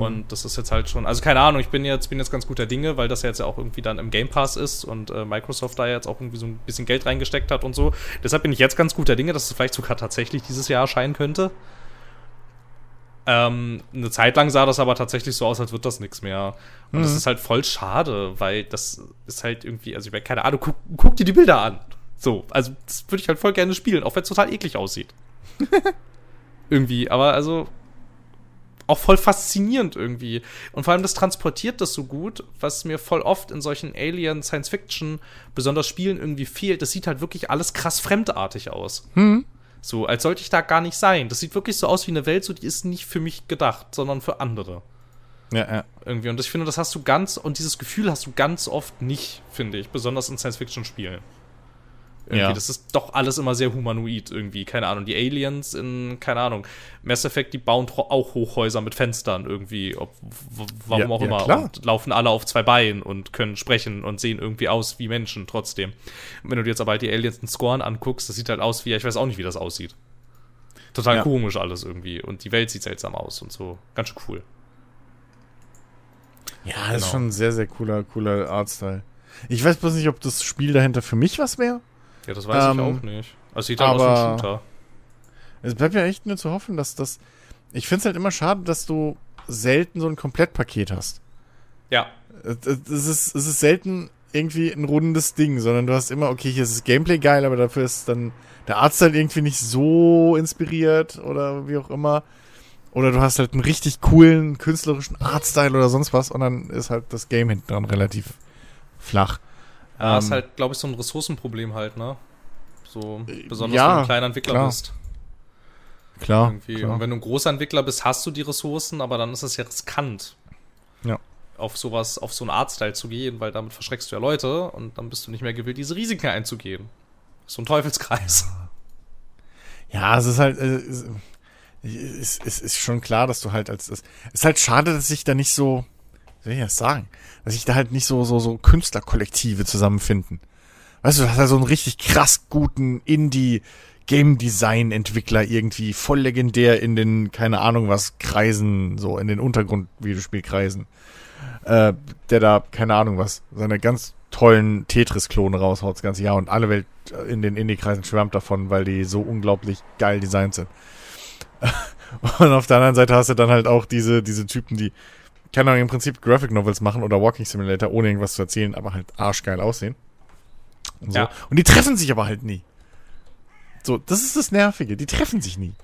Und das ist jetzt halt schon, also keine Ahnung, ich bin jetzt, bin jetzt ganz guter Dinge, weil das ja jetzt ja auch irgendwie dann im Game Pass ist und äh, Microsoft da jetzt auch irgendwie so ein bisschen Geld reingesteckt hat und so. Deshalb bin ich jetzt ganz guter Dinge, dass es vielleicht sogar tatsächlich dieses Jahr erscheinen könnte. Ähm, eine Zeit lang sah das aber tatsächlich so aus, als wird das nichts mehr. Und das ist halt voll schade, weil das ist halt irgendwie, also ich meine, keine Ahnung, guck, guck dir die Bilder an. So, also das würde ich halt voll gerne spielen, auch wenn es total eklig aussieht. irgendwie, aber also auch voll faszinierend irgendwie. Und vor allem das transportiert das so gut, was mir voll oft in solchen Alien Science Fiction besonders Spielen irgendwie fehlt. Das sieht halt wirklich alles krass fremdartig aus. So, als sollte ich da gar nicht sein. Das sieht wirklich so aus wie eine Welt, so die ist nicht für mich gedacht, sondern für andere. Ja, ja. Irgendwie. Und ich finde, das hast du ganz, und dieses Gefühl hast du ganz oft nicht, finde ich, besonders in Science-Fiction-Spielen. Irgendwie, Ja. das ist doch alles immer sehr humanoid irgendwie, keine Ahnung. Die Aliens in, keine Ahnung, Mass Effect, die bauen auch Hochhäuser mit Fenstern irgendwie, ob, warum Ja, auch ja, immer. klar. Und laufen alle auf zwei Beinen und können sprechen und sehen irgendwie aus wie Menschen trotzdem. Und wenn du dir jetzt aber halt die Aliens in Scorn anguckst, das sieht halt aus wie, ja, ich weiß auch nicht, wie das aussieht. Total komisch alles irgendwie. Und die Welt sieht seltsam aus und so. Ganz schön cool. Ja, das ist Genau. schon ein sehr, sehr cooler, cooler Artstyle. Ich weiß bloß nicht, ob das Spiel dahinter für mich was wäre. Ja, das weiß Ähm, ich auch nicht. Also sieht halt aus aber- Shooter. Es bleibt ja echt nur zu hoffen, dass das. Ich finde es halt immer schade, dass du selten so ein Komplettpaket hast. Ja. Es es ist, es ist selten irgendwie ein rundes Ding, sondern du hast immer, okay, hier ist das Gameplay geil, aber dafür ist dann der Artstyle irgendwie nicht so inspiriert oder wie auch immer. Oder du hast halt einen richtig coolen künstlerischen Artstyle oder sonst was und dann ist halt das Game hinten dran relativ flach. Ja, ist Ähm, halt, glaube ich, so ein Ressourcenproblem halt, ne? So, besonders ja, wenn du ein kleiner Entwickler klar. bist. Klar. Irgendwie. klar. Und wenn du ein großer Entwickler bist, hast du die Ressourcen, aber dann ist es ja riskant. Ja. Auf sowas, auf so einen Artstyle zu gehen, weil damit verschreckst du ja Leute und dann bist du nicht mehr gewillt, diese Risiken einzugehen. So ein Teufelskreis. Ja, es ist halt, äh, es, es, es ist schon klar, dass du halt als, es ist halt schade, dass sich da nicht so, wie soll ich das sagen, dass sich da halt nicht so, so, so Künstlerkollektive zusammenfinden. Weißt du, du hast halt so einen richtig krass guten Indie, Game Design Entwickler irgendwie voll legendär in den, keine Ahnung was, Kreisen, so in den Untergrund-Videospielkreisen. Äh, der da, keine Ahnung was, seine ganz tollen Tetris-Klone raushaut das ganze Jahr und alle Welt in den Indie-Kreisen schwärmt davon, weil die so unglaublich geil designt sind. und auf der anderen Seite hast du dann halt auch diese, diese Typen, die, keine Ahnung, im Prinzip Graphic Novels machen oder Walking Simulator, ohne irgendwas zu erzählen, aber halt arschgeil aussehen. Und, so. Ja. und die treffen sich aber halt nie. So, das ist das Nervige. Die treffen sich nie.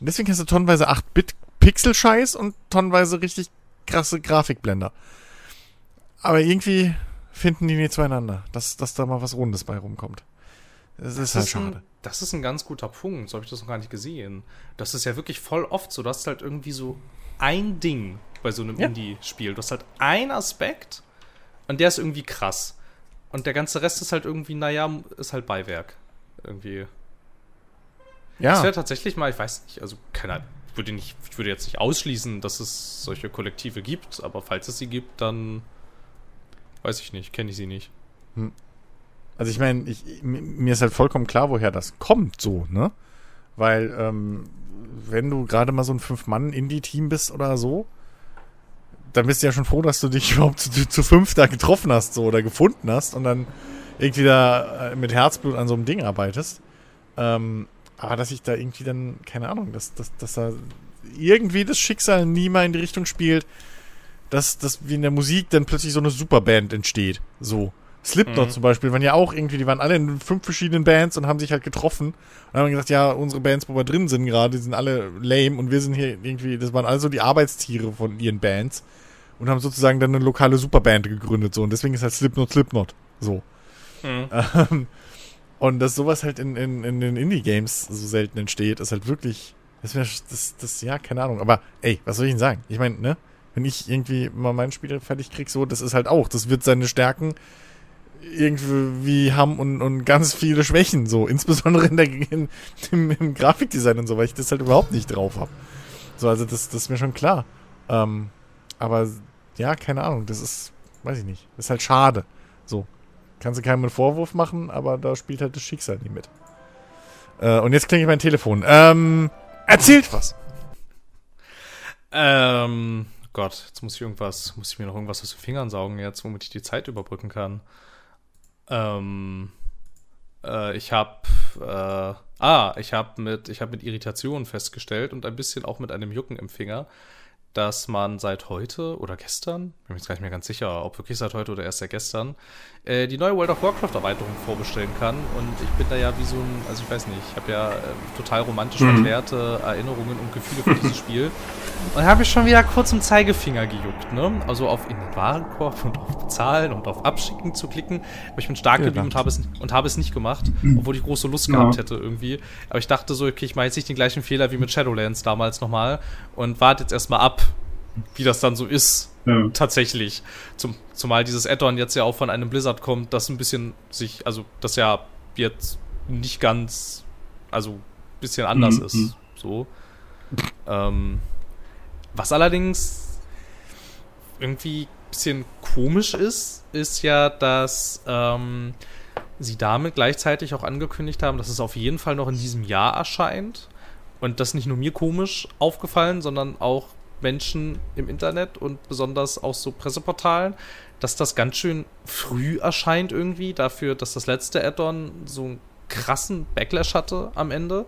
Und deswegen hast du tonnenweise 8-Bit-Pixel-Scheiß und tonnenweise richtig krasse Grafikblender. Aber irgendwie finden die nie zueinander, dass, dass da mal was Rundes bei rumkommt. Das ist halt schade. Ein, das ist ein ganz guter Punkt. So habe ich das noch gar nicht gesehen. Das ist ja wirklich voll oft so. Du hast halt irgendwie so ein Ding bei so einem Ja. Indie-Spiel. Du hast halt einen Aspekt und der ist irgendwie krass. Und der ganze Rest ist halt irgendwie, naja, ist halt Beiwerk. Irgendwie. Das Ja, wäre tatsächlich mal, ich weiß nicht, also keine Ahnung, ich würde, nicht, ich würde jetzt nicht ausschließen, dass es solche Kollektive gibt, aber falls es sie gibt, dann weiß ich nicht, kenne ich sie nicht. also ich meine, mir ist halt vollkommen klar, woher das kommt, so, ne? Weil, ähm, wenn du gerade mal so ein Fünf-Mann-Indie-Team bist oder so, dann bist du ja schon froh, dass du dich überhaupt zu, zu fünf da getroffen hast, so, oder gefunden hast und dann irgendwie da äh, mit Herzblut an so einem Ding arbeitest. Ähm, aber dass ich da irgendwie dann, keine Ahnung, dass, dass, dass da irgendwie das Schicksal nie mal in die Richtung spielt, dass, dass wie in der Musik dann plötzlich so eine Superband entsteht. So. Slipknot Mhm. zum Beispiel waren ja auch irgendwie, die waren alle in fünf verschiedenen Bands und haben sich halt getroffen und haben gesagt, ja, unsere Bands, wo wir drin sind gerade, die sind alle lame und wir sind hier irgendwie, das waren also die Arbeitstiere von ihren Bands und haben sozusagen dann eine lokale Superband gegründet so und deswegen ist halt Slipknot Slipknot. So. Ähm, und dass sowas halt in, in, in den Indie-Games so selten entsteht, ist halt wirklich, das wäre, das, das, ja, keine Ahnung. Aber, ey, was soll ich denn sagen? Ich meine, ne, wenn ich irgendwie mal mein Spiel fertig krieg, so, das ist halt auch, das wird seine Stärken irgendwie haben und, und ganz viele Schwächen, so, insbesondere in der, in, im, im Grafikdesign und so, weil ich das halt überhaupt nicht drauf habe. So, also das, das ist mir schon klar. Ähm, aber, ja, keine Ahnung, das ist, weiß ich nicht, ist halt schade. So, kannst du keinem einen Vorwurf machen, aber da spielt halt das Schicksal nie mit. Äh, und jetzt klingelt mein Telefon. Ähm, erzählt was. Ähm, Gott, jetzt muss ich irgendwas, muss ich mir noch irgendwas aus den Fingern saugen jetzt, womit ich die Zeit überbrücken kann. Ähm, äh, ich habe, äh, ah, ich habe mit, ich habe mit Irritationen festgestellt und ein bisschen auch mit einem Jucken im Finger, dass man seit heute oder gestern, bin mir jetzt gar nicht mehr ganz sicher, ob wirklich seit heute oder erst seit gestern, äh, die neue World of Warcraft Erweiterung vorbestellen kann. Und ich bin da ja wie so ein, also ich weiß nicht, ich habe ja äh, total romantisch verklärte Erinnerungen und Gefühle für dieses Spiel. Und habe ich schon wieder kurz im Zeigefinger gejuckt, ne? Also auf in den Warenkorb und auf Bezahlen und auf Abschicken zu klicken. Aber ich bin stark Ja, geblieben und habe es, und habe es nicht gemacht, obwohl ich große Lust Ja. gehabt hätte irgendwie. Aber ich dachte so, okay, ich mache jetzt nicht den gleichen Fehler wie mit Shadowlands damals nochmal und warte jetzt erstmal ab, wie das dann so ist. Ja. Tatsächlich. Zum, zumal dieses Add-on jetzt ja auch von einem Blizzard kommt, das ein bisschen sich, also das ja jetzt nicht ganz, also ein bisschen anders Mhm, ist. mhm. So. Ähm, was allerdings irgendwie ein bisschen komisch ist, ist ja, dass ähm, sie damit gleichzeitig auch angekündigt haben, dass es auf jeden Fall noch in diesem Jahr erscheint. Und das nicht nur mir komisch aufgefallen, sondern auch Menschen im Internet und besonders auch so Presseportalen, dass das ganz schön früh erscheint irgendwie, dafür, dass das letzte Add-on so einen krassen Backlash hatte am Ende.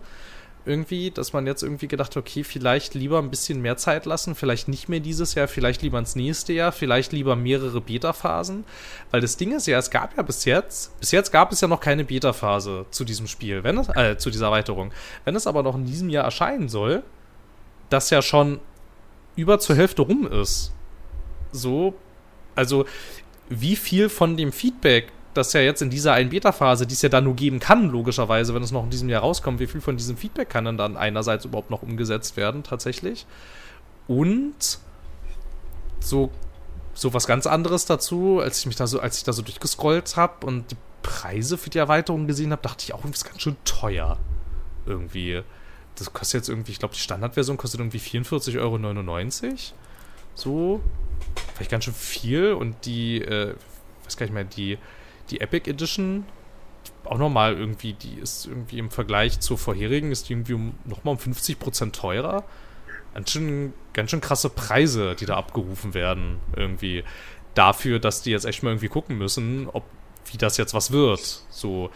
Irgendwie, dass man jetzt irgendwie gedacht okay, vielleicht lieber ein bisschen mehr Zeit lassen, vielleicht nicht mehr dieses Jahr, vielleicht lieber ins nächste Jahr, vielleicht lieber mehrere Beta-Phasen. Weil das Ding ist ja, es gab ja bis jetzt, bis jetzt gab es ja noch keine Beta-Phase zu diesem Spiel, wenn es, äh, zu dieser Erweiterung. Wenn es aber noch in diesem Jahr erscheinen soll, das ja schon über zur Hälfte rum ist. So, also wie viel von dem Feedback, das ja jetzt in dieser einen Beta-Phase, die es ja dann nur geben kann, logischerweise, wenn es noch in diesem Jahr rauskommt, wie viel von diesem Feedback kann denn dann einerseits überhaupt noch umgesetzt werden, tatsächlich? Und so, so was ganz anderes dazu, als ich mich da so, als ich da so durchgescrollt habe und die Preise für die Erweiterung gesehen habe, dachte ich auch, das ist ganz schön teuer. Irgendwie. Das kostet jetzt irgendwie, ich glaube, die Standardversion kostet irgendwie 44,99 Euro. So. Vielleicht ganz schön viel. Und die, äh, weiß gar nicht mehr, die, die Epic Edition auch nochmal irgendwie, die ist irgendwie im Vergleich zur vorherigen, ist die irgendwie um, nochmal um 50% teurer. Ganz schön, ganz schön krasse Preise, die da abgerufen werden, irgendwie. Dafür, dass die jetzt echt mal irgendwie gucken müssen, ob, wie das jetzt was wird. So,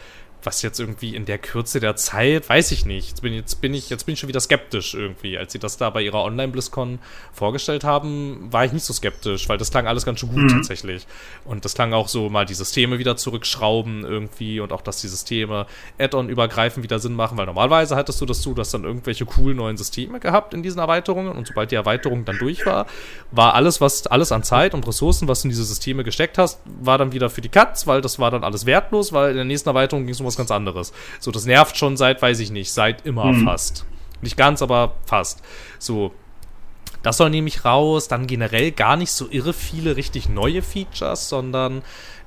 was jetzt irgendwie in der Kürze der Zeit, weiß ich nicht. Jetzt bin, jetzt bin, ich, jetzt bin ich schon wieder skeptisch irgendwie. Als sie das da bei ihrer Online-BlizzCon vorgestellt haben, war ich nicht so skeptisch, weil das klang alles ganz schön gut mhm. tatsächlich. Und das klang auch so mal die Systeme wieder zurückschrauben irgendwie und auch, dass die Systeme Add-on-übergreifend wieder Sinn machen, weil normalerweise hattest du das so, dass dann irgendwelche coolen neuen Systeme gehabt in diesen Erweiterungen und sobald die Erweiterung dann durch war, war alles, was, alles an Zeit und Ressourcen, was du in diese Systeme gesteckt hast, war dann wieder für die Katz, weil das war dann alles wertlos, weil in der nächsten Erweiterung ging es um was ganz anderes. So, das nervt schon seit, weiß ich nicht, seit immer mhm. fast. Nicht ganz, aber fast. So, das soll nämlich raus. Dann generell gar nicht so irre viele richtig neue Features, sondern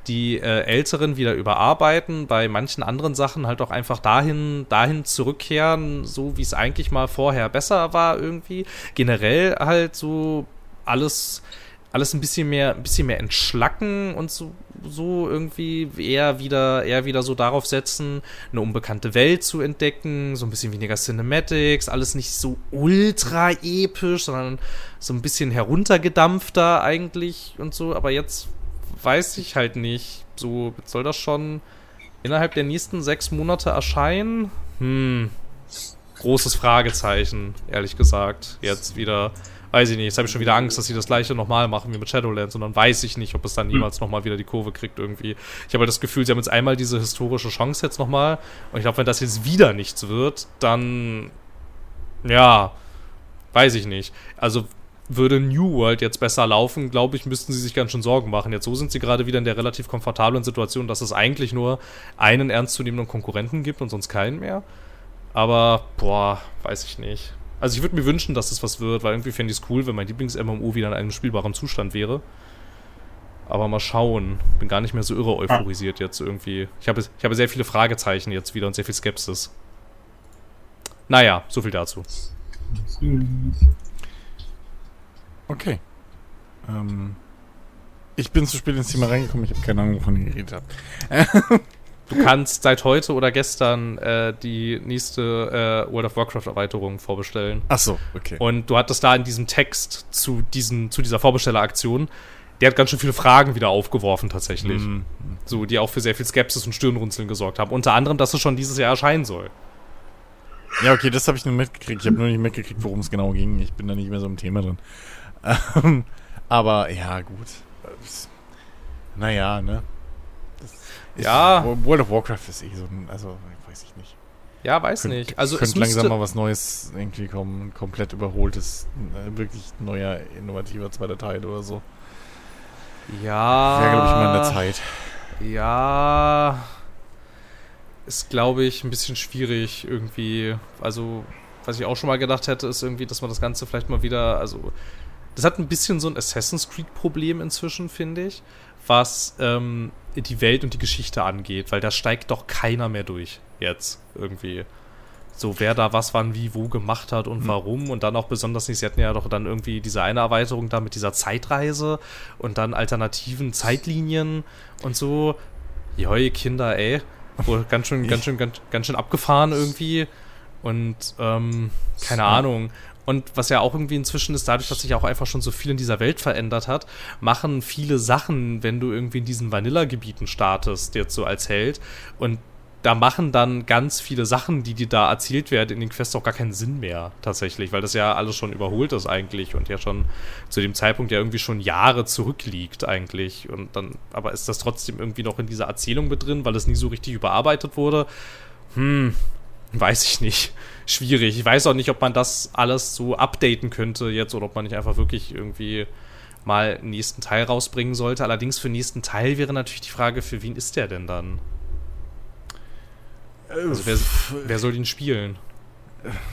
die äh, älteren wieder überarbeiten, bei manchen anderen Sachen halt auch einfach dahin, dahin zurückkehren, so wie es eigentlich mal vorher besser war irgendwie. Generell halt so alles alles ein bisschen mehr, ein bisschen mehr entschlacken und so, so irgendwie eher wieder, eher wieder so darauf setzen, eine unbekannte Welt zu entdecken, so ein bisschen weniger Cinematics, alles nicht so ultra episch, sondern so ein bisschen heruntergedampfter eigentlich und so. Aber jetzt weiß ich halt nicht, so soll das schon innerhalb der nächsten sechs Monate erscheinen? Hm, großes Fragezeichen, ehrlich gesagt. Jetzt wieder weiß ich nicht, jetzt habe ich schon wieder Angst, dass sie das gleiche nochmal machen wie mit Shadowlands und dann weiß ich nicht, ob es dann jemals hm. nochmal wieder die Kurve kriegt irgendwie. Ich habe halt das Gefühl, sie haben jetzt einmal diese historische Chance jetzt nochmal und ich glaube, wenn das jetzt wieder nichts wird, dann ja, weiß ich nicht. Also würde New World jetzt besser laufen, glaube ich, müssten sie sich ganz schön Sorgen machen. Jetzt so sind sie gerade wieder in der relativ komfortablen Situation, dass es eigentlich nur einen ernstzunehmenden Konkurrenten gibt und sonst keinen mehr. Aber, boah, weiß ich nicht. Also ich würde mir wünschen, dass das was wird, weil irgendwie fände ich es cool, wenn mein Lieblings-MMO wieder in einem spielbaren Zustand wäre. Aber mal schauen. Bin gar nicht mehr so irre euphorisiert jetzt irgendwie. Ich habe, ich habe sehr viele Fragezeichen jetzt wieder und sehr viel Skepsis. Naja, so viel dazu. Okay. Ähm, ich bin zu spät ins Thema reingekommen. Ich habe keine Ahnung, wovon ihr geredet habt. Du kannst seit heute oder gestern äh, die nächste äh, World of Warcraft Erweiterung vorbestellen. Ach so, okay. Und du hattest da in diesem Text zu, diesen, zu dieser Vorbestelleraktion, der hat ganz schön viele Fragen wieder aufgeworfen tatsächlich. Mhm. So, die auch für sehr viel Skepsis und Stirnrunzeln gesorgt haben. Unter anderem, dass es schon dieses Jahr erscheinen soll. Ja, okay, das habe ich nur mitgekriegt. Ich habe nur nicht mitgekriegt, worum es genau ging. Ich bin da nicht mehr so im Thema drin. Ähm, aber ja, gut. Naja, ne? Ja. World of Warcraft ist eh so ein, also weiß ich nicht. Ja, weiß Könnt, nicht. Also könnte langsam mal was Neues irgendwie kommen, komplett überholtes, äh, wirklich neuer, innovativer zweiter Teil oder so. Ja. Wäre, glaube ich, mal in der Zeit. Ja. Ist, glaube ich, ein bisschen schwierig irgendwie. Also, was ich auch schon mal gedacht hätte, ist irgendwie, dass man das Ganze vielleicht mal wieder, also, das hat ein bisschen so ein Assassin's Creed-Problem inzwischen, finde ich was ähm, die Welt und die Geschichte angeht, weil da steigt doch keiner mehr durch jetzt irgendwie. So, wer da was wann wie wo gemacht hat und mhm. warum und dann auch besonders nicht, sie hatten ja doch dann irgendwie diese eine Erweiterung da mit dieser Zeitreise und dann alternativen Zeitlinien und so. Joi, Kinder, ey. Wohl ganz schön, ganz schön, ganz, ganz schön abgefahren irgendwie. Und ähm, keine Ahnung. Und was ja auch irgendwie inzwischen ist, dadurch, dass sich auch einfach schon so viel in dieser Welt verändert hat, machen viele Sachen, wenn du irgendwie in diesen Vanilla-Gebieten startest, jetzt so als Held. Und da machen dann ganz viele Sachen, die dir da erzählt werden, in den Quests auch gar keinen Sinn mehr, tatsächlich, weil das ja alles schon überholt ist eigentlich und ja schon zu dem Zeitpunkt ja irgendwie schon Jahre zurückliegt eigentlich. Und dann, aber ist das trotzdem irgendwie noch in dieser Erzählung mit drin, weil es nie so richtig überarbeitet wurde? Hm, weiß ich nicht schwierig. Ich weiß auch nicht, ob man das alles so updaten könnte jetzt oder ob man nicht einfach wirklich irgendwie mal einen nächsten Teil rausbringen sollte. Allerdings für den nächsten Teil wäre natürlich die Frage, für wen ist der denn dann? Also wer, wer soll ihn spielen?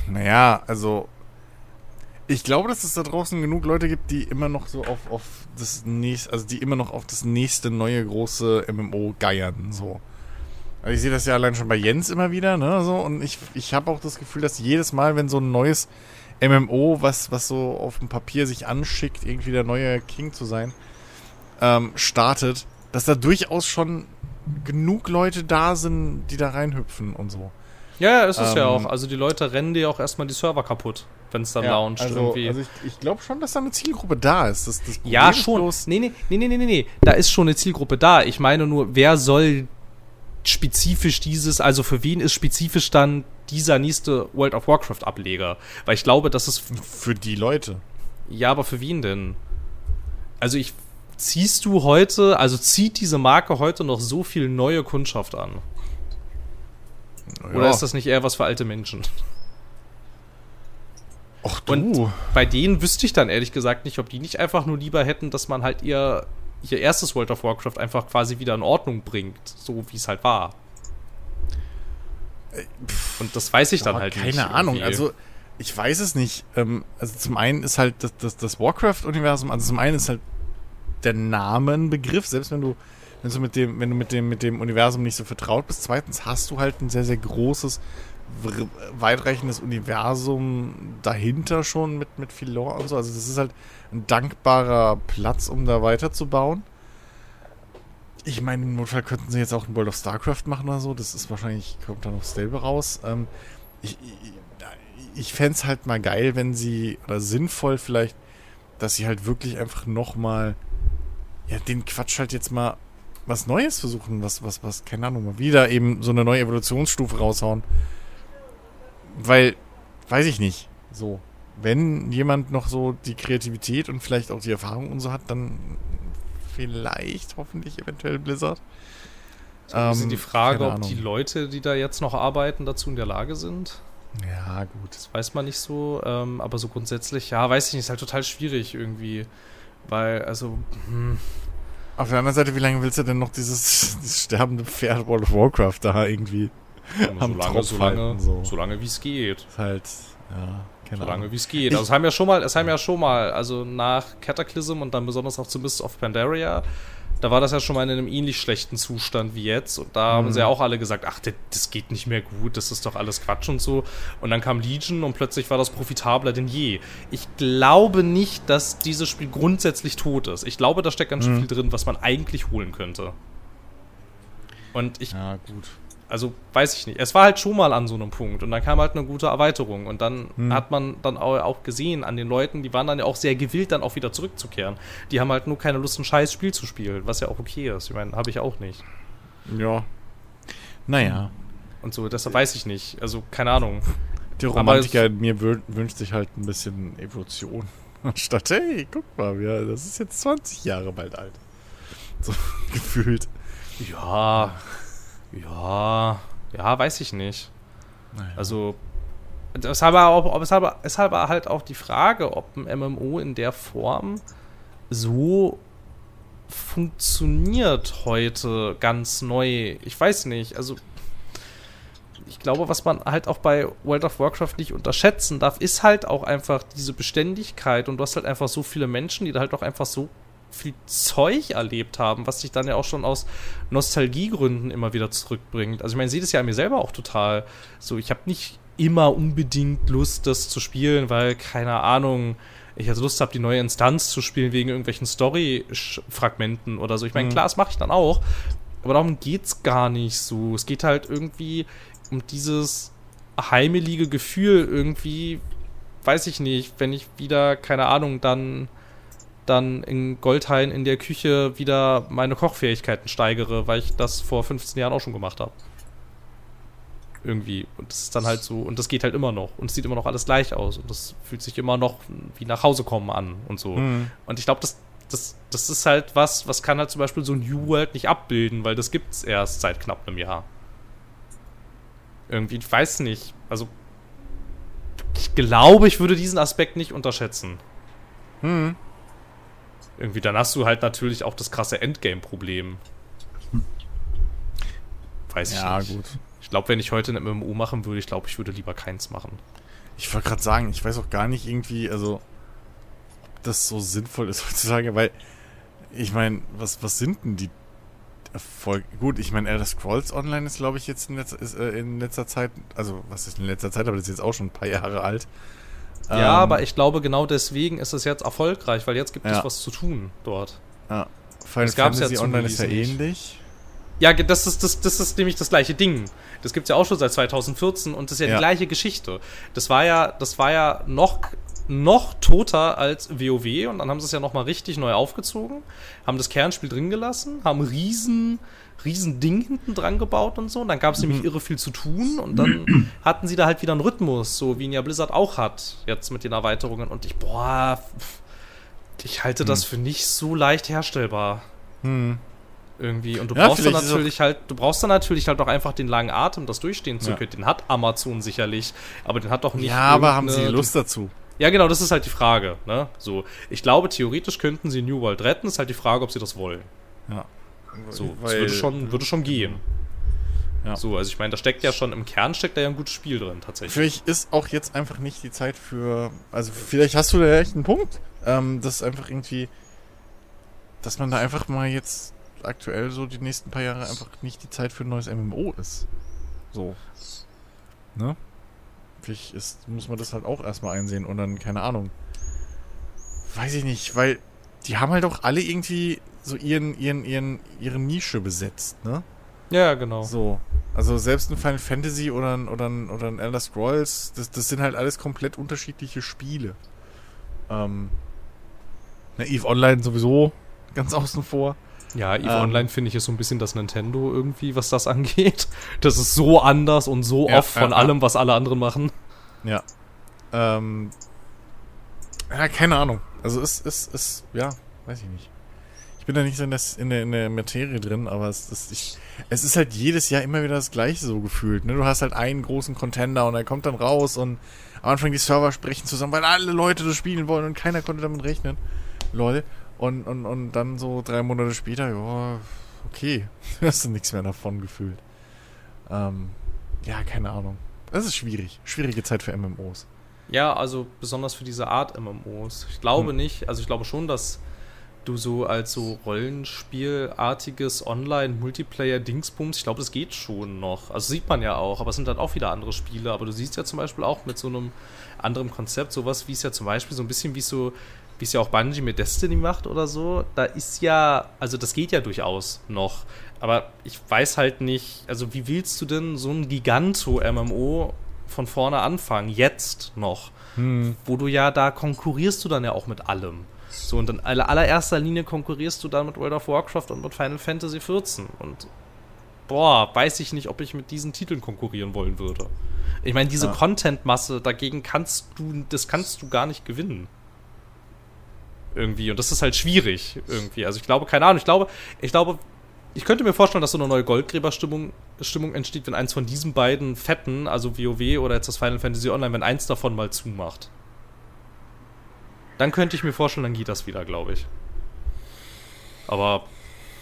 Naja, also ich glaube, dass es da draußen genug Leute gibt, die immer noch so auf, auf das nächste, also die immer noch auf das nächste neue große MMO geiern, so. Also ich sehe das ja allein schon bei Jens immer wieder, ne? So, und ich, ich habe auch das Gefühl, dass jedes Mal, wenn so ein neues MMO, was, was so auf dem Papier sich anschickt, irgendwie der neue King zu sein, ähm, startet, dass da durchaus schon genug Leute da sind, die da reinhüpfen und so. Ja, ja, ist es ja Ähm, auch. Also die Leute rennen dir auch erstmal die Server kaputt, wenn es dann Ja, launcht also, irgendwie. also ich, ich glaube schon, dass da eine Zielgruppe da ist. Das, das ja, schon. bloß- Nee, nee, nee, nee, nee, nee, nee. Da ist schon eine Zielgruppe da. Ich meine nur, wer soll spezifisch dieses, also für wen ist spezifisch dann dieser nächste World of Warcraft Ableger? Weil ich glaube, das ist für die Leute. Ja, aber für wen denn? Also ich ziehst du heute, also zieht diese Marke heute noch so viel neue Kundschaft an? Oder Ja. ist das nicht eher was für alte Menschen? Och du. Und bei denen wüsste ich dann ehrlich gesagt nicht, ob die nicht einfach nur lieber hätten, dass man halt ihr, ihr erstes World of Warcraft einfach quasi wieder in Ordnung bringt, so wie es halt war. Und das weiß ich dann halt keine nicht. Ahnung. irgendwie. Also, ich weiß es nicht. Ähm, also, zum einen ist halt das, das, das Warcraft-Universum, also zum einen ist halt der Name ein Begriff, selbst wenn du, wenn du mit dem, wenn du mit dem, mit dem Universum nicht so vertraut bist. Zweitens hast du halt ein sehr, sehr großes, weitreichendes Universum dahinter schon mit, mit viel Lore und so. Also, das ist halt ein dankbarer Platz, um da weiterzubauen. Ich meine, im Notfall könnten sie jetzt auch ein World of StarCraft machen oder so. Das ist wahrscheinlich, kommt da noch dasselbe raus. Ähm, ich ich, ich fände es halt mal geil, wenn sie, oder sinnvoll vielleicht, dass sie halt wirklich einfach nochmal, ja, den Quatsch halt jetzt mal was Neues versuchen, was, was, was, keine Ahnung, mal wieder eben so eine neue Evolutionsstufe raushauen. Weil, weiß ich nicht, so, wenn jemand noch so die Kreativität und vielleicht auch die Erfahrung und so hat, dann vielleicht, hoffentlich, eventuell Blizzard. Ein bisschen Ähm, die Frage, ob die Leute, die da jetzt noch arbeiten, dazu in der Lage sind. Ja, gut. Das weiß man nicht so, ähm, aber so grundsätzlich, ja, weiß ich nicht, ist halt total schwierig irgendwie. Weil, also, hm, Auf der anderen Seite, wie lange willst du denn noch dieses, dieses sterbende Pferd World of Warcraft da irgendwie? Am solange, Tropf solange, halten, so. solange wie es geht. Ist halt, ja, keine Solange Ahnung. wie es geht. Also es haben ja schon mal, es haben ja schon mal, also nach Cataclysm und dann besonders auch zu Mists of Pandaria, da war das ja schon mal in einem ähnlich schlechten Zustand wie jetzt. Und da haben Mhm. sie ja auch alle gesagt, ach, das, das geht nicht mehr gut, das ist doch alles Quatsch und so. Und dann kam Legion und plötzlich war das profitabler denn je. Ich glaube nicht, dass dieses Spiel grundsätzlich tot ist. Ich glaube, da steckt ganz schön Mhm. viel drin, was man eigentlich holen könnte. Und ich Ja, gut. Also weiß ich nicht. Es war halt schon mal an so einem Punkt und dann kam halt eine gute Erweiterung und dann Hm. hat man dann au- auch gesehen an den Leuten, die waren dann ja auch sehr gewillt, dann auch wieder zurückzukehren. Die haben halt nur keine Lust, ein scheiß Spiel zu spielen, was ja auch okay ist. Ich meine, habe ich auch nicht. Ja. Naja. Und so, deshalb weiß ich nicht. Also, keine Ahnung. Aber Romantiker in mir wünscht sich halt ein bisschen Evolution. Anstatt, hey, guck mal, wir, das ist jetzt 20 Jahre bald alt. So gefühlt. Ja, ja, ja, weiß ich nicht. Naja. Also, deshalb, auch, deshalb, deshalb halt auch die Frage, ob ein MMO in der Form so funktioniert heute ganz neu. Ich weiß nicht. Also, ich glaube, was man halt auch bei World of Warcraft nicht unterschätzen darf, ist halt auch einfach diese Beständigkeit. Und du hast halt einfach so viele Menschen, die da halt auch einfach so viel Zeug erlebt haben, was sich dann ja auch schon aus Nostalgiegründen immer wieder zurückbringt. Also ich meine, sehe das ja an mir selber auch total. So, ich habe nicht immer unbedingt Lust, das zu spielen, weil, keine Ahnung, ich jetzt Lust habe, die neue Instanz zu spielen wegen irgendwelchen Story-Fragmenten oder so. Ich meine, Mhm. klar, das mache ich dann auch, aber darum geht's gar nicht so. Es geht halt irgendwie um dieses heimelige Gefühl irgendwie, weiß ich nicht, wenn ich wieder, keine Ahnung, dann dann in Goldhain in der Küche wieder meine Kochfähigkeiten steigere, weil ich das vor 15 Jahren auch schon gemacht habe. Irgendwie. Und das ist dann halt so, und das geht halt immer noch. Und es sieht immer noch alles gleich aus. Und das fühlt sich immer noch wie nach Hause kommen an und so. Mhm. Und ich glaube, das, das, das ist halt was, was kann halt zum Beispiel so New World nicht abbilden, weil das gibt's erst seit knapp einem Jahr. Irgendwie, ich weiß nicht. Also, ich glaube, ich würde diesen Aspekt nicht unterschätzen. Hm. Irgendwie, dann hast du halt natürlich auch das krasse Endgame-Problem. Weiß ich Ja, nicht. gut. Ich glaube, wenn ich heute ein MMO machen würde, ich glaube, ich würde lieber keins machen. Ich wollte gerade sagen, ich weiß auch gar nicht irgendwie, also, ob das so sinnvoll ist heutzutage, weil, ich meine, was, was sind denn die voll gut. Ich meine, Elder Scrolls Online ist, glaube ich, jetzt in, letz, ist, äh, in letzter Zeit, also was ist in letzter Zeit, aber das ist jetzt auch schon ein paar Jahre alt. Ja, Ähm, aber ich glaube, genau deswegen ist es jetzt erfolgreich, weil jetzt gibt es Ja. was zu tun dort. Ja. Final Das gab's ja Fantasy zum Online ist ja ähnlich. Ja, das ist, das, das ist nämlich das gleiche Ding. Das gibt's ja auch schon seit 2014 und das ist ja, Ja. die gleiche Geschichte. Das war ja, das war ja noch, noch toter als WoW und dann haben sie es ja nochmal richtig neu aufgezogen, haben das Kernspiel drin gelassen, haben riesen, riesen Ding hinten dran gebaut und so. Und dann gab es nämlich irre viel zu tun und dann hatten sie da halt wieder einen Rhythmus, so wie ihn ja Blizzard auch hat, jetzt mit den Erweiterungen. Und ich, boah, ich halte das für nicht so leicht herstellbar Hm. irgendwie. Und du Ja, brauchst dann natürlich halt, du brauchst dann natürlich halt auch einfach den langen Atem, das durchstehen zu Ja. können. Den hat Amazon sicherlich, aber den hat doch nicht. Ja, aber haben sie Lust dazu? Ja, genau, das ist halt die Frage. Ne? So, ich glaube, theoretisch könnten sie New World retten. Ist halt die Frage, ob sie das wollen. Ja. So, das würde schon, würde schon gehen. Ja. So, also ich meine, da steckt ja schon im Kern steckt da ja ein gutes Spiel drin, tatsächlich. Vielleicht ist auch jetzt einfach nicht die Zeit für. Also, vielleicht hast du da echt einen Punkt. Ähm, das ist einfach irgendwie. Dass man da einfach mal jetzt aktuell so die nächsten paar Jahre einfach nicht die Zeit für ein neues MMO ist. So. Ne? Vielleicht ist, muss man das halt auch erstmal einsehen und dann, keine Ahnung. Weiß ich nicht, weil die haben halt auch alle irgendwie so ihren, ihren, ihren, ihre Nische besetzt, ne? Ja, genau. So. Also selbst ein Final Fantasy oder ein, oder ein, oder ein Elder Scrolls, das, das sind halt alles komplett unterschiedliche Spiele. Ähm, na, EVE Online sowieso ganz außen vor. Ja, EVE Ähm. Online finde ich ist so ein bisschen das Nintendo irgendwie, was das angeht. Das ist so anders und so Ja, off von ja, allem, was alle anderen machen. Ja. Ähm, ja, keine Ahnung. Also es ist, ist, ja, weiß ich nicht. Ich bin da nicht so in, das, in, der, in der Materie drin, aber es ist, ich, es ist halt jedes Jahr immer wieder das gleiche so gefühlt. Ne? Du hast halt einen großen Contender und er kommt dann raus und am Anfang die Server sprechen zusammen, weil alle Leute das spielen wollen und keiner konnte damit rechnen. Lol. Und, und, und dann so drei Monate später, ja, okay, hast du nichts mehr davon gefühlt. Ähm, ja, keine Ahnung. Das ist schwierig. Schwierige Zeit für MMOs. Ja, also besonders für diese Art MMOs. Ich glaube Hm. nicht, also ich glaube schon, dass du so als so Rollenspielartiges Online-Multiplayer-Dingsbums, ich glaube, das geht schon noch. Also sieht man ja auch, aber es sind dann auch wieder andere Spiele. Aber du siehst ja zum Beispiel auch mit so einem anderen Konzept, sowas wie es ja zum Beispiel so ein bisschen wie so, wie es ja auch Bungie mit Destiny macht oder so. Da ist ja, also das geht ja durchaus noch. Aber ich weiß halt nicht, also wie willst du denn so ein Giganto-MMO von vorne anfangen, jetzt noch? wo du ja da konkurrierst du dann ja auch mit allem. So, und in aller, allererster Linie konkurrierst du dann mit World of Warcraft und mit Final Fantasy XIV. Und boah, weiß ich nicht, ob ich mit diesen Titeln konkurrieren wollen würde. Ich meine, diese Ja. Content-Masse, dagegen kannst du, das kannst du gar nicht gewinnen. Irgendwie. Und das ist halt schwierig, irgendwie. Also ich glaube, keine Ahnung, ich glaube, ich glaube, ich könnte mir vorstellen, dass so eine neue Goldgräberstimmung Stimmung entsteht, wenn eins von diesen beiden Fetten, also WoW oder jetzt das Final Fantasy Online, wenn eins davon mal zumacht. Dann könnte ich mir vorstellen, dann geht das wieder, glaube ich. Aber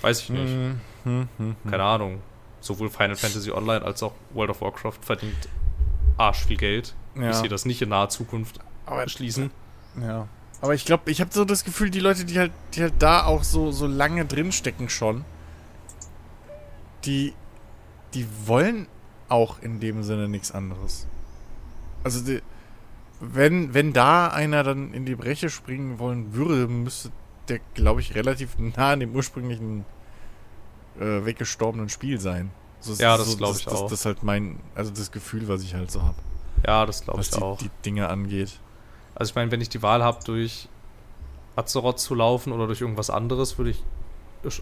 weiß ich nicht. Hm, hm, hm, hm. Keine Ahnung. Sowohl Final Fantasy Online als auch World of Warcraft verdient arsch viel Geld. Ja. Ich sehe das nicht in naher Zukunft Aber, schließen. ja. Aber ich glaube, ich habe so das Gefühl, die Leute, die halt, die halt da auch so, so lange drinstecken schon, die, die wollen auch in dem Sinne nichts anderes. Also, die, wenn, wenn da einer dann in die Breche springen wollen würde, müsste der, glaube ich, relativ nah an dem ursprünglichen äh, weggestorbenen Spiel sein. So, Ja, das so, glaub ich das, auch. Das ist halt mein, also das Gefühl, was ich halt so habe, Ja, das glaube ich die, auch. die Dinge angeht. Also ich meine, wenn ich die Wahl habe, durch Azeroth zu laufen oder durch irgendwas anderes, würde ich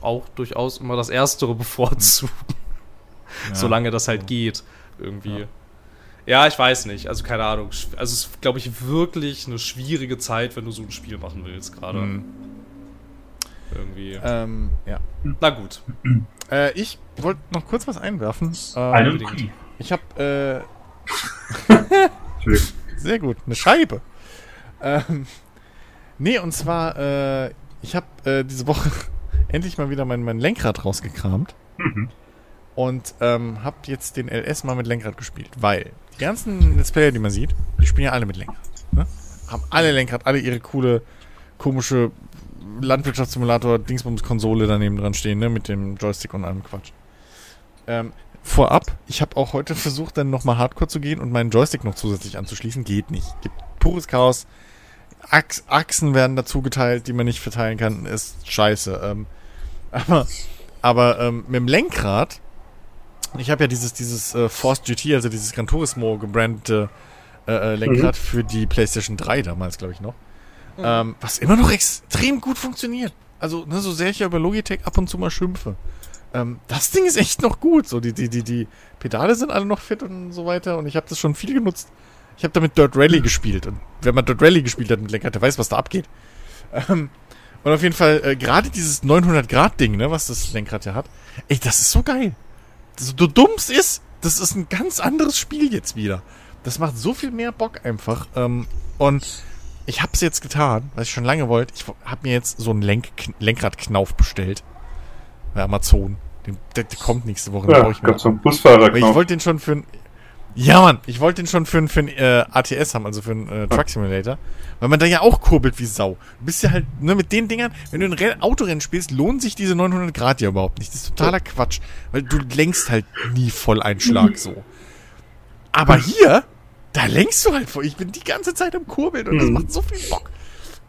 auch durchaus immer das Erstere bevorzugen, Ja. solange das halt geht. Irgendwie. Ja. Ja. ich weiß nicht. Also keine Ahnung. Also es ist, glaube ich, wirklich eine schwierige Zeit, wenn du so ein Spiel machen willst gerade. Mhm. Irgendwie. Ähm, ja. Na gut. Äh, ich wollte noch kurz was einwerfen. Ähm, ich habe äh, sehr gut eine Scheibe. Ähm, nee, und zwar äh, ich habe äh, diese Woche endlich mal wieder mein, mein Lenkrad rausgekramt Mhm. und ähm, habe jetzt den LS mal mit Lenkrad gespielt, weil die ganzen Let's Player, die man sieht, die spielen ja alle mit Lenkrad. Ne? Haben alle Lenkrad, alle ihre coole, komische Landwirtschaftssimulator Dingsbums Konsole daneben dran stehen, ne, mit dem Joystick und allem Quatsch. Ähm, vorab, ich habe auch heute versucht, dann nochmal Hardcore zu gehen und meinen Joystick noch zusätzlich anzuschließen. Geht nicht. Gibt pures Chaos. Ach Achsen werden dazu geteilt, die man nicht verteilen kann. Ist scheiße. Ähm, aber aber ähm, mit dem Lenkrad, ich habe ja dieses, dieses äh, Force GT, also dieses Gran Turismo gebrandete äh, äh, Lenkrad Mhm. für die PlayStation 3 damals, glaube ich noch. Ähm, was immer noch extrem gut funktioniert. Also, ne, so sehr ich ja über Logitech ab und zu mal schimpfe. Ähm, das Ding ist echt noch gut. So, die, die, die, die Pedale sind alle noch fit und so weiter. Und ich habe das schon viel genutzt. Ich habe damit Dirt Rally gespielt. Und wenn man Dirt Rally gespielt hat mit Lenkrad, der weiß, was da abgeht. Ähm, und auf jeden Fall, äh, gerade dieses 900-Grad-Ding, ne, was das Lenkrad ja hat, ey, das ist so geil. So so dumm's ist, das ist ein ganz anderes Spiel jetzt wieder. Das macht so viel mehr Bock einfach. Ähm, und ich hab's jetzt getan, was ich schon lange wollte. Ich hab mir jetzt so einen Lenk Lenkradknauf bestellt. Bei Amazon. Den, der, der kommt nächste Woche. Ja, ich mir. so einen ich wollte den schon für ein. Ja, Mann, ich wollte den schon für ein, für ein äh, ATS haben, also für einen äh, Truck Simulator. Weil man da ja auch kurbelt wie Sau. Du bist ja halt, ne, mit den Dingern, wenn du ein Renn Autorennen spielst, lohnen sich diese 900 Grad ja überhaupt nicht. Das ist totaler Quatsch. Weil du lenkst halt nie voll einen Schlag so. Aber hier, da lenkst du halt voll. Ich bin die ganze Zeit am Kurbeln und das Mhm. macht so viel Bock.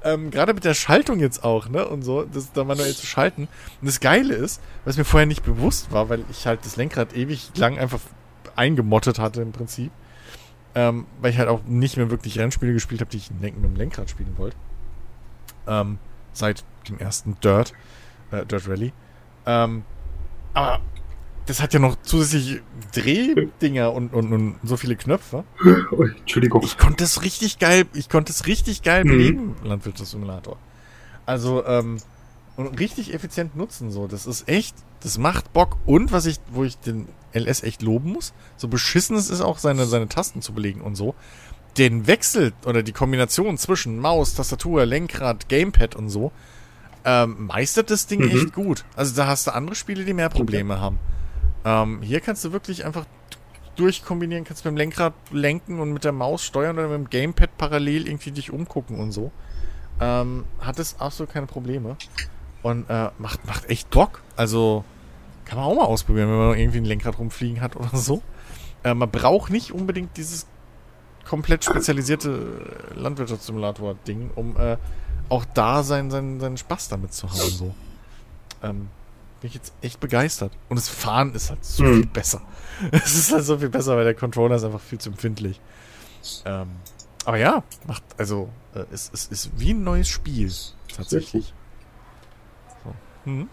Ähm, Gerade mit der Schaltung jetzt auch, ne? Und so, das da manuell zu schalten. Und das Geile ist, was mir vorher nicht bewusst war, weil ich halt das Lenkrad ewig lang einfach eingemottet hatte im Prinzip. Ähm, weil ich halt auch nicht mehr wirklich Rennspiele gespielt habe, die ich mit dem Lenkrad spielen wollte. Ähm, seit dem ersten Dirt, äh, Dirt Rally. Ähm, aber das hat ja noch zusätzlich Drehdinger und, und, und so viele Knöpfe. Ui, Entschuldigung. Ich konnte es richtig geil, ich konnte es richtig geil Mhm. belegen, Landwirtschaftssimulator. Also, ähm, und richtig effizient nutzen, so. Das ist echt, das macht Bock. Und was ich, wo ich den LS echt loben muss, so beschissen es ist auch seine, seine Tasten zu belegen und so. Den Wechsel oder die Kombination zwischen Maus, Tastatur, Lenkrad, Gamepad und so, ähm, meistert das Ding Mhm. echt gut. Also da hast du andere Spiele, die mehr Probleme haben. Ähm, hier kannst du wirklich einfach durchkombinieren, kannst mit dem Lenkrad lenken und mit der Maus steuern oder mit dem Gamepad parallel irgendwie dich umgucken und so. Ähm, hat es absolut keine Probleme. Und äh, macht, macht echt Bock. Also kann man auch mal ausprobieren, wenn man irgendwie ein Lenkrad rumfliegen hat oder so. Äh, man braucht nicht unbedingt dieses komplett spezialisierte Landwirtschaftssimulator-Ding, um äh, auch da seinen, seinen, seinen Spaß damit zu haben. So. Ähm, bin ich jetzt echt begeistert. Und das Fahren ist halt so Mhm. viel besser. Es ist halt so viel besser, weil der Controller ist einfach viel zu empfindlich. Ähm, aber ja, macht, also, äh, es, es ist wie ein neues Spiel. Tatsächlich. So. Mhm.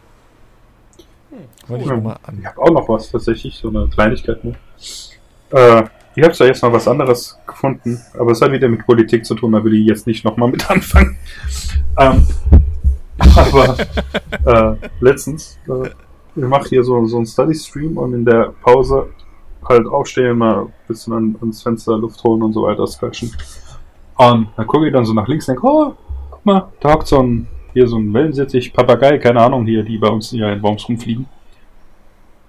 Wollte ich. Ich habe auch noch was tatsächlich, so eine Kleinigkeit. Ne? Äh, ich habe zwar jetzt noch was anderes gefunden, aber es hat wieder mit Politik zu tun, da will ich jetzt nicht nochmal mit anfangen. Ähm, aber äh, letztens, äh, ich mache hier so, so einen Study-Stream und in der Pause halt aufstehen, mal ein bisschen an, ans Fenster Luft holen und so weiter, scratchen. Und dann gucke ich dann so nach links und denke, oh, guck mal, da hockt so ein, hier so ein Wellensittich, Papagei, keine Ahnung, hier, die bei uns hier in Worms rumfliegen.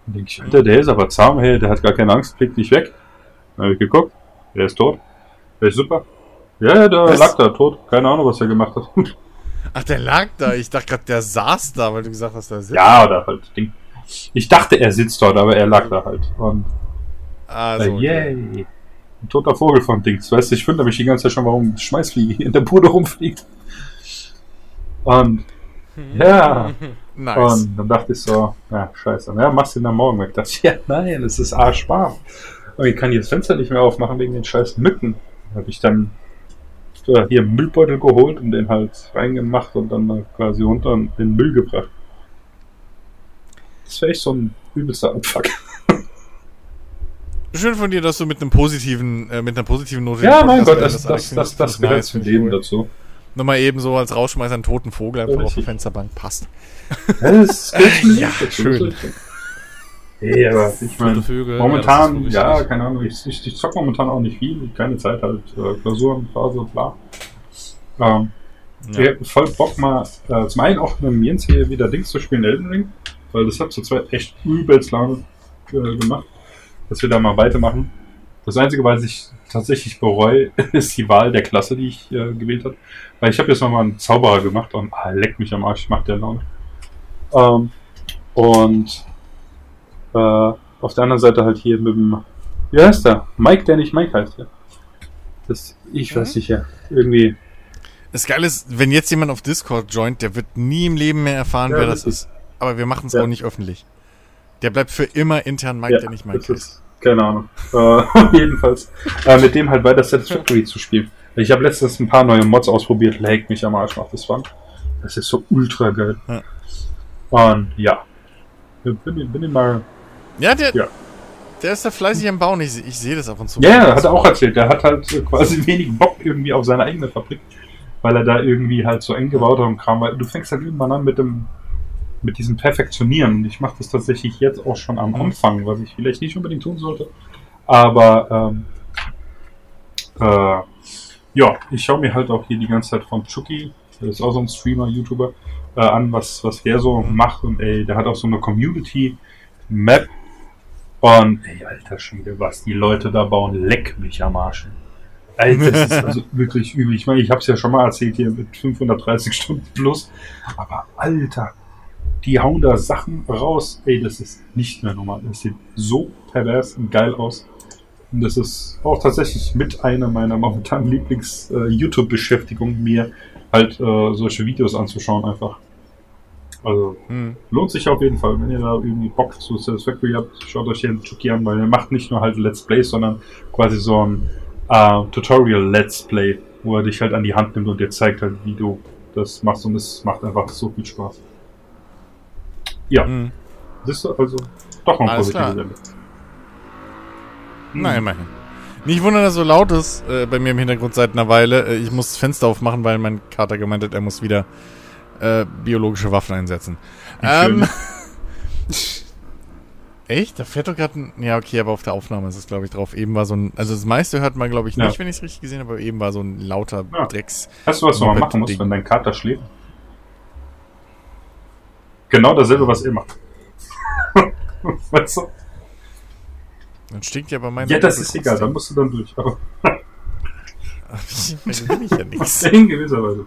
Dann denke ich, Alter, der ist aber zahm, hey, der hat gar keine Angst, fliegt nicht weg. Dann habe ich geguckt, der ist tot. Der ist super. Ja, ja, der Was? lag da tot. Keine Ahnung, was er gemacht hat. Ach, der lag da. Ich dachte gerade, der saß da, weil du gesagt hast, der sitzt. ja, oder halt Ding. Ich dachte, er sitzt dort, aber er lag da halt. Und Also, äh, yay. Ein toter Vogel vom Dings. Weißt du, ich wundere mich die ganze Zeit schon, warum Schmeißfliege hier in der Bude rumfliegt. Und ja, nice. Und dann dachte ich so, ja, scheiße. Ja, machst du ihn dann morgen weg. dachte ich, ja, nein, es ist arschwarm. Und ich kann hier das Fenster nicht mehr aufmachen wegen den scheiß Mücken. Da habe ich dann äh, hier einen Müllbeutel geholt und den halt reingemacht und dann quasi runter in den Müll gebracht. Das wäre echt so ein übelster Abfuck. Schön von dir, dass du mit einem positiven, äh, mit einer positiven Note. Ja, mein Gott, das, das, das, das gehört zum Leben finde dazu. Nochmal eben so als Rauschmeißer einen toten Vogel einfach Ja, auf der richtig. Fensterbank passt. Das gehört zum Leben Ja, schön. Hey, aber ich meine, Momentan, ja, das ist ja, keine Ahnung, ich, ich, ich zock momentan auch nicht viel, keine Zeit halt, äh, Klausurenphase, bla. Ähm, Ja. Voll Bock mal, äh, zum einen auch mit dem Jens hier wieder Dings zu spielen, Elden Ring, weil das hat zu zweit echt übelst lange äh, gemacht, dass wir da mal weitermachen. Das Einzige, was ich tatsächlich bereue, ist die Wahl der Klasse, die ich äh, gewählt habe. Weil ich habe jetzt nochmal einen Zauberer gemacht und ah, leck mich am Arsch, macht der Laune. Ähm, und äh, auf der anderen Seite halt hier mit dem, wie heißt der? Mike, der nicht Mike heißt, ja. Das, ich weiß nicht, ja. Irgendwie, Das Geile ist, wenn jetzt jemand auf Discord joint, der wird nie im Leben mehr erfahren, Ja, wer das richtig. ist. Aber wir machen es Ja. auch nicht öffentlich. Der bleibt für immer intern Mike, ja, der nicht Mike ist. ist, keine Ahnung. Äh, jedenfalls, äh, mit dem halt weiter Satisfactory zu spielen. Ich habe letztens ein paar neue Mods ausprobiert, leg mich am Arsch macht das Fun. Das ist so ultra geil. Ja. Und ja, bin, bin ich mal Ja, der, Ja. der ist da fleißig am Bauen. Ich, ich sehe das ab und zu. Ja, ja, hat er auch erzählt. Der hat halt quasi wenig Bock irgendwie auf seine eigene Fabrik, weil er da irgendwie halt so eng gebaut hat und Kram. Weil du fängst halt irgendwann an mit dem mit diesem Perfektionieren. Und ich mache das tatsächlich jetzt auch schon am Mhm. Anfang, was ich vielleicht nicht unbedingt tun sollte. Aber ähm, äh, ja, ich schaue mir halt auch hier die ganze Zeit von Chucky, der ist auch so ein Streamer, YouTuber, äh, an, was, was der so macht. Und ey, der hat auch so eine Community-Map, und ey, alter Schwede, was die Leute da bauen, leck mich am Arsch. Alter, das ist also wirklich übel. Ich meine, ich habe es ja schon mal erzählt hier mit 530 Stunden plus. Aber alter, die hauen da Sachen raus. Ey, das ist nicht mehr normal. Das sieht so pervers und geil aus. Und das ist auch tatsächlich mit einer meiner momentanen Lieblings-YouTube-Beschäftigungen, mir halt äh, solche Videos anzuschauen einfach. Also Hm. lohnt sich auf jeden Fall, wenn ihr da irgendwie Bock zu Satisfactory habt, schaut euch den Chucky an, weil er macht nicht nur halt Let's Plays, sondern quasi so ein äh, Tutorial Let's Play, wo er dich halt an die Hand nimmt und dir zeigt halt, wie du das machst und es macht einfach so viel Spaß. Ja, Hm. das ist also doch ein Alles positives klar. Ende. Na, immerhin. Nicht wundern, dass es so laut ist äh, bei mir im Hintergrund seit einer Weile. Äh, ich muss das Fenster aufmachen, weil mein Kater gemeint hat, er muss wieder äh, biologische Waffen einsetzen. Ähm, echt? Da fährt doch gerade ein... Ja, okay, aber auf der Aufnahme ist es, glaube ich, drauf. Eben war so ein... Also das meiste hört man, glaube ich, Ja. nicht, wenn ich es richtig gesehen habe, aber eben war so ein lauter Ja. Drecks... Weißt du, was du mal Moped- machen musst, wenn dein Kater schläft? Genau dasselbe, was er macht. weißt du? Dann stinkt ja bei meiner... Ja, das ist egal, da musst du dann durch. Aber ich ja nichts. in gewisser Weise.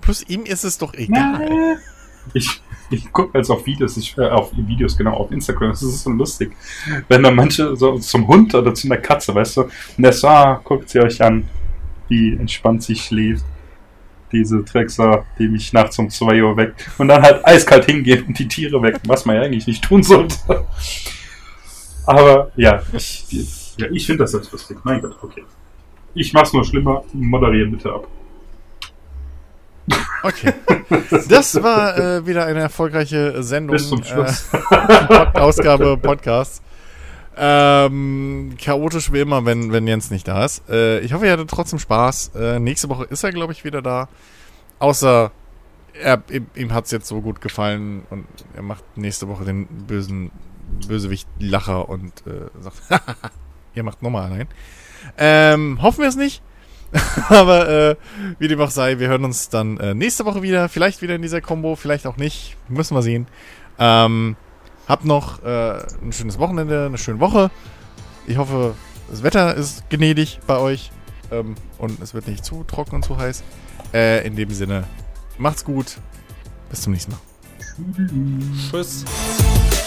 Plus ihm ist es doch egal. Ich, ich gucke jetzt auf Videos, ich, äh, auf Videos, genau, auf Instagram. Das ist so lustig. Wenn da manche so zum Hund oder zu einer Katze, weißt du, und der so, ah, guckt sie euch an, wie entspannt sie schläft. Diese Drecksau, die mich nachts um 2 Uhr weckt. Und dann halt eiskalt hingehen und die Tiere wecken, was man ja eigentlich nicht tun sollte. Aber ja, ich, ja, ich finde das jetzt lustig. Mein Gott, okay. Ich mach's nur schlimmer. Moderieren bitte ab. Okay. Das war äh, wieder eine erfolgreiche Sendung. Bis zum Schluss. Äh, Ausgabe Podcast. Ähm, chaotisch wie immer, wenn, wenn Jens nicht da ist. Äh, ich hoffe, ihr hattet trotzdem Spaß. Äh, nächste Woche ist er, glaube ich, wieder da. Außer er, ihm, ihm hat es jetzt so gut gefallen und er macht nächste Woche den bösen Bösewicht Lacher und äh, sagt, ihr macht nochmal allein. Ähm, hoffen wir es nicht. Aber äh, wie dem auch sei, wir hören uns dann äh, nächste Woche wieder. Vielleicht wieder in dieser Combo, vielleicht auch nicht. Müssen wir sehen. Ähm, habt noch äh, ein schönes Wochenende, eine schöne Woche. Ich hoffe, das Wetter ist gnädig bei euch ähm, und es wird nicht zu trocken und zu heiß. Äh, in dem Sinne, macht's gut. Bis zum nächsten Mal. Tschüss. Tschüss.